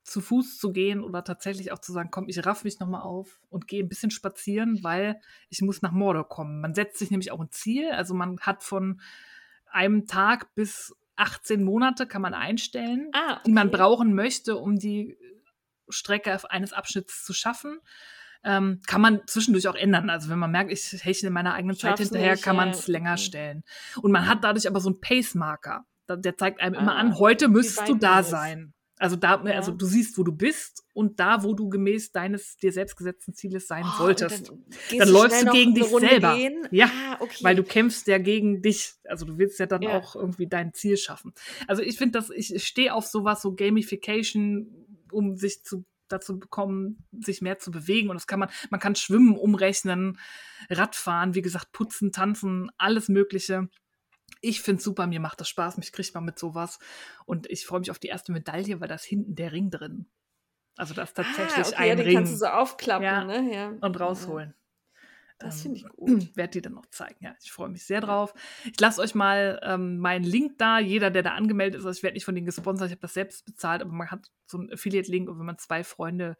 zu Fuß zu gehen oder tatsächlich auch zu sagen, komm, ich raff mich nochmal auf und gehe ein bisschen spazieren, weil ich muss nach Mordor kommen. Man setzt sich nämlich auch ein Ziel. Also man hat von einem Tag bis 18 Monate kann man einstellen, Ah, die man okay. brauchen möchte, um die Strecke eines Abschnitts zu schaffen. Ähm, kann man zwischendurch auch ändern. Also wenn man merkt, ich hechle in meiner eigenen Zeit Schaff's hinterher, nicht, kann ja, man es länger okay. stellen. Und man hat dadurch aber so einen Pace-Marker. Der zeigt einem immer Ah, an, heute müsstest du da sein. Also da, also Ja. du siehst, wo du bist und da, wo du gemäß deines dir selbst gesetzten Zieles sein Oh, gehst Dann du läufst du gegen dich Runde selber. Gehen? Ja, ah, okay. Weil du kämpfst ja gegen dich. Also du willst ja dann Ja. auch irgendwie dein Ziel schaffen. Also ich finde, dass ich, ich stehe auf sowas, so Gamification, um sich zu dazu bekommen, sich mehr zu bewegen. Und das kann man, man kann schwimmen, umrechnen, Radfahren, wie gesagt, putzen, tanzen, alles Mögliche. Ich finde es super, mir macht das Spaß, mich kriegt man mit sowas. Und ich freue mich auf die erste Medaille, weil da ist hinten der Ring drin. Also da ist tatsächlich ah, okay, ja, ein den Ring kannst du so aufklappen, Ja. ne? Ja. und rausholen. Das Ähm, finde ich gut. Werde die dann noch zeigen. Ja, ich freue mich sehr drauf. Ich lasse euch mal ähm, meinen Link da. Jeder, der da angemeldet ist, also ich werde nicht von denen gesponsert, ich habe das selbst bezahlt, aber man hat so einen Affiliate-Link und wenn man zwei Freunde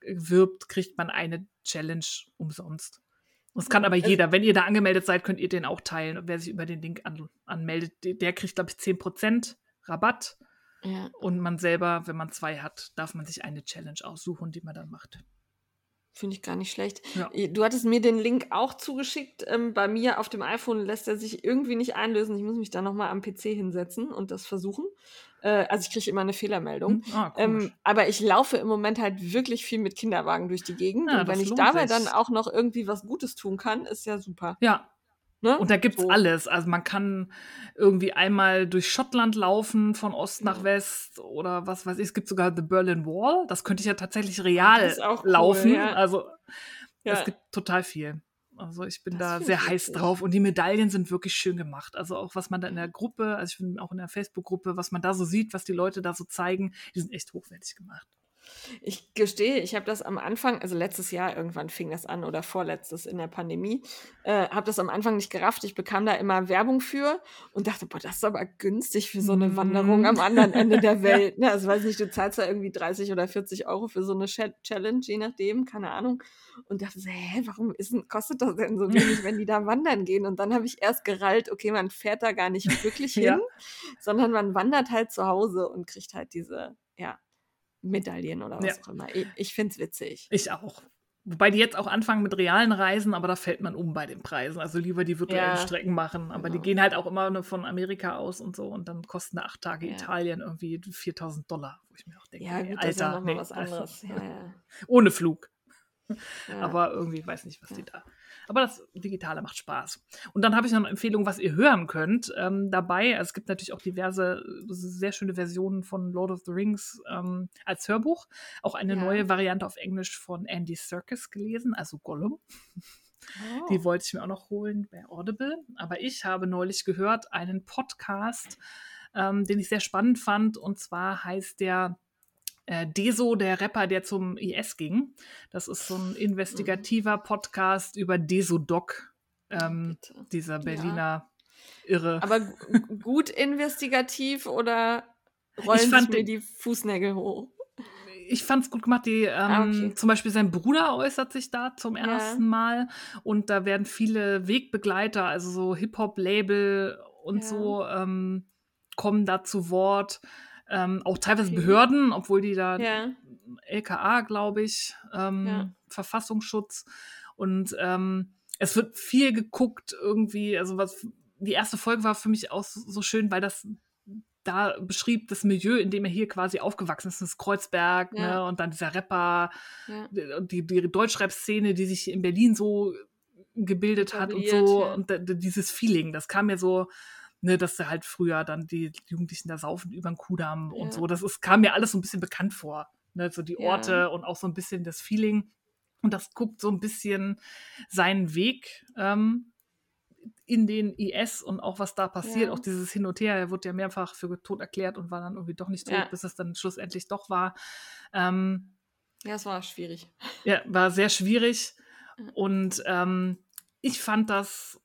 äh, wirbt, kriegt man eine Challenge umsonst. Das kann aber Also- jeder. Wenn ihr da angemeldet seid, könnt ihr den auch teilen. Und wer sich über den Link an, anmeldet, der, der kriegt, glaube ich, 10% Rabatt. Ja. Und man selber, wenn man zwei hat, darf man sich eine Challenge aussuchen, die man dann macht. Finde ich gar nicht schlecht. Ja. Du hattest mir den Link auch zugeschickt. Ähm, bei mir auf dem iPhone lässt er sich irgendwie nicht einlösen. Ich muss mich da nochmal am PC hinsetzen und das versuchen. Äh, also ich kriege immer eine Fehlermeldung. Hm? Ah. Ähm, aber ich laufe im Moment halt wirklich viel mit Kinderwagen durch die Gegend. Ja, und wenn ich dabei sich. dann auch noch irgendwie was Gutes tun kann, ist ja super. ja, Ne? Und da gibt's So. alles. Also man kann irgendwie einmal durch Schottland laufen, von Ost nach. West oder was weiß ich. Es gibt sogar The Berlin Wall. Das könnte ich ja tatsächlich real auch cool, laufen. ja. Also Ja. es gibt total viel. Also ich bin Das da sehr heiß witzig. drauf und die Medaillen sind wirklich schön gemacht. Also auch was man da in der Gruppe, also ich bin auch in der Facebook-Gruppe, was man da so sieht, was die Leute da so zeigen, die sind echt hochwertig gemacht. Ich gestehe, ich habe das am Anfang, also letztes Jahr irgendwann fing das an oder vorletztes in der Pandemie, äh, habe das am Anfang nicht gerafft. Ich bekam da immer Werbung für und dachte, boah, das ist aber günstig für so eine Mhm. Wanderung am anderen Ende der Welt. Ne? Also weiß nicht, du zahlst da irgendwie 30 oder 40 Euro für so eine Cha- Challenge, je nachdem, keine Ahnung. Und dachte so, hä, warum ist kostet das denn so wenig, wenn die da wandern gehen? Und dann habe ich erst gerallt, okay, man fährt da gar nicht wirklich hin, Ja. sondern man wandert halt zu Hause und kriegt halt diese, ja, Medaillen oder was Ja. auch immer. Ich, ich finde es witzig. Ich auch. Wobei die jetzt auch anfangen mit realen Reisen, aber da fällt man um bei den Preisen. Also lieber die virtuellen Ja, Strecken machen. Aber die genau. gehen halt auch immer nur von Amerika aus und so. Und dann kosten da acht Tage Ja. Italien irgendwie 4000 Dollar. Wo ich mir auch denke, Ja, gut, das ist Alter, nochmal nee, was anderes. Ja, ohne Flug. Aber irgendwie weiß nicht, was die da. Aber das Digitale macht Spaß. Und dann habe ich noch eine Empfehlung, was ihr hören könnt ähm, dabei. Also es gibt natürlich auch diverse, sehr schöne Versionen von Lord of the Rings ähm, als Hörbuch. Auch eine Ja. neue Variante auf Englisch von Andy Serkis gelesen, also Gollum. Oh. Die wollte ich mir auch noch holen bei Audible. Aber ich habe neulich gehört einen Podcast, ähm, den ich sehr spannend fand. Und zwar heißt der äh, Deso, der Rapper, der zum IS ging. Das ist so ein investigativer Podcast über Desodoc, ähm, Bitte. dieser Ja. Berliner Irre. Aber gu- gut investigativ oder rollen Ich fand mir die Fußnägel hoch? ich fand es gut gemacht. Die, ähm, Ah, okay. Zum Beispiel sein Bruder äußert sich da zum Ja. ersten Mal und da werden viele Wegbegleiter, also so Hip-Hop-Label und Ja. so, ähm, kommen da zu Wort. Ähm, auch teilweise. Behörden, obwohl die da Ja. LKA, glaube ich, ähm, Ja. Verfassungsschutz. Und ähm, es wird viel geguckt irgendwie. Also was die erste Folge war für mich auch so so schön, weil das da beschrieb das Milieu, in dem er hier quasi aufgewachsen ist, das Kreuzberg, Ja. ne, und dann dieser Rapper, die, die Deutschrap-Szene, die sich in Berlin so gebildet hat und so, und dieses Feeling, das kam mir so, ne, dass da halt früher dann die Jugendlichen da saufen über den Kudamm und Ja. so, das ist, kam mir alles so ein bisschen bekannt vor, ne, so die Ja. Orte und auch so ein bisschen das Feeling und das guckt so ein bisschen seinen Weg ähm, in den IS und auch was da passiert, Ja. auch dieses Hin und Her, er wurde ja mehrfach für tot erklärt und war dann irgendwie doch nicht tot, Ja. bis es dann schlussendlich doch war. Ähm, ja, es war schwierig. ja, war sehr schwierig. Ja. Und ähm, ich fand das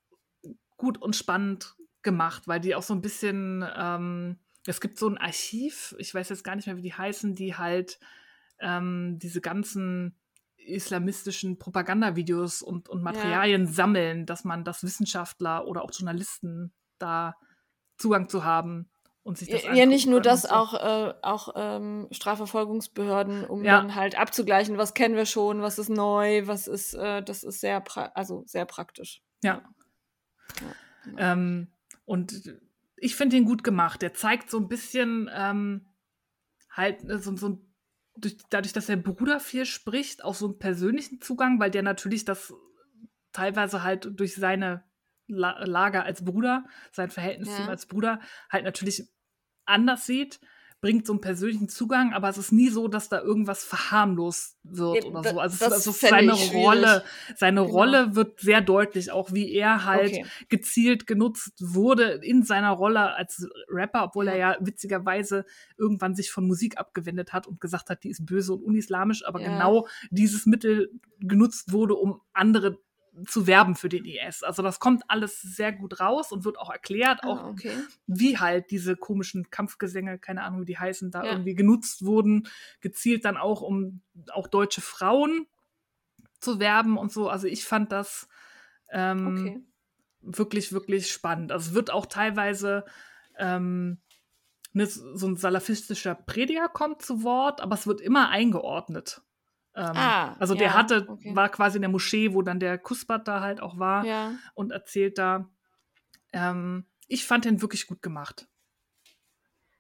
gut und spannend gemacht, weil die auch so ein bisschen, ähm, es gibt so ein Archiv, ich weiß jetzt gar nicht mehr, wie die heißen, die halt ähm, diese ganzen islamistischen Propagandavideos und, und Materialien sammeln, dass man das Wissenschaftler oder auch Journalisten da Zugang zu haben und sich das Ja, ja, nicht nur das, so. auch, äh, auch ähm, Strafverfolgungsbehörden, um Ja. dann halt abzugleichen, was kennen wir schon, was ist neu, was ist, äh, das ist sehr, also sehr praktisch. Ja. genau. Ähm, und ich finde ihn gut gemacht. Der zeigt so ein bisschen ähm, halt äh, so, so durch, dadurch, dass der Bruder viel spricht, auch so einen persönlichen Zugang, weil der natürlich das teilweise halt durch seine La Lage als Bruder, sein Verhältnis zu ihm Ja. als Bruder halt natürlich anders sieht, bringt so einen persönlichen Zugang, aber es ist nie so, dass da irgendwas verharmlost wird Ja, oder so. Also, das also seine. Rolle, seine Genau. Rolle wird sehr deutlich, auch wie er halt Okay. gezielt genutzt wurde in seiner Rolle als Rapper, obwohl er ja witzigerweise irgendwann sich von Musik abgewendet hat und gesagt hat, die ist böse und unislamisch, aber Ja. genau dieses Mittel genutzt wurde, um andere zu werben für den IS. Also das kommt alles sehr gut raus und wird auch erklärt, auch Ah, okay. wie halt diese komischen Kampfgesänge, keine Ahnung, wie die heißen, da Ja. irgendwie genutzt wurden, gezielt dann auch, um auch deutsche Frauen zu werben und so. Also ich fand das ähm, Okay. wirklich, wirklich spannend. Also es wird auch teilweise ähm, ne, so ein salafistischer Prediger kommt zu Wort, aber es wird immer eingeordnet. Ähm, Ah, also der ja, hatte, okay. war quasi in der Moschee, wo dann der Kusbat da halt auch war Ja. und erzählt da. Ähm, ich fand den wirklich gut gemacht.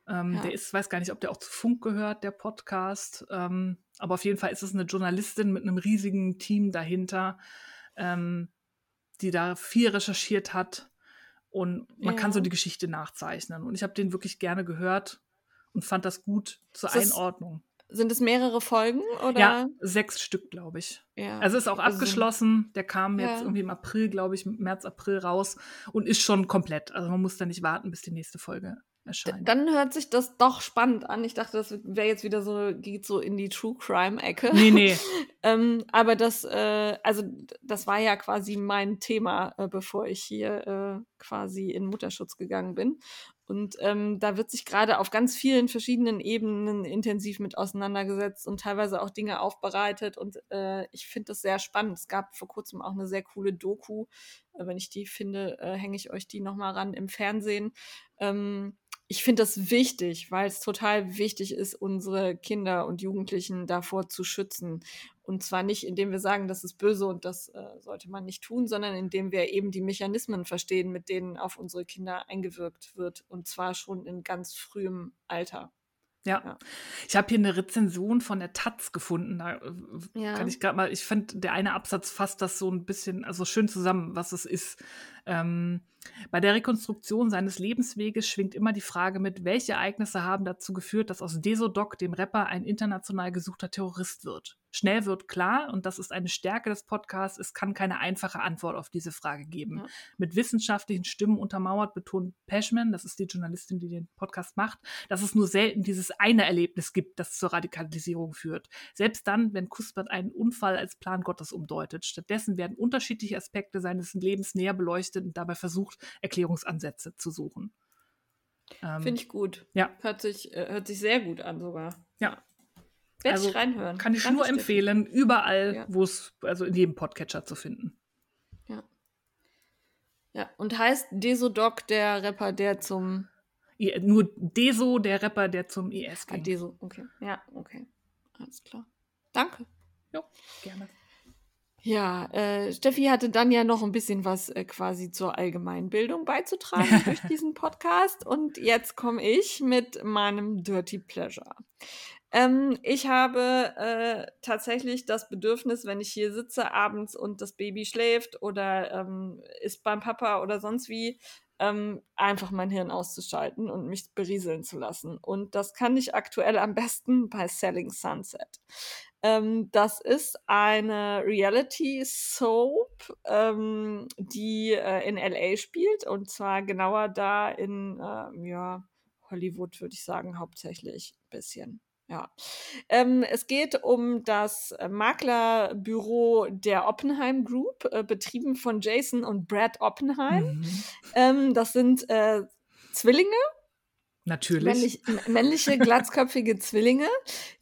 Ähm, Ja. Der ist, weiß gar nicht, ob der auch zu Funk gehört, der Podcast. Ähm, aber auf jeden Fall ist es eine Journalistin mit einem riesigen Team dahinter, ähm, die da viel recherchiert hat. Und man kann so die Geschichte nachzeichnen. Und ich habe den wirklich gerne gehört und fand das gut zur Ist das- Einordnung. Sind es mehrere Folgen oder? Ja, sechs Stück, glaube ich. Ja. Also ist auch abgeschlossen. Der kam jetzt Ja. irgendwie im April, glaube ich, März, April raus und ist schon komplett. Also man muss da nicht warten, bis die nächste Folge D- erscheint. Dann hört sich das doch spannend an. Ich dachte, das wäre jetzt wieder so, geht so in die True Crime-Ecke. Nee, nee. ähm, aber das, äh, also d- das war ja quasi mein Thema, äh, bevor ich hier äh, quasi in Mutterschutz gegangen bin. Und ähm, da wird sich gerade auf ganz vielen verschiedenen Ebenen intensiv mit auseinandergesetzt und teilweise auch Dinge aufbereitet. Und äh, ich finde das sehr spannend. Es gab vor kurzem auch eine sehr coole Doku. Äh, wenn ich die finde, äh, hänge ich euch die nochmal ran im Fernsehen. Ähm, ich finde das wichtig, weil es total wichtig ist, unsere Kinder und Jugendlichen davor zu schützen. Und zwar nicht, indem wir sagen, das ist böse und das äh, sollte man nicht tun, sondern indem wir eben die Mechanismen verstehen, mit denen auf unsere Kinder eingewirkt wird. Und zwar schon in ganz frühem Alter. Ja. Ja. Ich habe hier eine Rezension von der Taz gefunden. Da äh, Ja. kann ich gerade mal, ich fand, der eine Absatz fasst das so ein bisschen, also schön zusammen, was es ist. Ähm, bei der Rekonstruktion seines Lebensweges schwingt immer die Frage mit, welche Ereignisse haben dazu geführt, dass aus Desodoc, dem Rapper, ein international gesuchter Terrorist wird. Schnell wird klar, und das ist eine Stärke des Podcasts, es kann keine einfache Antwort auf diese Frage geben. Ja. Mit wissenschaftlichen Stimmen untermauert betont Peschman, das ist die Journalistin, die den Podcast macht, dass es nur selten dieses eine Erlebnis gibt, das zur Radikalisierung führt. Selbst dann, wenn Kusbat einen Unfall als Plan Gottes umdeutet. Stattdessen werden unterschiedliche Aspekte seines Lebens näher beleuchtet und dabei versucht, Erklärungsansätze zu suchen. Ähm, Finde ich gut. ja. Hört sich, äh, hört sich sehr gut an sogar. Ja. Werde Also, ich reinhören. Kann ich Danke, nur empfehlen, überall, Ja. wo es, also in jedem Podcatcher zu finden. Ja, und heißt Desodoc der Rapper, der zum I- Nur Deso, der Rapper, der zum IS Ah, ging. Deso, okay. Ja, okay. Alles klar. Danke. Jo, gerne. Ja, äh, Steffi hatte dann ja noch ein bisschen was äh, quasi zur Allgemeinbildung beizutragen durch diesen Podcast. Und jetzt komme ich mit meinem Dirty Pleasure. Ähm, ich habe äh, tatsächlich das Bedürfnis, wenn ich hier sitze abends und das Baby schläft oder ähm, ist beim Papa oder sonst wie, ähm, einfach mein Hirn auszuschalten und mich berieseln zu lassen. Und das kann ich aktuell am besten bei Selling Sunset. Ähm, das ist eine Reality-Soap, ähm, die äh, in LA spielt und zwar genauer da in ähm, ja, Hollywood, würde ich sagen, hauptsächlich ein bisschen. Ja. Ähm, es geht um das äh, Maklerbüro der Oppenheim Group, äh, betrieben von Jason und Brad Oppenheim. Mhm. Ähm, das sind äh, Zwillinge, Natürlich. männlich, männliche, glatzköpfige Zwillinge,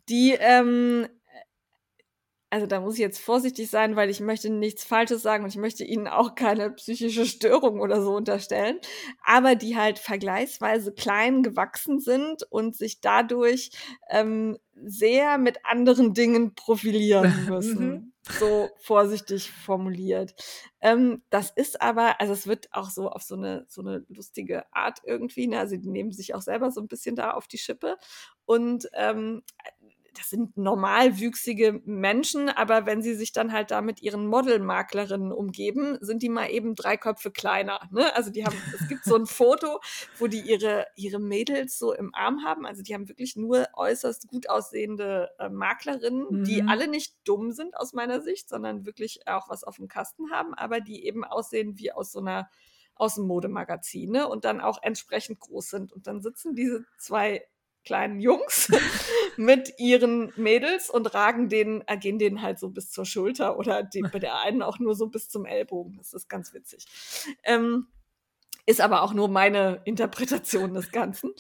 die ähm, also da muss ich jetzt vorsichtig sein, weil ich möchte nichts Falsches sagen und ich möchte ihnen auch keine psychische Störung oder so unterstellen, aber die halt vergleichsweise klein gewachsen sind und sich dadurch ähm, sehr mit anderen Dingen profilieren müssen. Mhm. so vorsichtig formuliert. Ähm, das ist aber, also es wird auch so auf so eine, so eine lustige Art irgendwie, ne? also die nehmen sich auch selber so ein bisschen da auf die Schippe und ähm, das sind normalwüchsige Menschen, aber wenn sie sich dann halt da mit ihren Modelmaklerinnen umgeben, sind die mal eben drei Köpfe kleiner. Ne? Also die haben, es gibt so ein Foto, wo die ihre, ihre Mädels so im Arm haben. Also die haben wirklich nur äußerst gut aussehende äh, Maklerinnen, mhm. die alle nicht dumm sind aus meiner Sicht, sondern wirklich auch was auf dem Kasten haben, aber die eben aussehen wie aus so einer aus dem Modemagazin ne? und dann auch entsprechend groß sind. Und dann sitzen diese zwei kleinen Jungs mit ihren Mädels und ragen den, äh, gehen denen halt so bis zur Schulter oder die, bei der einen auch nur so bis zum Ellbogen. Das ist ganz witzig. Ähm, ist aber auch nur meine Interpretation des Ganzen.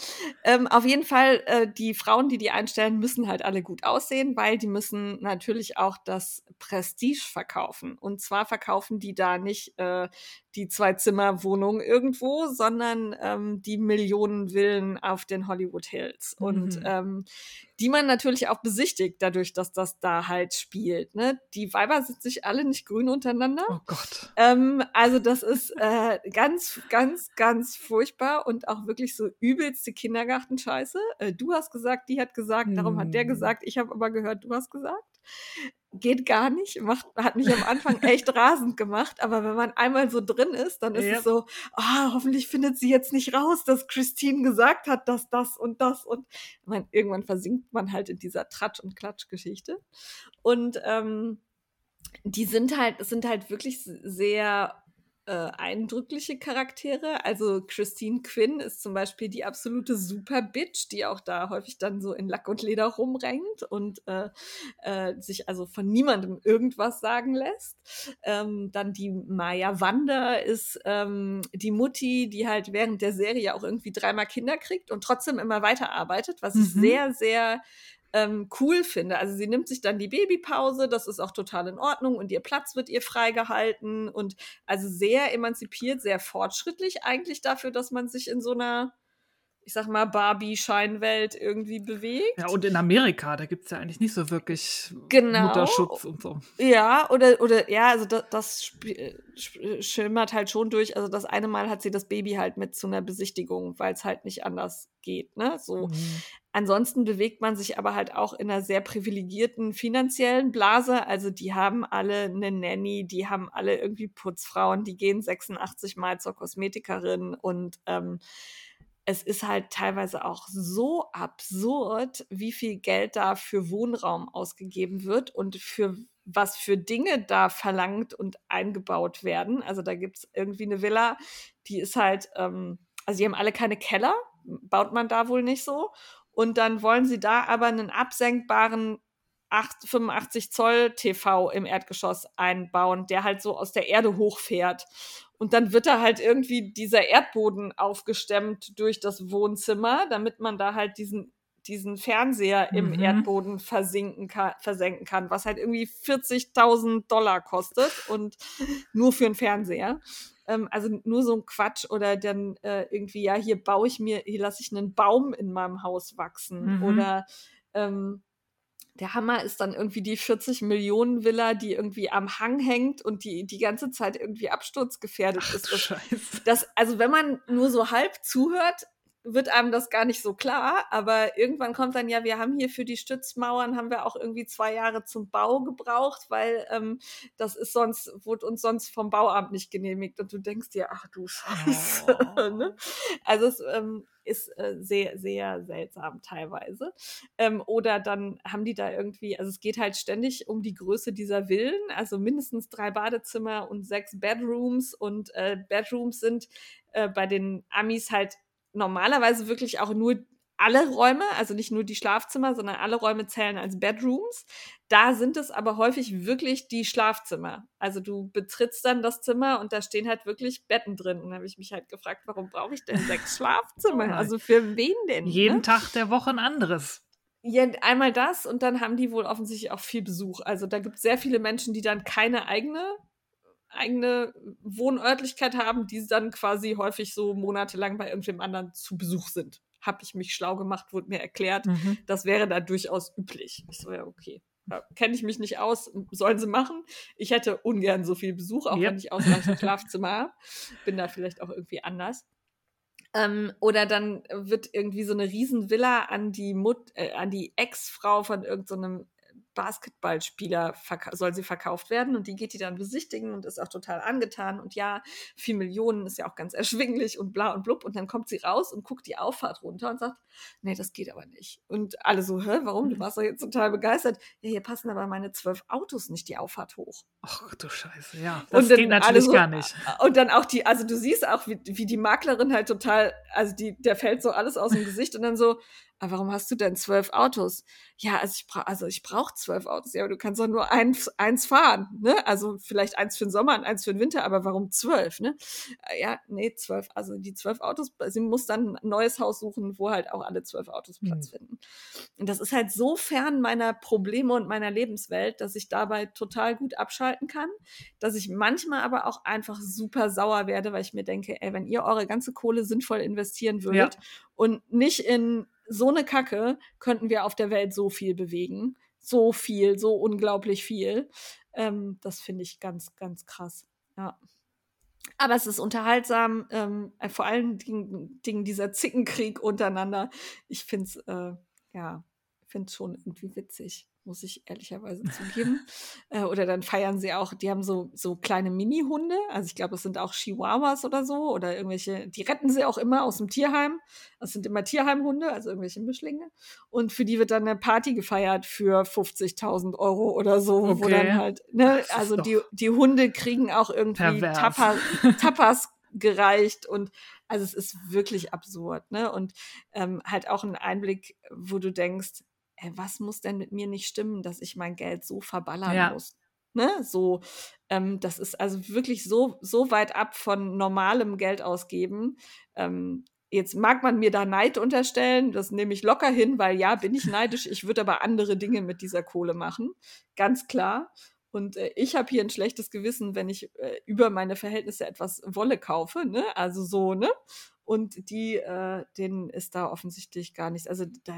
Ähm, auf jeden Fall, äh, die Frauen, die die einstellen, müssen halt alle gut aussehen, weil die müssen natürlich auch das Prestige verkaufen. Und zwar verkaufen die da nicht äh, die Zwei-Zimmer-Wohnung irgendwo, sondern ähm, die Millionen Villen auf den Hollywood Hills. Mhm. Und ähm, die man natürlich auch besichtigt, dadurch, dass das da halt spielt. Ne? Die Weiber sind sich alle nicht grün untereinander. Oh Gott. Ähm, also das ist äh, ganz, ganz, ganz furchtbar und auch wirklich so übelste Kindergartenscheiße. Äh, du hast gesagt, die hat gesagt, darum hat der mhm. gesagt, ich habe aber gehört, du hast gesagt geht gar nicht, macht, hat mich am Anfang echt rasend gemacht, aber wenn man einmal so drin ist, dann ist ja. es so, ah, hoffentlich findet sie jetzt nicht raus, dass Christine gesagt hat, dass das und das und man, irgendwann versinkt man halt in dieser Tratsch- und Klatsch-Geschichte. Und ähm, die sind halt, sind halt wirklich sehr äh, eindrückliche Charaktere. Also Christine Quinn ist zum Beispiel die absolute Super-Bitch, die auch da häufig dann so in Lack und Leder rumrennt und äh, äh, sich also von niemandem irgendwas sagen lässt. Ähm, dann die Maya Wander ist ähm, die Mutti, die halt während der Serie auch irgendwie dreimal Kinder kriegt und trotzdem immer weiterarbeitet, was ich mhm. sehr, sehr ähm, cool finde. Also sie nimmt sich dann die Babypause, das ist auch total in Ordnung und ihr Platz wird ihr freigehalten und also sehr emanzipiert, sehr fortschrittlich eigentlich dafür, dass man sich in so einer ich sag mal, Barbie-Scheinwelt irgendwie bewegt. Ja, und in Amerika, da gibt es ja eigentlich nicht so wirklich genau. Mutterschutz und so. Ja, oder, oder ja, also das, das schimmert halt schon durch. Also das eine Mal hat sie das Baby halt mit zu einer Besichtigung, weil es halt nicht anders geht, ne? So. Mhm. Ansonsten bewegt man sich aber halt auch in einer sehr privilegierten finanziellen Blase. Also die haben alle eine Nanny, die haben alle irgendwie Putzfrauen, die gehen 86 Mal zur Kosmetikerin und ähm, es ist halt teilweise auch so absurd, wie viel Geld da für Wohnraum ausgegeben wird und für was für Dinge da verlangt und eingebaut werden. Also da gibt es irgendwie eine Villa, die ist halt, ähm, also die haben alle keine Keller, baut man da wohl nicht so. Und dann wollen sie da aber einen absenkbaren 8, 85 Zoll TV im Erdgeschoss einbauen, der halt so aus der Erde hochfährt. Und dann wird da halt irgendwie dieser Erdboden aufgestemmt durch das Wohnzimmer, damit man da halt diesen diesen Fernseher mhm. im Erdboden versinken kann, versenken kann, was halt irgendwie 40.000 Dollar kostet und nur für einen Fernseher. Ähm, also nur so ein Quatsch oder dann äh, irgendwie, ja, hier baue ich mir, hier lasse ich einen Baum in meinem Haus wachsen mhm. oder ähm, der Hammer ist dann irgendwie die 40 Millionen Villa, die irgendwie am Hang hängt und die die ganze Zeit irgendwie absturzgefährdet Ach, ist. Das, das, also wenn man nur so halb zuhört, wird einem das gar nicht so klar, aber irgendwann kommt dann ja, wir haben hier für die Stützmauern haben wir auch irgendwie zwei Jahre zum Bau gebraucht, weil ähm, das ist sonst, wurde uns sonst vom Bauamt nicht genehmigt und du denkst dir, ach du Scheiße. Oh. ne? Also es ähm, ist äh, sehr, sehr seltsam teilweise. Ähm, oder dann haben die da irgendwie, also es geht halt ständig um die Größe dieser Villen, also mindestens drei Badezimmer und sechs Bedrooms und äh, Bedrooms sind äh, bei den Amis halt normalerweise wirklich auch nur alle Räume, also nicht nur die Schlafzimmer, sondern alle Räume zählen als Bedrooms. Da sind es aber häufig wirklich die Schlafzimmer. Also du betrittst dann das Zimmer und da stehen halt wirklich Betten drin. Und da habe ich mich halt gefragt, warum brauche ich denn sechs Schlafzimmer? Also für wen denn? Jeden ne? Tag der Woche ein anderes. Ja, einmal das und dann haben die wohl offensichtlich auch viel Besuch. Also da gibt es sehr viele Menschen, die dann keine eigene eigene Wohnörtlichkeit haben, die dann quasi häufig so monatelang bei irgendwem anderen zu Besuch sind. Habe ich mich schlau gemacht, wurde mir erklärt. Mhm. Das wäre da durchaus üblich. Ich so, ja, okay. Ja, Kenne ich mich nicht aus, sollen sie machen. Ich hätte ungern so viel Besuch, auch yep. wenn ich ausreichend Schlafzimmer habe. Bin da vielleicht auch irgendwie anders. Ähm, oder dann wird irgendwie so eine Riesenvilla an die Mut, äh, an die Ex-Frau von irgendeinem so Basketballspieler soll sie verkauft werden und die geht die dann besichtigen und ist auch total angetan und ja, vier Millionen ist ja auch ganz erschwinglich und bla und blub und dann kommt sie raus und guckt die Auffahrt runter und sagt, nee, das geht aber nicht. Und alle so, hä, warum? Du mhm. warst doch jetzt total begeistert. Ja, hier passen aber meine zwölf Autos nicht die Auffahrt hoch. Ach du Scheiße, ja. Das geht natürlich so, gar nicht. Und dann auch die, also du siehst auch, wie, wie die Maklerin halt total, also die, der fällt so alles aus dem Gesicht und dann so, aber warum hast du denn zwölf Autos? Ja, also ich brauche also ich brauch zwölf Autos. Ja, aber du kannst doch nur eins, eins fahren, ne? Also vielleicht eins für den Sommer und eins für den Winter, aber warum zwölf, ne? Äh, ja, nee, zwölf. Also die zwölf Autos, sie muss dann ein neues Haus suchen, wo halt auch alle zwölf Autos Platz mhm. finden. Und das ist halt so fern meiner Probleme und meiner Lebenswelt, dass ich dabei total gut abschalten kann, dass ich manchmal aber auch einfach super sauer werde, weil ich mir denke, ey, wenn ihr eure ganze Kohle sinnvoll investieren würdet ja. und nicht in so eine Kacke könnten wir auf der Welt so viel bewegen. So viel, so unglaublich viel. Ähm, das finde ich ganz, ganz krass. Ja. Aber es ist unterhaltsam, ähm, äh, vor allen Dingen, Dingen dieser Zickenkrieg untereinander. Ich finde es, äh, ja, finde schon irgendwie witzig muss ich ehrlicherweise zugeben. Äh, oder dann feiern sie auch, die haben so, so kleine Mini-Hunde, also ich glaube, es sind auch Chihuahuas oder so, oder irgendwelche, die retten sie auch immer aus dem Tierheim. Das sind immer Tierheimhunde, also irgendwelche Mischlinge. Und für die wird dann eine Party gefeiert für 50.000 Euro oder so, okay. wo dann halt, ne, also die, die Hunde kriegen auch irgendwie Tapas, Tapas gereicht und also es ist wirklich absurd, ne? Und ähm, halt auch ein Einblick, wo du denkst, ey, was muss denn mit mir nicht stimmen, dass ich mein Geld so verballern ja. muss? Ne? So, ähm, das ist also wirklich so, so weit ab von normalem Geld ausgeben. Ähm, jetzt mag man mir da Neid unterstellen, das nehme ich locker hin, weil ja, bin ich neidisch. Ich würde aber andere Dinge mit dieser Kohle machen, ganz klar. Und äh, ich habe hier ein schlechtes Gewissen, wenn ich äh, über meine Verhältnisse etwas Wolle kaufe, ne? Also so, ne? Und die, äh, denen ist da offensichtlich gar nichts. Also da,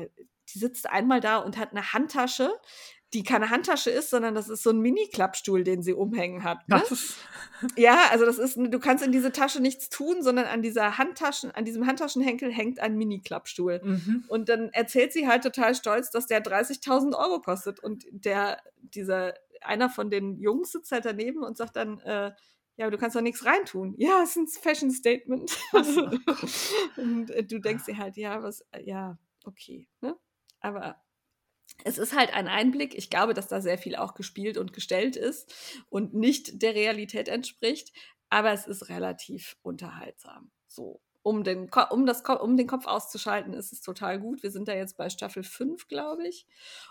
die sitzt einmal da und hat eine Handtasche, die keine Handtasche ist, sondern das ist so ein Mini-Klappstuhl, den sie umhängen hat. Ne? Ja, also das ist, du kannst in diese Tasche nichts tun, sondern an dieser Handtaschen, an diesem Handtaschenhenkel hängt ein Mini-Klappstuhl. Mhm. Und dann erzählt sie halt total stolz, dass der 30.000 Euro kostet. Und der, dieser, einer von den Jungs sitzt halt daneben und sagt dann, äh, ja, aber du kannst doch nichts reintun. Ja, es ist ein Fashion Statement. und äh, du denkst dir halt, ja, was, äh, ja, okay. Ne? Aber es ist halt ein Einblick. Ich glaube, dass da sehr viel auch gespielt und gestellt ist und nicht der Realität entspricht. Aber es ist relativ unterhaltsam. So um den, um, das, um den Kopf auszuschalten, ist es total gut. Wir sind da jetzt bei Staffel 5, glaube ich.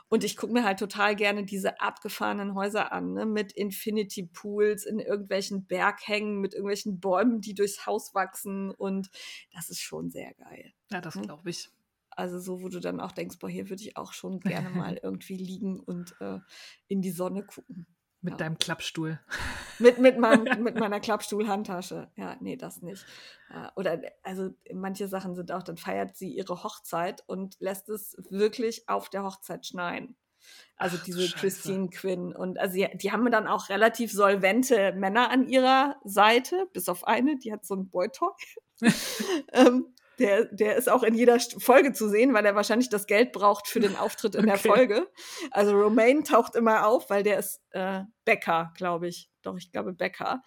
Und ich gucke mir halt total gerne diese abgefahrenen Häuser an, ne? mit Infinity Pools in irgendwelchen Berghängen, mit irgendwelchen Bäumen, die durchs Haus wachsen. Und das ist schon sehr geil. Ja, das ne? glaube ich. Also so, wo du dann auch denkst, boah, hier würde ich auch schon gerne mal irgendwie liegen und äh, in die Sonne gucken. Mit ja. deinem Klappstuhl. Mit, mit, meinem, mit meiner Klappstuhl-Handtasche. Ja, nee, das nicht. Oder, also manche Sachen sind auch, dann feiert sie ihre Hochzeit und lässt es wirklich auf der Hochzeit schneien. Also Ach, diese Christine Quinn. Und also die, die, haben dann auch relativ solvente Männer an ihrer Seite, bis auf eine, die hat so ein Boy-Toy. ähm, der, der ist auch in jeder Folge zu sehen, weil er wahrscheinlich das Geld braucht für den Auftritt in okay. der Folge. Also Romaine taucht immer auf, weil der ist äh, Bäcker, glaube ich. Doch, ich glaube Bäcker.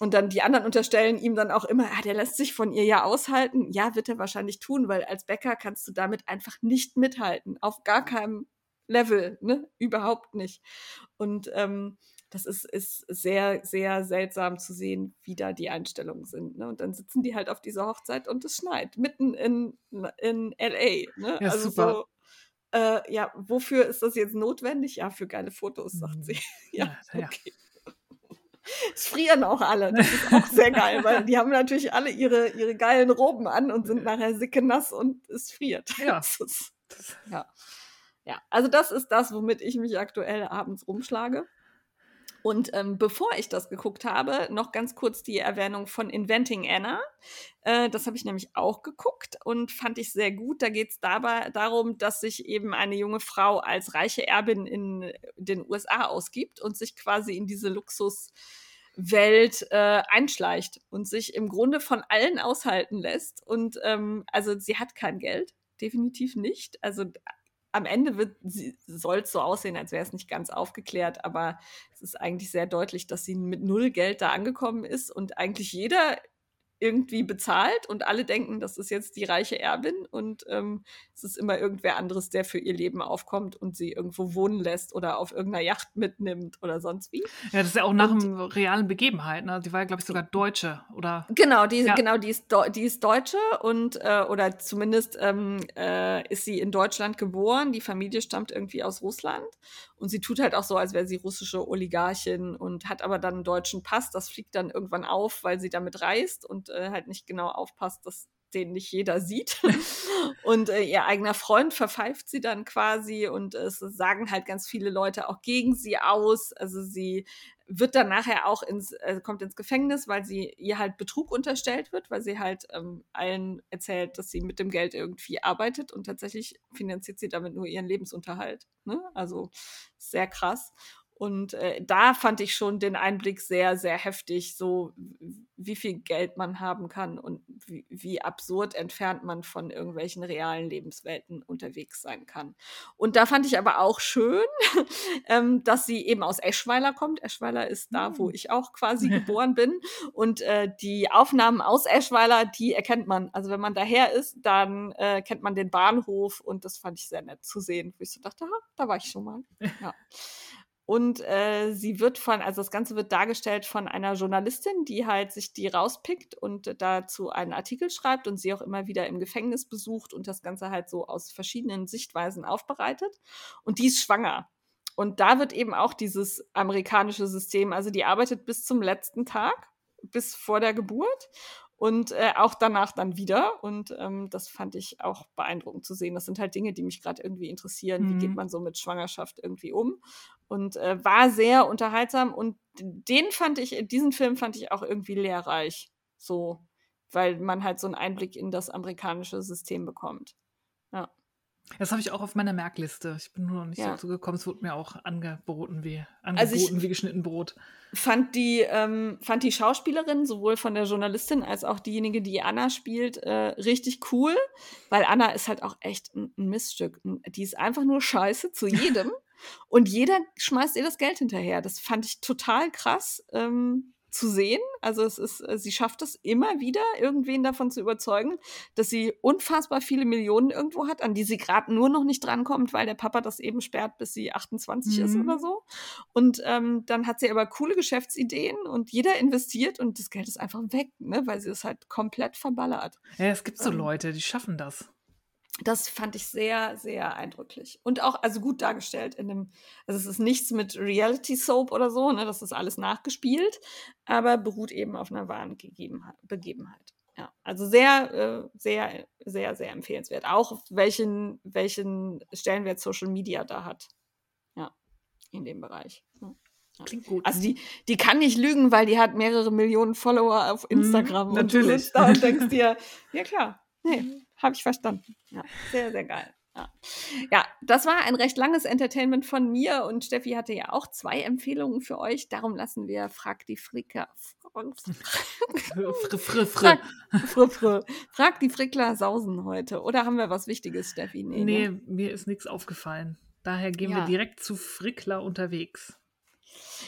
Und dann die anderen unterstellen ihm dann auch immer, ah, der lässt sich von ihr ja aushalten. Ja, wird er wahrscheinlich tun, weil als Bäcker kannst du damit einfach nicht mithalten. Auf gar keinem Level, ne? Überhaupt nicht. Und ähm, das ist, ist sehr, sehr seltsam zu sehen, wie da die Einstellungen sind. Ne? Und dann sitzen die halt auf dieser Hochzeit und es schneit, mitten in, in LA. Ne? Ja, also super. so, äh, ja, wofür ist das jetzt notwendig? Ja, für geile Fotos, sagt mhm. sie. ja, ja, okay. Es frieren auch alle. Das ist auch sehr geil, weil die haben natürlich alle ihre, ihre geilen Roben an und sind nachher sicke nass und es friert. Ja. Ist, ja. Ja, also das ist das, womit ich mich aktuell abends rumschlage. Und ähm, bevor ich das geguckt habe, noch ganz kurz die Erwähnung von Inventing Anna. Äh, das habe ich nämlich auch geguckt und fand ich sehr gut. Da geht es dabei darum, dass sich eben eine junge Frau als reiche Erbin in den USA ausgibt und sich quasi in diese Luxuswelt äh, einschleicht und sich im Grunde von allen aushalten lässt. Und ähm, also sie hat kein Geld, definitiv nicht. Also am Ende soll es so aussehen, als wäre es nicht ganz aufgeklärt, aber es ist eigentlich sehr deutlich, dass sie mit null Geld da angekommen ist und eigentlich jeder irgendwie bezahlt und alle denken, das ist jetzt die reiche Erbin und ähm, es ist immer irgendwer anderes, der für ihr Leben aufkommt und sie irgendwo wohnen lässt oder auf irgendeiner Yacht mitnimmt oder sonst wie. Ja, das ist ja auch nach einer realen Begebenheit. Ne? Die war ja, glaube ich, sogar Deutsche, oder? Genau, die, ja. genau, die, ist, die ist Deutsche und äh, oder zumindest ähm, äh, ist sie in Deutschland geboren. Die Familie stammt irgendwie aus Russland und sie tut halt auch so, als wäre sie russische Oligarchin und hat aber dann einen deutschen Pass. Das fliegt dann irgendwann auf, weil sie damit reist und äh, halt nicht genau aufpasst, dass den nicht jeder sieht. und äh, ihr eigener Freund verpfeift sie dann quasi und es sagen halt ganz viele Leute auch gegen sie aus. Also sie wird dann nachher auch ins, äh, kommt ins Gefängnis, weil sie ihr halt Betrug unterstellt wird, weil sie halt ähm, allen erzählt, dass sie mit dem Geld irgendwie arbeitet und tatsächlich finanziert sie damit nur ihren Lebensunterhalt. Ne? Also sehr krass. Und äh, da fand ich schon den Einblick sehr, sehr heftig, so wie viel Geld man haben kann und wie, wie absurd entfernt man von irgendwelchen realen Lebenswelten unterwegs sein kann. Und da fand ich aber auch schön, ähm, dass sie eben aus Eschweiler kommt. Eschweiler ist da, wo hm. ich auch quasi geboren bin. Und äh, die Aufnahmen aus Eschweiler, die erkennt man. Also wenn man daher ist, dann äh, kennt man den Bahnhof und das fand ich sehr nett zu sehen, wo ich so dachte, ha, da war ich schon mal. Ja. Und äh, sie wird von, also das Ganze wird dargestellt von einer Journalistin, die halt sich die rauspickt und dazu einen Artikel schreibt und sie auch immer wieder im Gefängnis besucht und das Ganze halt so aus verschiedenen Sichtweisen aufbereitet. Und die ist schwanger. Und da wird eben auch dieses amerikanische System, also die arbeitet bis zum letzten Tag, bis vor der Geburt und äh, auch danach dann wieder. Und ähm, das fand ich auch beeindruckend zu sehen. Das sind halt Dinge, die mich gerade irgendwie interessieren. Mhm. Wie geht mhm. man so mit Schwangerschaft irgendwie um? Und äh, war sehr unterhaltsam. Und den fand ich, diesen Film fand ich auch irgendwie lehrreich. So, weil man halt so einen Einblick in das amerikanische System bekommt. Das habe ich auch auf meiner Merkliste. Ich bin nur noch nicht ja. dazu gekommen. Es wurde mir auch angeboten wie, angeboten also wie geschnitten Brot. Fand die, ähm, fand die Schauspielerin, sowohl von der Journalistin als auch diejenige, die Anna spielt, äh, richtig cool, weil Anna ist halt auch echt ein, ein Miststück. Die ist einfach nur scheiße zu jedem. und jeder schmeißt ihr das Geld hinterher. Das fand ich total krass. Ähm, zu sehen. Also es ist, äh, sie schafft es immer wieder, irgendwen davon zu überzeugen, dass sie unfassbar viele Millionen irgendwo hat, an die sie gerade nur noch nicht drankommt, weil der Papa das eben sperrt, bis sie 28 mhm. ist oder so. Und ähm, dann hat sie aber coole Geschäftsideen und jeder investiert und das Geld ist einfach weg, ne, weil sie es halt komplett verballert. Ja, es gibt so ähm, Leute, die schaffen das das fand ich sehr, sehr eindrücklich. Und auch, also gut dargestellt in dem, also es ist nichts mit Reality Soap oder so, ne, das ist alles nachgespielt, aber beruht eben auf einer wahren Gegebenheit, Begebenheit. Ja, also sehr, äh, sehr, sehr, sehr empfehlenswert. Auch welchen, welchen Stellenwert Social Media da hat. Ja, in dem Bereich. Ja. Klingt gut. Also die, die kann nicht lügen, weil die hat mehrere Millionen Follower auf mhm, Instagram. Mm, natürlich. Und da und denkst dir, ja klar, nee, mhm. Habe ich verstanden. Ja, sehr, sehr geil. Ja. ja, das war ein recht langes Entertainment von mir und Steffi hatte ja auch zwei Empfehlungen für euch. Darum lassen wir Frag die Fricker. Frag, Frag die Frickler sausen heute. Oder haben wir was Wichtiges, Steffi? Nee, nee ne? mir ist nichts aufgefallen. Daher gehen ja. wir direkt zu Frickler unterwegs.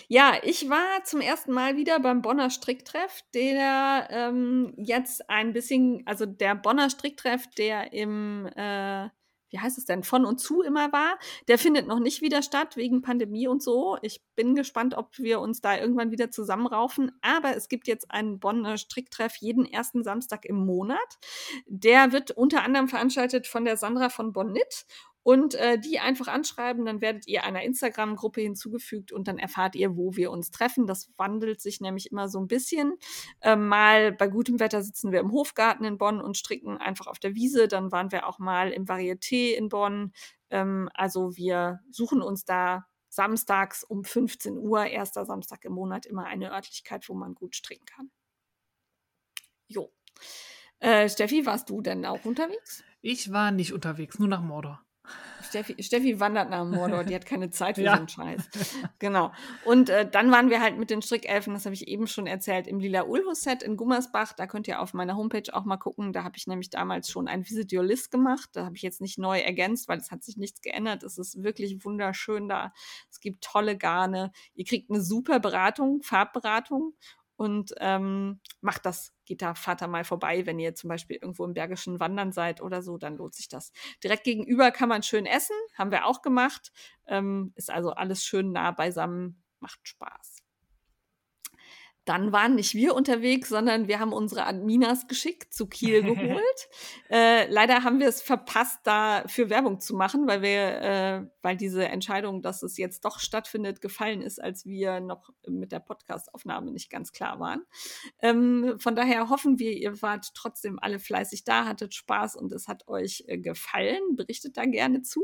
Ja, ich war zum ersten Mal wieder beim Bonner Stricktreff, der ähm, jetzt ein bisschen, also der Bonner Stricktreff, der im, äh, wie heißt es denn, von und zu immer war, der findet noch nicht wieder statt wegen Pandemie und so. Ich bin gespannt, ob wir uns da irgendwann wieder zusammenraufen. Aber es gibt jetzt einen Bonner Stricktreff jeden ersten Samstag im Monat. Der wird unter anderem veranstaltet von der Sandra von Bonnit und äh, die einfach anschreiben. Dann werdet ihr einer Instagram-Gruppe hinzugefügt und dann erfahrt ihr, wo wir uns treffen. Das wandelt sich nämlich immer so ein bisschen. Äh, mal bei gutem Wetter sitzen wir im Hofgarten in Bonn und stricken einfach auf der Wiese. Dann waren wir auch mal im Varieté in Bonn. Ähm, also wir suchen uns da samstags um 15 Uhr, erster Samstag im Monat, immer eine Örtlichkeit, wo man gut stricken kann. Jo. Äh, Steffi, warst du denn auch unterwegs? Ich war nicht unterwegs, nur nach Mordor. Steffi, Steffi wandert nach Mordor, die hat keine Zeit für ja. so einen Scheiß. Genau. Und äh, dann waren wir halt mit den Strickelfen, das habe ich eben schon erzählt, im Lila Ulho-Set in Gummersbach. Da könnt ihr auf meiner Homepage auch mal gucken. Da habe ich nämlich damals schon ein Visit Your List gemacht. Da habe ich jetzt nicht neu ergänzt, weil es hat sich nichts geändert. Es ist wirklich wunderschön da. Es gibt tolle Garne. Ihr kriegt eine super Beratung, Farbberatung und ähm, macht das. Geht da Vater mal vorbei, wenn ihr zum Beispiel irgendwo im Bergischen Wandern seid oder so, dann lohnt sich das. Direkt gegenüber kann man schön essen, haben wir auch gemacht. Ähm, ist also alles schön nah beisammen, macht Spaß dann waren nicht wir unterwegs, sondern wir haben unsere Adminas geschickt zu Kiel geholt. äh, leider haben wir es verpasst, da für Werbung zu machen, weil wir, äh, weil diese Entscheidung, dass es jetzt doch stattfindet, gefallen ist, als wir noch mit der Podcastaufnahme nicht ganz klar waren. Ähm, von daher hoffen wir, ihr wart trotzdem alle fleißig da, hattet Spaß und es hat euch äh, gefallen. Berichtet da gerne zu.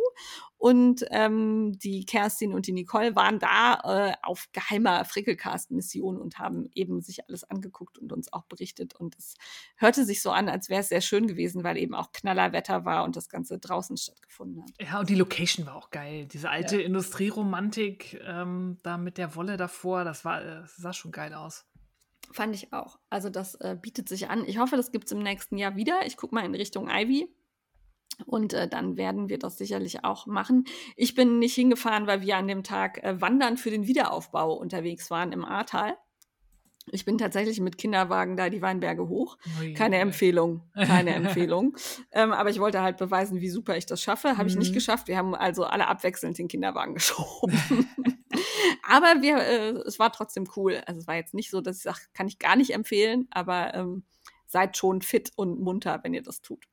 Und ähm, die Kerstin und die Nicole waren da äh, auf geheimer Frickelcast-Mission und haben eben sich alles angeguckt und uns auch berichtet. Und es hörte sich so an, als wäre es sehr schön gewesen, weil eben auch Knallerwetter war und das Ganze draußen stattgefunden hat. Ja, und die Location war auch geil. Diese alte ja. Industrieromantik ähm, da mit der Wolle davor, das, war, das sah schon geil aus. Fand ich auch. Also das äh, bietet sich an. Ich hoffe, das gibt es im nächsten Jahr wieder. Ich gucke mal in Richtung Ivy. Und äh, dann werden wir das sicherlich auch machen. Ich bin nicht hingefahren, weil wir an dem Tag äh, Wandern für den Wiederaufbau unterwegs waren im Ahrtal. Ich bin tatsächlich mit Kinderwagen da die Weinberge hoch. Keine Empfehlung, keine Empfehlung. Ähm, aber ich wollte halt beweisen, wie super ich das schaffe. Habe ich nicht mhm. geschafft. Wir haben also alle abwechselnd den Kinderwagen geschoben. aber wir, äh, es war trotzdem cool. Also es war jetzt nicht so, dass ich sage, kann ich gar nicht empfehlen, aber ähm, seid schon fit und munter, wenn ihr das tut.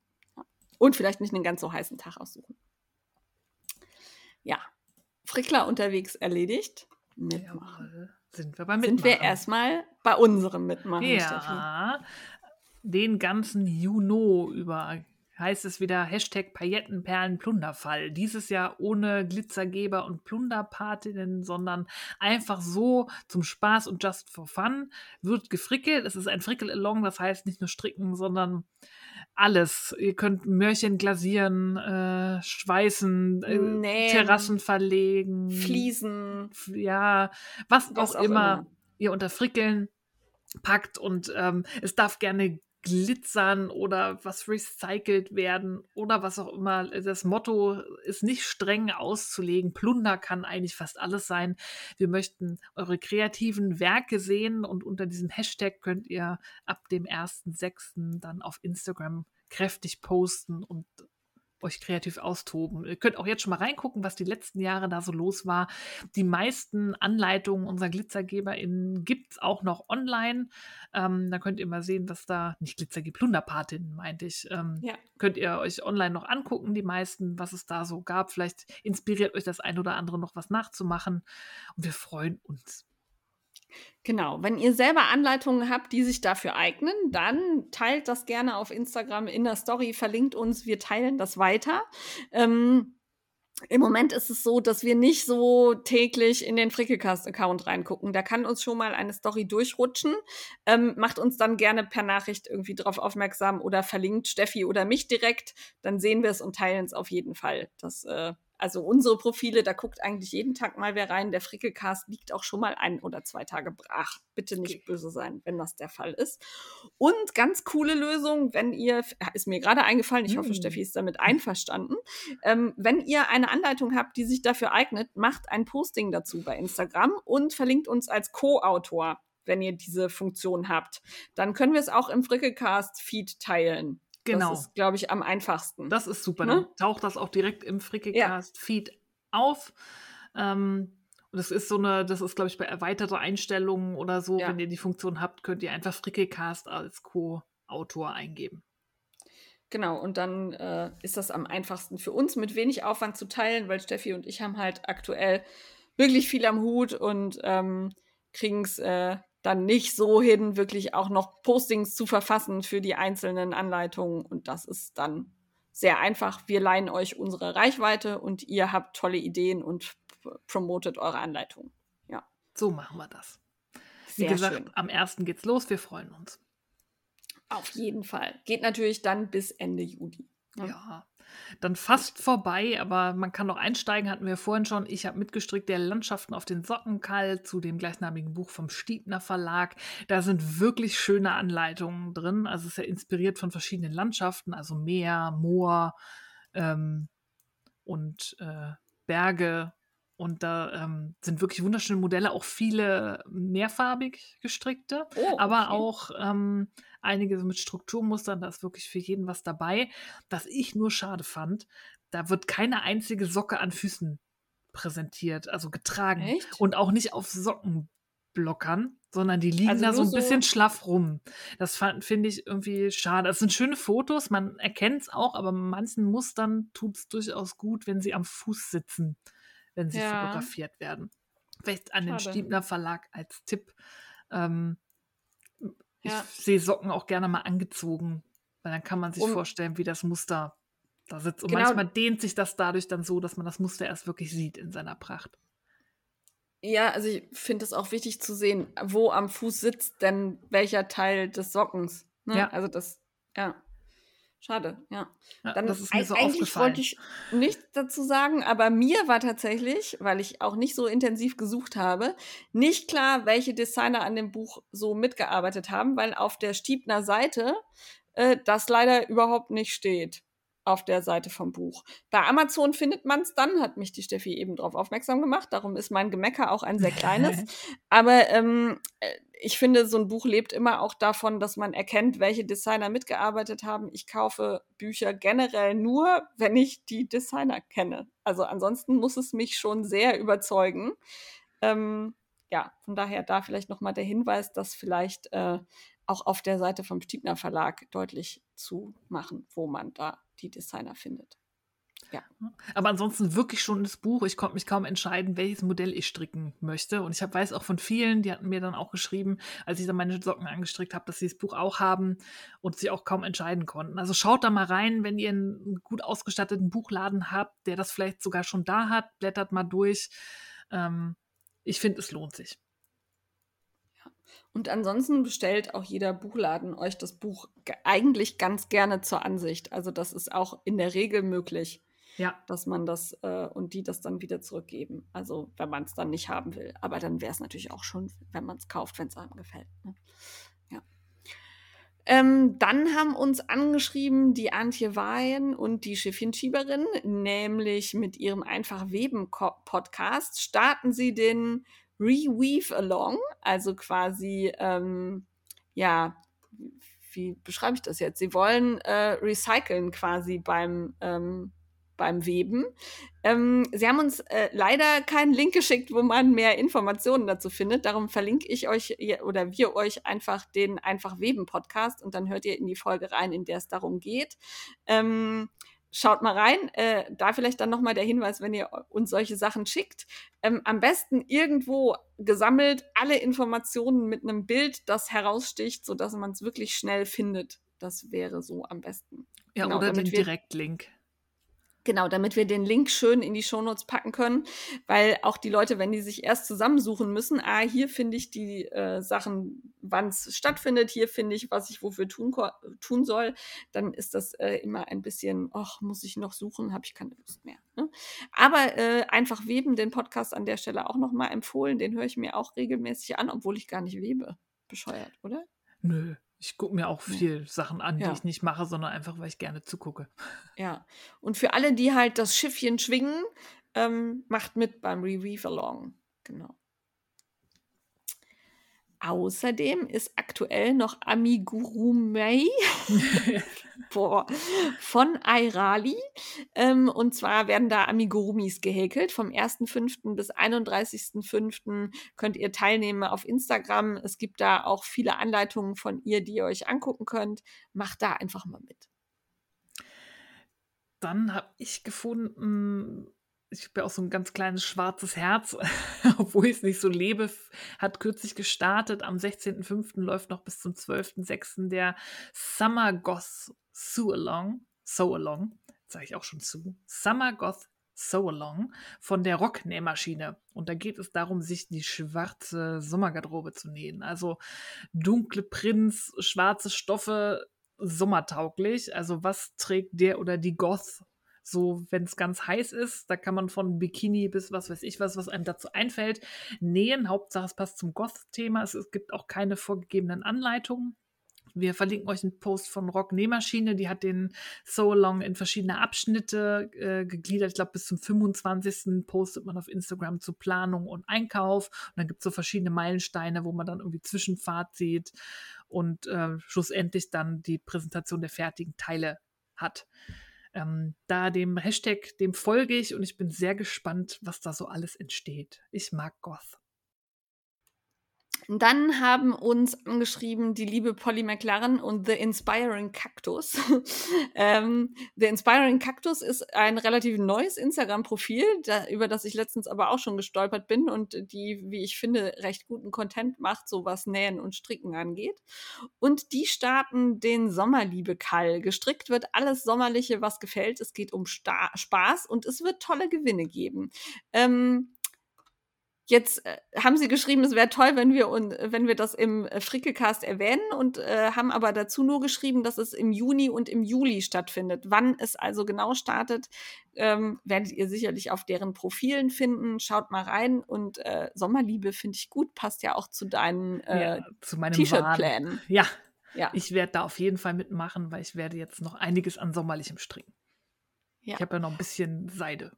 Und vielleicht nicht einen ganz so heißen Tag aussuchen. Ja, Frickler unterwegs erledigt. Mitmachen. Sind wir beim Mitmachen. Sind wir erstmal bei unserem Mitmachen, ja, Steffi. Den ganzen Juno über heißt es wieder Hashtag Paillettenperlen-Plunderfall. Dieses Jahr ohne Glitzergeber und Plunderpatinnen, sondern einfach so zum Spaß und just for fun. Wird gefrickelt. Es ist ein Frickel-Along, das heißt nicht nur stricken, sondern alles. Ihr könnt Mörchen glasieren, äh, schweißen, äh, Terrassen verlegen, Fliesen. Ja, was, was auch, auch immer, immer, ihr unter Frickeln packt und ähm, es darf gerne glitzern oder was recycelt werden oder was auch immer. Das Motto ist nicht streng auszulegen. Plunder kann eigentlich fast alles sein. Wir möchten eure kreativen Werke sehen und unter diesem Hashtag könnt ihr ab dem 1.6. dann auf Instagram kräftig posten und euch kreativ austoben. Ihr könnt auch jetzt schon mal reingucken, was die letzten Jahre da so los war. Die meisten Anleitungen unserer GlitzergeberInnen gibt es auch noch online. Ähm, da könnt ihr mal sehen, was da, nicht Glitzergeber, Plunderpatinnen meinte ich, ähm, ja. könnt ihr euch online noch angucken, die meisten, was es da so gab. Vielleicht inspiriert euch das ein oder andere noch was nachzumachen. Und wir freuen uns. Genau, wenn ihr selber Anleitungen habt, die sich dafür eignen, dann teilt das gerne auf Instagram in der Story, verlinkt uns, wir teilen das weiter. Ähm, im Moment ist es so, dass wir nicht so täglich in den Frickelcast-Account reingucken. Da kann uns schon mal eine Story durchrutschen. Ähm, macht uns dann gerne per Nachricht irgendwie darauf aufmerksam oder verlinkt Steffi oder mich direkt. Dann sehen wir es und teilen es auf jeden Fall. Das äh, also unsere Profile, da guckt eigentlich jeden Tag mal wer rein. Der Frickelcast liegt auch schon mal ein oder zwei Tage brach. Bitte nicht okay. böse sein, wenn das der Fall ist. Und ganz coole Lösung, wenn ihr, ist mir gerade eingefallen, ich hoffe, mm. Steffi ist damit einverstanden. Ähm, wenn ihr eine Anleitung habt, die sich dafür eignet, macht ein Posting dazu bei Instagram und verlinkt uns als Co-Autor, wenn ihr diese Funktion habt. Dann können wir es auch im Frickelcast-Feed teilen. Genau. Das ist, glaube ich, am einfachsten. Das ist super. Ne? Dann taucht das auch direkt im Frickelcast-Feed ja. auf. Ähm, und das ist so eine, das ist, glaube ich, bei erweiterter Einstellungen oder so, ja. wenn ihr die Funktion habt, könnt ihr einfach Frickelcast als Co-Autor eingeben. Genau, und dann äh, ist das am einfachsten für uns mit wenig Aufwand zu teilen, weil Steffi und ich haben halt aktuell wirklich viel am Hut und ähm, kriegen es äh, dann nicht so hin, wirklich auch noch Postings zu verfassen für die einzelnen Anleitungen. Und das ist dann sehr einfach. Wir leihen euch unsere Reichweite und ihr habt tolle Ideen und promotet eure Anleitungen. Ja. So machen wir das. Wie Sehr gesagt, schön. am 1. geht's los. Wir freuen uns. Auf jeden Fall. Geht natürlich dann bis Ende Juli. Ne? Ja. Dann fast vorbei, aber man kann noch einsteigen, hatten wir vorhin schon. Ich habe mitgestrickt der Landschaften auf den Sockenkall zu dem gleichnamigen Buch vom Stiebner Verlag. Da sind wirklich schöne Anleitungen drin. Also es ist ja inspiriert von verschiedenen Landschaften, also Meer, Moor ähm, und äh, Berge und da ähm, sind wirklich wunderschöne Modelle, auch viele mehrfarbig gestrickte, oh, okay. aber auch ähm, einige mit Strukturmustern. Da ist wirklich für jeden was dabei. Was ich nur schade fand, da wird keine einzige Socke an Füßen präsentiert, also getragen. Echt? Und auch nicht auf Sockenblockern, sondern die liegen also da so ein bisschen so schlaff rum. Das finde ich irgendwie schade. Das sind schöne Fotos, man erkennt es auch, aber manchen Mustern tut es durchaus gut, wenn sie am Fuß sitzen wenn sie ja. fotografiert werden. Vielleicht an Schade. den Stiebner Verlag als Tipp. Ähm, ja. Ich sehe Socken auch gerne mal angezogen, weil dann kann man sich um, vorstellen, wie das Muster da sitzt. Und genau. manchmal dehnt sich das dadurch dann so, dass man das Muster erst wirklich sieht in seiner Pracht. Ja, also ich finde es auch wichtig zu sehen, wo am Fuß sitzt denn welcher Teil des Sockens. Ne? Ja. Also das, ja. Schade, ja. ja Dann das ist mir so eigentlich wollte ich nichts dazu sagen, aber mir war tatsächlich, weil ich auch nicht so intensiv gesucht habe, nicht klar, welche Designer an dem Buch so mitgearbeitet haben, weil auf der Stiebner Seite äh, das leider überhaupt nicht steht auf der Seite vom Buch. Bei Amazon findet man es dann, hat mich die Steffi eben darauf aufmerksam gemacht. Darum ist mein Gemecker auch ein sehr kleines. Aber ähm, äh, ich finde, so ein Buch lebt immer auch davon, dass man erkennt, welche Designer mitgearbeitet haben. Ich kaufe Bücher generell nur, wenn ich die Designer kenne. Also ansonsten muss es mich schon sehr überzeugen. Ähm, ja, von daher da vielleicht nochmal der Hinweis, dass vielleicht äh, auch auf der Seite vom Stiebner Verlag deutlich zu machen, wo man da die Designer findet. Ja. Aber ansonsten wirklich schon das Buch. Ich konnte mich kaum entscheiden, welches Modell ich stricken möchte. Und ich hab, weiß auch von vielen, die hatten mir dann auch geschrieben, als ich dann meine Socken angestrickt habe, dass sie das Buch auch haben und sich auch kaum entscheiden konnten. Also schaut da mal rein, wenn ihr einen gut ausgestatteten Buchladen habt, der das vielleicht sogar schon da hat, blättert mal durch. Ähm, ich finde, es lohnt sich. Und ansonsten bestellt auch jeder Buchladen euch das Buch eigentlich ganz gerne zur Ansicht. Also das ist auch in der Regel möglich, ja. dass man das äh, und die das dann wieder zurückgeben. Also wenn man es dann nicht haben will. Aber dann wäre es natürlich auch schon, wenn man es kauft, wenn es einem gefällt. Ne? Ja. Ähm, dann haben uns angeschrieben die Antje Weyen und die Schiffchenschieberin, nämlich mit ihrem Einfach Weben Podcast starten sie den Reweave Along, also quasi, ähm, ja, wie beschreibe ich das jetzt? Sie wollen äh, recyceln quasi beim, ähm, beim Weben. Ähm, sie haben uns äh, leider keinen Link geschickt, wo man mehr Informationen dazu findet. Darum verlinke ich euch oder wir euch einfach den Einfach Weben Podcast und dann hört ihr in die Folge rein, in der es darum geht. Ähm, Schaut mal rein. Äh, da vielleicht dann nochmal der Hinweis, wenn ihr uns solche Sachen schickt. Ähm, am besten irgendwo gesammelt alle Informationen mit einem Bild, das heraussticht, sodass man es wirklich schnell findet. Das wäre so am besten. Ja, genau, oder den Direktlink. Genau, damit wir den Link schön in die Shownotes packen können, weil auch die Leute, wenn die sich erst zusammensuchen müssen, ah, hier finde ich die äh, Sachen, wann es stattfindet, hier finde ich, was ich wofür tun, tun soll, dann ist das äh, immer ein bisschen, ach, muss ich noch suchen, habe ich keine Lust mehr. Ne? Aber äh, einfach weben, den Podcast an der Stelle auch nochmal empfohlen, den höre ich mir auch regelmäßig an, obwohl ich gar nicht webe. Bescheuert, oder? Nö, ich gucke mir auch viel ja. Sachen an, ja. die ich nicht mache, sondern einfach, weil ich gerne zugucke. Ja. Und für alle, die halt das Schiffchen schwingen, ähm, macht mit beim Reweave Along. Genau. Außerdem ist aktuell noch Amigurumei von Airali. Ähm, und zwar werden da Amigurumis gehäkelt. Vom 1.5. bis 31.5. könnt ihr teilnehmen auf Instagram. Es gibt da auch viele Anleitungen von ihr, die ihr euch angucken könnt. Macht da einfach mal mit. dann habe ich gefunden, ich habe ja auch so ein ganz kleines schwarzes Herz, obwohl ich es nicht so lebe, hat kürzlich gestartet. Am 16.05. läuft noch bis zum 12.06. der Summer Goth So Along. So Along, sage ich auch schon zu. Summer Goth So Along von der Rocknähmaschine. Und da geht es darum, sich die schwarze Sommergarderobe zu nähen. Also dunkle Prints, schwarze Stoffe, sommertauglich. Also was trägt der oder die Goth so, wenn es ganz heiß ist, da kann man von Bikini bis was weiß ich was, was einem dazu einfällt, nähen. Hauptsache, es passt zum Goth-Thema. Es, es gibt auch keine vorgegebenen Anleitungen. Wir verlinken euch einen Post von Rock Nähmaschine, die hat den So Long in verschiedene Abschnitte äh, gegliedert. Ich glaube, bis zum 25. postet man auf Instagram zu Planung und Einkauf. Und dann gibt es so verschiedene Meilensteine, wo man dann irgendwie Zwischenfahrt sieht und äh, schlussendlich dann die Präsentation der fertigen Teile hat. Ähm, da dem Hashtag, dem folge ich und ich bin sehr gespannt, was da so alles entsteht. Ich mag Goth. Dann haben uns angeschrieben die liebe Polly McLaren und The Inspiring Cactus. ähm, The Inspiring Cactus ist ein relativ neues Instagram-Profil, da, über das ich letztens aber auch schon gestolpert bin und die, wie ich finde, recht guten Content macht, so was Nähen und Stricken angeht. Und die starten den Sommerliebe-Kall. Gestrickt wird alles Sommerliche, was gefällt. Es geht um Sta Spaß und es wird tolle Gewinne geben. Ähm, Jetzt äh, haben sie geschrieben, es wäre toll, wenn wir, und, wenn wir das im äh, Frickelcast erwähnen und äh, haben aber dazu nur geschrieben, dass es im Juni und im Juli stattfindet. Wann es also genau startet, ähm, werdet ihr sicherlich auf deren Profilen finden. Schaut mal rein und äh, Sommerliebe finde ich gut, passt ja auch zu deinen ja, äh, T-Shirt-Plänen. Ja. ja, ich werde da auf jeden Fall mitmachen, weil ich werde jetzt noch einiges an sommerlichem stricken. Ja. Ich habe ja noch ein bisschen Seide.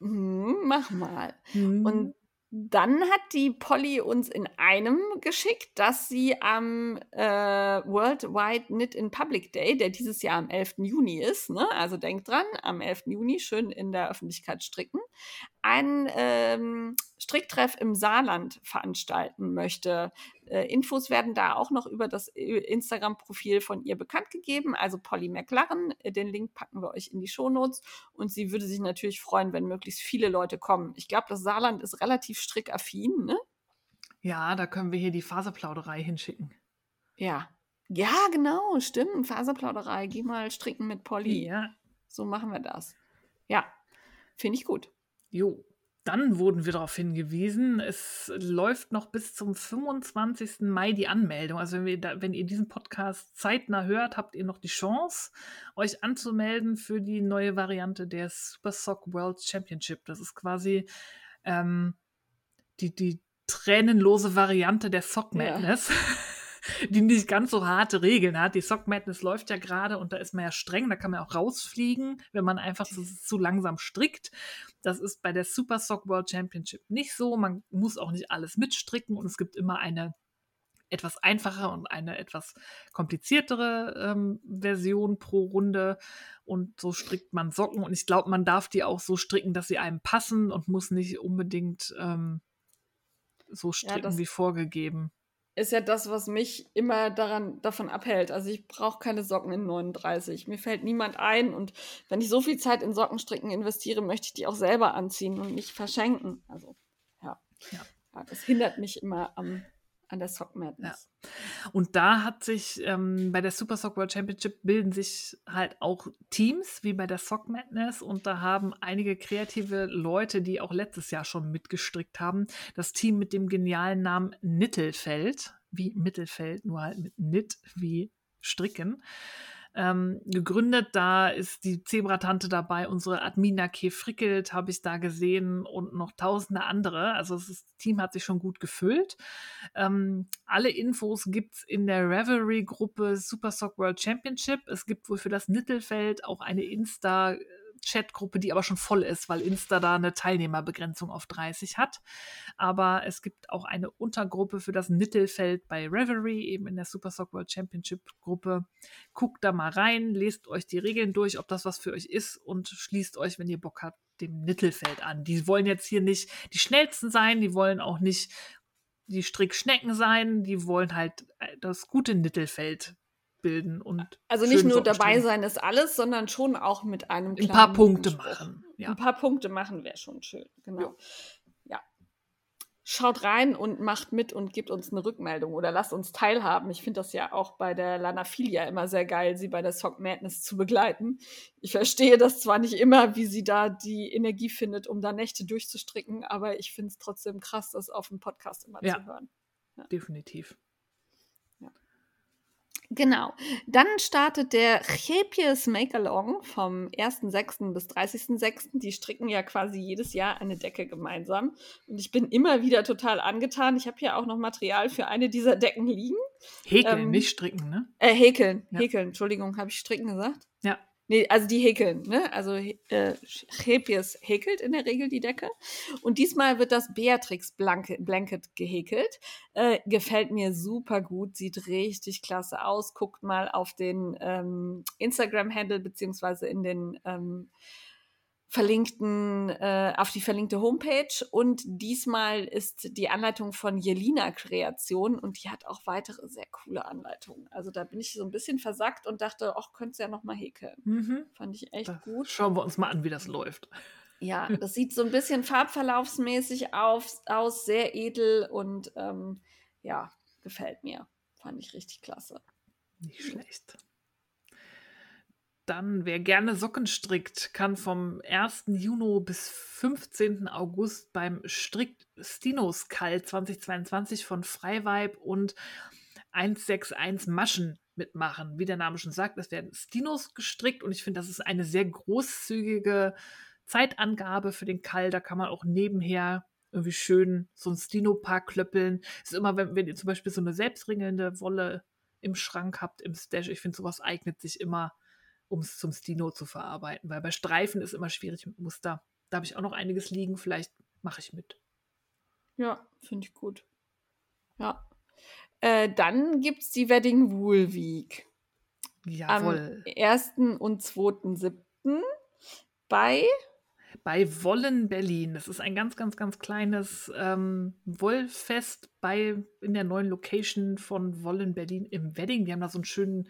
Mhm, mach mal. Mhm. Und dann hat die Polly uns in einem geschickt, dass sie am äh, Worldwide Knit in Public Day, der dieses Jahr am 11. Juni ist, ne? also denkt dran, am 11. Juni schön in der Öffentlichkeit stricken, einen ähm, Stricktreff im Saarland veranstalten möchte. Äh, Infos werden da auch noch über das äh, Instagram-Profil von ihr bekannt gegeben, also Polly McLaren. Äh, den Link packen wir euch in die Shownotes und sie würde sich natürlich freuen, wenn möglichst viele Leute kommen. Ich glaube, das Saarland ist relativ strickaffin, ne? Ja, da können wir hier die Faserplauderei hinschicken. Ja. Ja, genau, stimmt. Faserplauderei. Geh mal stricken mit Polly. Ja. So machen wir das. Ja, finde ich gut. Jo. Dann wurden wir darauf hingewiesen, es läuft noch bis zum 25. Mai die Anmeldung. Also wenn, da, wenn, ihr diesen Podcast zeitnah hört, habt ihr noch die Chance, euch anzumelden für die neue Variante der Super Sock World Championship. Das ist quasi ähm, die, die tränenlose Variante der Sock Madness. Ja. die nicht ganz so harte Regeln hat. Die Sock Madness läuft ja gerade und da ist man ja streng, da kann man auch rausfliegen, wenn man einfach zu, zu langsam strickt. Das ist bei der Super Sock World Championship nicht so. Man muss auch nicht alles mitstricken und es gibt immer eine etwas einfache und eine etwas kompliziertere ähm, Version pro Runde. Und so strickt man Socken. Und ich glaube, man darf die auch so stricken, dass sie einem passen und muss nicht unbedingt ähm, so stricken ja, wie vorgegeben ist ja das, was mich immer daran, davon abhält. Also ich brauche keine Socken in 39. Mir fällt niemand ein. Und wenn ich so viel Zeit in Sockenstricken investiere, möchte ich die auch selber anziehen und nicht verschenken. Also ja, ja. ja das hindert mich immer am an der Sock Madness. Ja. Und da hat sich ähm, bei der Super Sock World Championship bilden sich halt auch Teams wie bei der Sock Madness und da haben einige kreative Leute, die auch letztes Jahr schon mitgestrickt haben, das Team mit dem genialen Namen Nittelfeld, wie Mittelfeld, nur halt mit Nit wie Stricken ähm, gegründet. Da ist die Zebratante dabei, unsere Admina K. Frickelt habe ich da gesehen und noch tausende andere. Also das Team hat sich schon gut gefüllt. Ähm, alle Infos gibt es in der Revelry-Gruppe Super Sock World Championship. Es gibt wohl für das Nittelfeld auch eine Insta- Chatgruppe, die aber schon voll ist, weil Insta da eine Teilnehmerbegrenzung auf 30 hat. Aber es gibt auch eine Untergruppe für das Mittelfeld bei Reverie, eben in der Super Sock World Championship Gruppe. Guckt da mal rein, lest euch die Regeln durch, ob das was für euch ist und schließt euch, wenn ihr Bock habt, dem Mittelfeld an. Die wollen jetzt hier nicht die schnellsten sein, die wollen auch nicht die Strickschnecken sein, die wollen halt äh, das gute Mittelfeld bilden und Also nicht nur dabei sein ist alles, sondern schon auch mit einem Ein paar Punkte Spruch. machen. Ja. Ein paar Punkte machen wäre schon schön, genau. Ja. Schaut rein und macht mit und gebt uns eine Rückmeldung oder lasst uns teilhaben. Ich finde das ja auch bei der Lanafilia immer sehr geil, sie bei der Sock Madness zu begleiten. Ich verstehe das zwar nicht immer, wie sie da die Energie findet, um da Nächte durchzustricken, aber ich finde es trotzdem krass, das auf dem Podcast immer Ja. zu hören. Definitiv. Genau. Dann startet der Chepies Make-Along vom 1.6. bis 30.6. Die stricken ja quasi jedes Jahr eine Decke gemeinsam. Und ich bin immer wieder total angetan. Ich habe hier auch noch Material für eine dieser Decken liegen. Häkeln, Ähm, nicht stricken, ne? Äh, häkeln. Ja. Häkeln. Entschuldigung, habe ich stricken gesagt? Ja. Nee, also die häkeln, ne? Also äh, Chepies häkelt in der Regel die Decke. Und diesmal wird das Beatrix Blanke- Blanket gehäkelt. Äh, gefällt mir super gut, sieht richtig klasse aus. Guckt mal auf den ähm, Instagram-Handle beziehungsweise in den ähm, verlinkten, äh, auf die verlinkte Homepage. Und diesmal ist die Anleitung von Jelina Kreation und die hat auch weitere sehr coole Anleitungen. Also da bin ich so ein bisschen versackt und dachte, ach, könntest ja noch mal häkeln. Mhm. Fand ich echt Das gut. Schauen wir uns mal an, wie das läuft. Ja, das sieht so ein bisschen farbverlaufsmäßig auf, aus, sehr edel und ähm, ja, gefällt mir. Fand ich richtig klasse. Nicht schlecht. Dann, wer gerne Socken strickt, kann vom 1. Juni bis 15. August beim Strick Stinos Kalt 2022 von Freiweib und 161 Maschen mitmachen. Wie der Name schon sagt, es werden Stinos gestrickt und ich finde, das ist eine sehr großzügige Zeitangabe für den Kall. Da kann man auch nebenher irgendwie schön so ein Stino-Paar klöppeln. Ist immer, wenn, wenn ihr zum Beispiel so eine selbstringelnde Wolle im Schrank habt, im Stash, ich finde, sowas eignet sich immer, um es zum Stino zu verarbeiten, weil bei Streifen ist immer schwierig mit Muster. Da habe ich auch noch einiges liegen, vielleicht mache ich mit. Ja, finde ich gut. Ja. Äh, dann gibt es die Wedding Wool Week. Jawohl. Am 1. und 2.7. bei bei Wollen Berlin. Das ist ein ganz, ganz, ganz kleines ähm, Wollfest bei in der neuen Location von Wollen Berlin im Wedding. Die haben da so einen schönen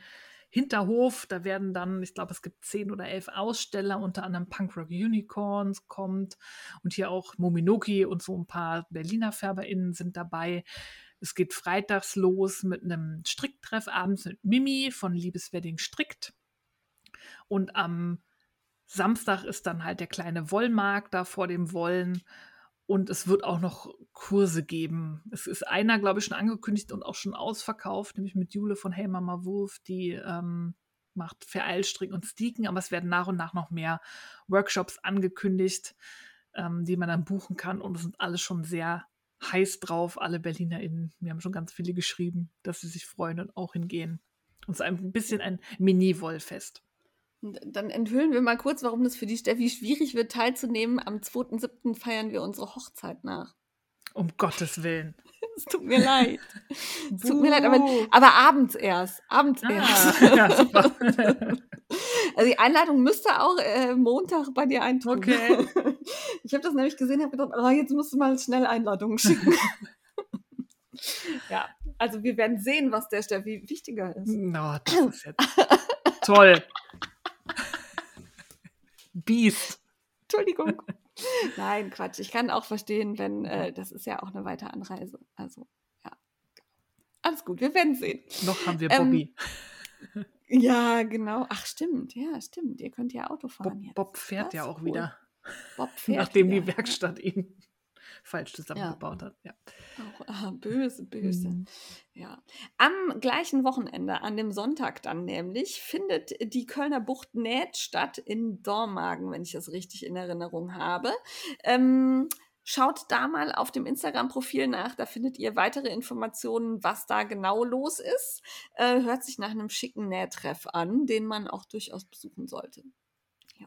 Hinterhof. Da werden dann, ich glaube, es gibt zehn oder elf Aussteller, unter anderem Punkrock Unicorns kommt und hier auch Mominoki und so ein paar Berliner FärberInnen sind dabei. Es geht freitags los mit einem Stricktreff abends mit Mimi von Liebeswedding strickt. Und am Samstag ist dann halt der kleine Wollmarkt da vor dem Wollen. Und es wird auch noch Kurse geben. Es ist einer, glaube ich, schon angekündigt und auch schon ausverkauft, nämlich mit Jule von Hey Mama Wurf, die ähm, macht Vereilstrick und Sticken. Aber es werden nach und nach noch mehr Workshops angekündigt, ähm, die man dann buchen kann. Und es sind alle schon sehr heiß drauf, alle BerlinerInnen. Wir haben schon ganz viele geschrieben, dass sie sich freuen und auch hingehen. Und es ist ein bisschen ein Mini-Wollfest. Und dann enthüllen wir mal kurz, warum das für die Steffi schwierig wird, teilzunehmen. Am 2.7. feiern wir unsere Hochzeit nach. Um Gottes Willen. Es tut mir leid. Es tut mir leid, aber, aber abends erst. Abends Ah, erst. ja, super. Also die Einladung müsste auch äh, Montag bei dir eintreffen. Okay. Ich habe das nämlich gesehen, habe gedacht, oh, jetzt musst du mal schnell Einladungen schicken. ja, also wir werden sehen, was der Steffi wichtiger ist. No, das ist jetzt toll. Biest. Entschuldigung. Nein, Quatsch. Ich kann auch verstehen, wenn äh, das ist ja auch eine weite Anreise. Also, ja. Alles gut, wir werden sehen. Noch haben wir Ähm, Bobby. Ja, genau. Ach, stimmt. Ja, stimmt. Ihr könnt ja Auto Bob, fahren jetzt. Bob fährt Das ja auch cool. wieder, Bob fährt nachdem wieder, die Werkstatt ihn falsch zusammengebaut hat. Ja. Ja. Auch, ah, böse, böse. Mhm. Ja. Am gleichen Wochenende, an dem Sonntag dann nämlich, findet die Kölner Bucht Näht statt in Dormagen, wenn ich das richtig in Erinnerung habe. Ähm, schaut da mal auf dem Instagram-Profil nach, da findet ihr weitere Informationen, was da genau los ist. Äh, hört sich nach einem schicken Nähtreff an, den man auch durchaus besuchen sollte.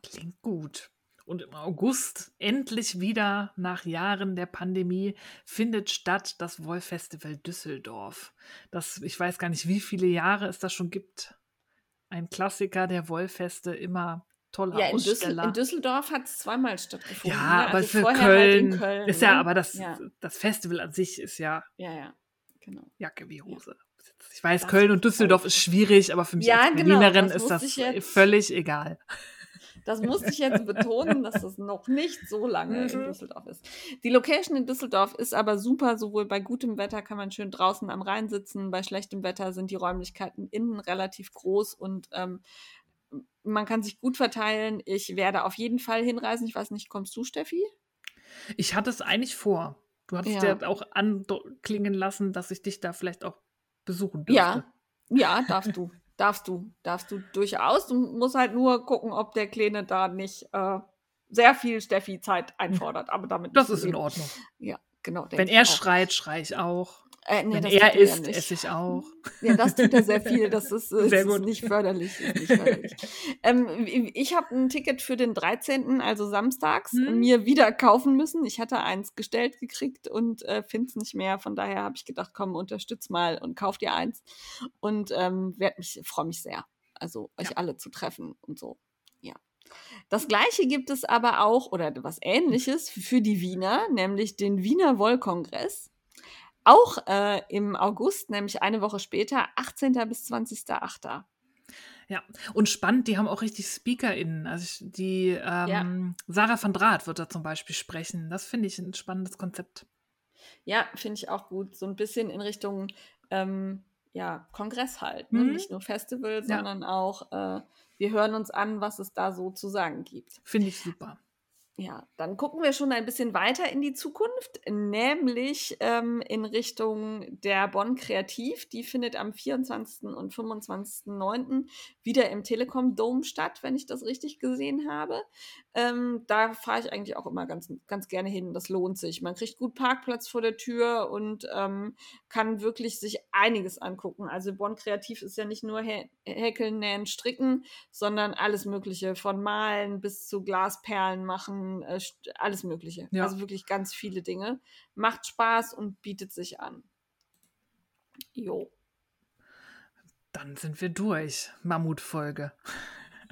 Klingt gut. Und im August, endlich wieder nach Jahren der Pandemie, findet statt das Wollfestival Düsseldorf. Das, ich weiß gar nicht, wie viele Jahre es das schon gibt. Ein Klassiker der Wollfeste, immer toller Ja, in, Aussteller. in Düsseldorf hat es zweimal stattgefunden. ja, ne? aber Also für vorher Köln, halt Köln. ist ja, ne? aber das, Ja, das Festival an sich ist ja ja, ja, genau. Jacke wie Hose. Ich weiß, Das Köln und Düsseldorf ist schwierig, aber für mich Ja, als genau, Berlinerin das ist das völlig egal. Das musste ich jetzt betonen, dass das noch nicht so lange in Mhm. Düsseldorf ist. Die Location in Düsseldorf ist aber super. Sowohl bei gutem Wetter kann man schön draußen am Rhein sitzen. Bei schlechtem Wetter sind die Räumlichkeiten innen relativ groß und ähm, man kann sich gut verteilen. Ich werde auf jeden Fall hinreisen. Ich weiß nicht, kommst du, Steffi? Ich hatte es eigentlich vor. Du hattest Ja. ja, auch anklingen lassen, dass ich dich da vielleicht auch besuchen dürfte. Ja, ja, darfst du. Darfst du. Darfst du durchaus. Du musst halt nur gucken, ob der Kleine da nicht äh, sehr viel Steffi-Zeit einfordert. Aber damit Das ist in. Ordnung. Ja, genau. Wenn er auch. schreit, schrei ich auch. Äh, nee, er ja isst, nicht. esse ich auch. Ja, das tut er sehr viel. Das ist, äh, Sehr ist nicht förderlich. Ist nicht förderlich. ähm, ich habe ein Ticket für den 13., also samstags, Hm. mir wieder kaufen müssen. Ich hatte eins gestellt gekriegt und äh, finde es nicht mehr. Von daher habe ich gedacht, komm, unterstütz mal und kauf dir eins. Und ähm, freue mich sehr, also euch Ja. alle zu treffen und so. Ja. Das gleiche gibt es aber auch, oder was ähnliches, für die Wiener, nämlich den Wiener Wollkongress. Auch äh, im August, nämlich eine Woche später, 18. bis 20.8. Ja, und spannend, die haben auch richtig SpeakerInnen. Also ich, die ähm, Sarah van Draat wird da zum Beispiel sprechen. Das finde ich ein spannendes Konzept. Ja, finde ich auch gut. So ein bisschen in Richtung ähm, ja, Kongress halt. Ne? Mhm. Nicht nur Festival, Ja. sondern auch, äh, wir hören uns an, was es da so zu sagen gibt. Finde ich super. Ja, dann gucken wir schon ein bisschen weiter in die Zukunft, nämlich ähm, in Richtung der Bonn Kreativ. Die findet am 24. und 25.09. wieder im Telekom Dome statt, wenn ich das richtig gesehen habe. Ähm, da fahre ich eigentlich auch immer ganz, ganz gerne hin. Das lohnt sich. Man kriegt gut Parkplatz vor der Tür und ähm, kann wirklich sich einiges angucken. Also Bonn Kreativ ist ja nicht nur Hä Häkeln, Nähen, Stricken, sondern alles Mögliche, von Malen bis zu Glasperlen machen, äh, alles Mögliche. Ja. Also wirklich ganz viele Dinge. Macht Spaß und bietet sich an. Jo. Dann sind wir durch. Mammutfolge.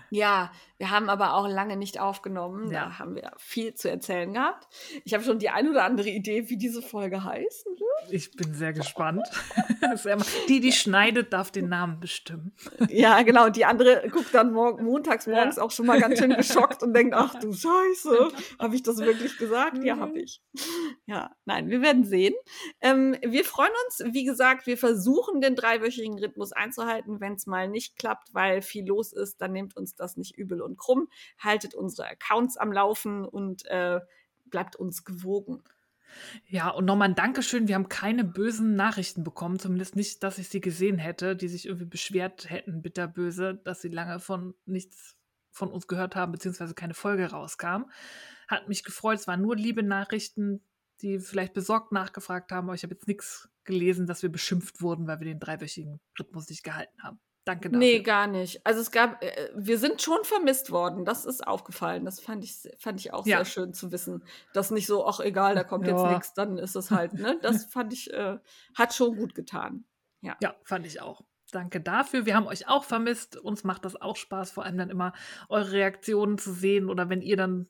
Ja, wir haben aber auch lange nicht aufgenommen. Ja. Da haben wir viel zu erzählen gehabt. Ich habe schon die ein oder andere Idee, wie diese Folge heißen wird. Ich bin sehr gespannt. Ja die, die schneidet, darf den Namen bestimmen. Ja, genau. Und die andere guckt dann morgen, montags morgens Ja. auch schon mal ganz schön geschockt und denkt, ach du Scheiße, habe ich das wirklich gesagt? Ja, Mhm. habe ich. Ja, nein, wir werden sehen. Ähm, wir freuen uns. Wie gesagt, wir versuchen den dreiwöchigen Rhythmus einzuhalten. Wenn es mal nicht klappt, weil viel los ist, dann nehmt uns das nicht übel und krumm. Haltet unsere Accounts am Laufen und äh, bleibt uns gewogen. Ja, und nochmal ein Dankeschön. Wir haben keine bösen Nachrichten bekommen, zumindest nicht, dass ich sie gesehen hätte, die sich irgendwie beschwert hätten, bitterböse, dass sie lange von nichts von uns gehört haben, beziehungsweise keine Folge rauskam. Hat mich gefreut. Es waren nur liebe Nachrichten, die vielleicht besorgt nachgefragt haben, aber ich habe jetzt nichts gelesen, dass wir beschimpft wurden, weil wir den dreiwöchigen Rhythmus nicht gehalten haben. Danke dafür. Nee, gar nicht. Also es gab, äh, wir sind schon vermisst worden. Das ist aufgefallen. Das fand ich, fand ich auch Ja. sehr schön zu wissen. Dass nicht so, ach egal, da kommt jetzt Ja. nichts, dann ist es halt, ne? Das fand ich, äh, hat schon gut getan. Ja, fand ich auch. Danke dafür. Wir haben euch auch vermisst. Uns macht das auch Spaß, vor allem dann immer eure Reaktionen zu sehen oder wenn ihr dann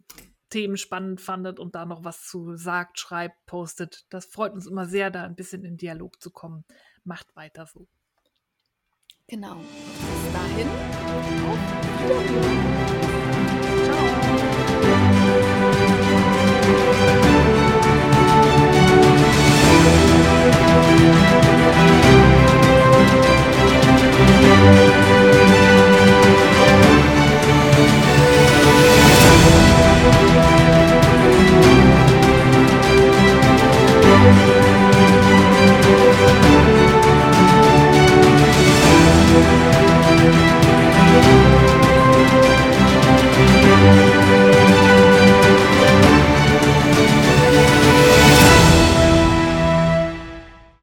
Themen spannend fandet und da noch was zu sagt, schreibt, postet. Das freut uns immer sehr, da ein bisschen in Dialog zu kommen. Macht weiter so. Genau. Bis dahin, auf Wiederhören.